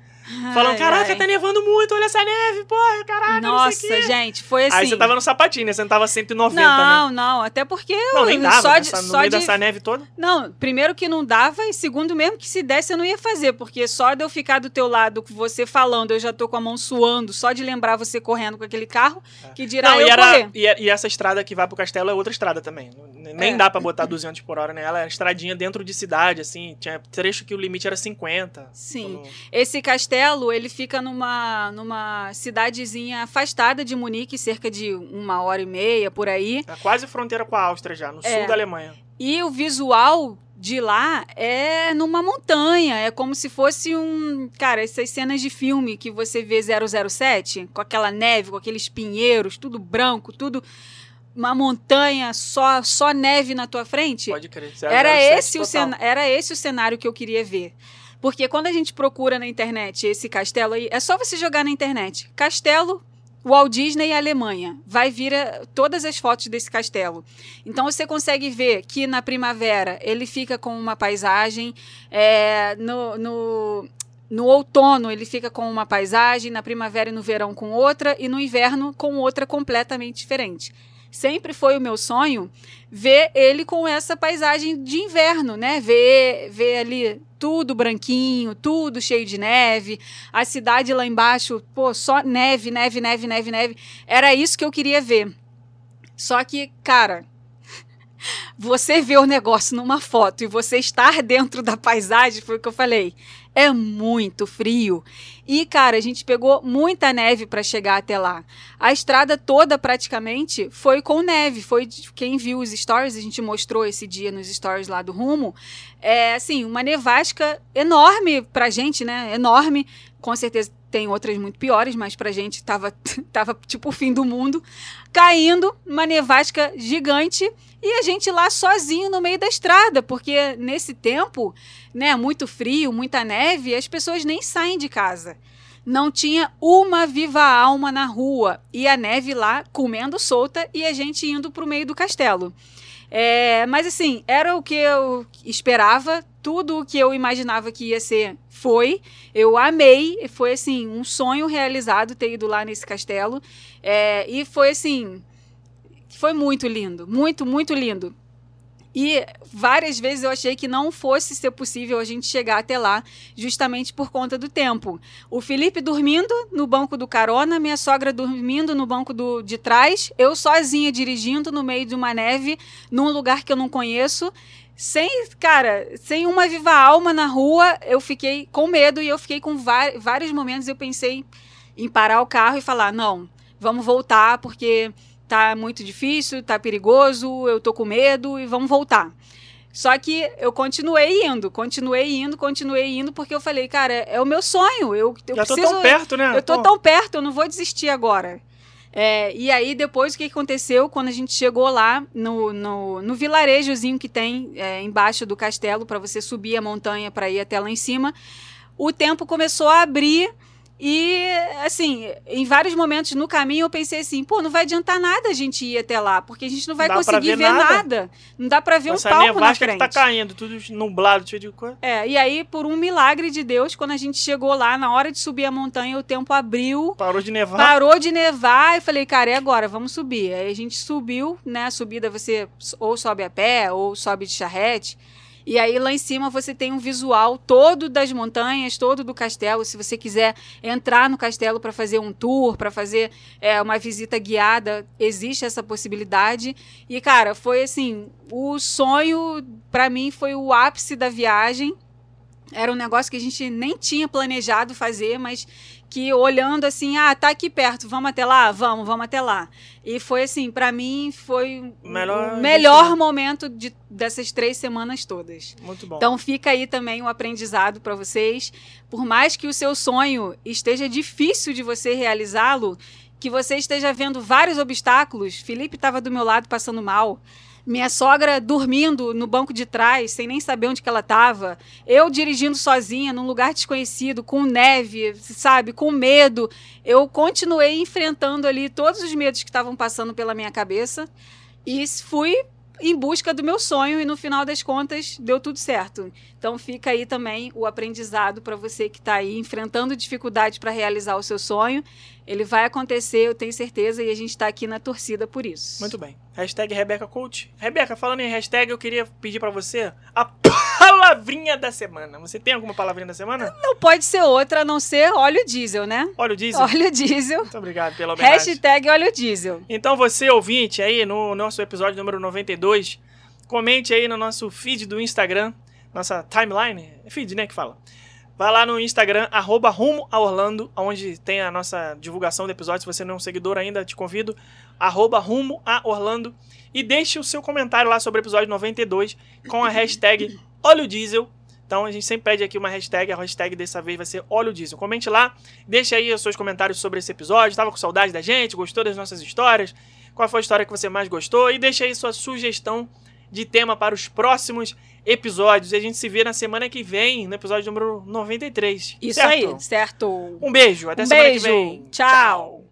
falando, caraca, ai. tá nevando muito, olha essa neve, porra, caraca, não Nossa, gente, foi assim. Aí você tava no sapatinho, né? Você não tava 190, né? Não, não, até porque eu Não, nem dava, só de, nessa- no só meio de dessa neve toda. Não, primeiro que não dava e segundo mesmo que se desse eu não ia fazer, porque só de eu ficar do teu lado com você falando, eu já tô com a mão suando, só de lembrar você correndo com aquele carro, que dirá É. Não, eu e, era, correr. e, e essa estrada que vai pro castelo é outra estrada também. Nem É. dá pra botar 200 por hora, né? Ela era estradinha dentro de cidade, assim. Tinha trecho que o limite era 50. Sim. Esse castelo, ele fica numa, numa cidadezinha afastada de Munique, cerca de uma hora e meia, por aí. É quase fronteira com a Áustria já, no É. sul da Alemanha. E o visual de lá é numa montanha, é como se fosse um, cara, essas cenas de filme que você vê 007, com aquela neve, com aqueles pinheiros, tudo branco, tudo uma montanha, só só neve na tua frente. Pode crer. Era 007 esse, o cena, era esse o cenário que eu queria ver. Porque quando a gente procura na internet esse castelo aí, é só você jogar na internet. Castelo Walt Disney Alemanha. Vai vir eh, todas as fotos desse castelo. Então você consegue ver que na primavera ele fica com uma paisagem, é, no, no, no outono ele fica com uma paisagem, na primavera e no verão com outra, e no inverno com outra completamente diferente. Sempre foi o meu sonho ver ele com essa paisagem de inverno, né? Ver, ver ali tudo branquinho, tudo cheio de neve, a cidade lá embaixo, pô, só neve, neve, neve, neve, neve. Era isso que eu queria ver. Só que, cara, você vê o negócio numa foto e você estar dentro da paisagem, foi o que eu falei. É muito frio. E, cara, a gente pegou muita neve para chegar até lá. A estrada toda, praticamente, foi com neve. Foi quem viu os stories, a gente mostrou esse dia nos stories lá do Rumo. É, assim, uma nevasca enorme pra gente, né? Enorme. Com certeza tem outras muito piores, mas pra gente tava, tava tipo o fim do mundo. Caindo, uma nevasca gigante. E a gente lá sozinho no meio da estrada, porque nesse tempo, né, muito frio, muita neve, as pessoas nem saem de casa. Não tinha uma viva alma na rua. E a neve lá comendo solta e a gente indo pro meio do castelo. É, mas assim, era o que eu esperava, tudo o que eu imaginava que ia ser foi. Eu amei, foi assim, um sonho realizado ter ido lá nesse castelo. É, e foi assim, foi muito lindo, muito, muito lindo. E várias vezes eu achei que não fosse ser possível a gente chegar até lá, justamente por conta do tempo. O Felipe dormindo no banco do carona, minha sogra dormindo no banco do, de trás, eu sozinha dirigindo no meio de uma neve, num lugar que eu não conheço. Sem, cara, sem uma viva alma na rua, eu fiquei com medo e eu fiquei com vários momentos. Eu pensei em parar o carro e falar: não, vamos voltar porque tá muito difícil, tá perigoso, eu tô com medo e vamos voltar. Só que eu continuei indo, continuei indo, continuei indo, porque eu falei, cara, é, o meu sonho. Eu, eu Já tô preciso. tão perto, né? Eu tô Pô, tão perto, eu não vou desistir agora. É, e aí, depois, o que aconteceu? Quando a gente chegou lá no, no, no vilarejozinho que tem é, embaixo do castelo, para você subir a montanha para ir até lá em cima, o tempo começou a abrir. E, assim, em vários momentos no caminho eu pensei assim, pô, não vai adiantar nada a gente ir até lá, porque a gente não vai Não conseguir ver ver nada. nada. Não dá pra ver um essa palco na frente. que tá caindo, tudo nublado, cheio de coisa. É, e aí, por um milagre de Deus, quando a gente chegou lá, na hora de subir a montanha, o tempo abriu, Parou de nevar. parou de nevar, e falei, cara, e agora? Vamos subir. Aí a gente subiu, né? A subida você ou sobe a pé, ou sobe de charrete. E aí lá em cima você tem um visual todo das montanhas, todo do castelo. Se você quiser entrar no castelo para fazer um tour, para fazer é, uma visita guiada, existe essa possibilidade. E cara, foi assim, o sonho para mim foi o ápice da viagem. Era um negócio que a gente nem tinha planejado fazer, mas que olhando assim, ah, tá aqui perto, vamos até lá, vamos, vamos até lá. E foi assim, para mim foi o Melhor o melhor momento de, dessas três semanas todas. Muito bom. Então fica aí também um aprendizado para vocês. Por mais que o seu sonho esteja difícil de você realizá-lo, que você esteja vendo vários obstáculos. Felipe estava do meu lado passando mal. Minha sogra dormindo no banco de trás, sem nem saber onde que ela estava. Eu dirigindo sozinha num lugar desconhecido, com neve, sabe, com medo. Eu continuei enfrentando ali todos os medos que estavam passando pela minha cabeça e fui em busca do meu sonho e no final das contas deu tudo certo. Então fica aí também o aprendizado para você que está aí enfrentando dificuldades para realizar o seu sonho. Ele vai acontecer, eu tenho certeza, e a gente está aqui na torcida por isso. Muito bem. Hashtag Rebeca Coach. Rebeca, falando em hashtag, eu queria pedir pra você a palavrinha da semana. Você tem alguma palavrinha da semana? Não pode ser outra a não ser óleo diesel, né? Olha o diesel. Óleo diesel. Muito obrigado pela homenagem. Hashtag óleo diesel. Então você, ouvinte, aí no nosso episódio número 92, comente aí no nosso feed do Instagram, nossa timeline, feed, né, que fala. Vai lá no Instagram, arroba rumo a Orlando, onde tem a nossa divulgação do episódio. Se você não é um seguidor ainda, te convido, arroba rumo a Orlando. E deixe o seu comentário lá sobre o episódio 92 com a hashtag óleo diesel. Então a gente sempre pede aqui uma hashtag, a hashtag dessa vez vai ser óleo diesel. Comente lá, deixe aí os seus comentários sobre esse episódio. Estava com saudade da gente, gostou das nossas histórias? Qual foi a história que você mais gostou? E deixe aí sua sugestão de tema para os próximos episódios. E a gente se vê na semana que vem, no episódio número 93. Isso certo? aí, certo? Um beijo, até Um semana beijo. que vem. Tchau.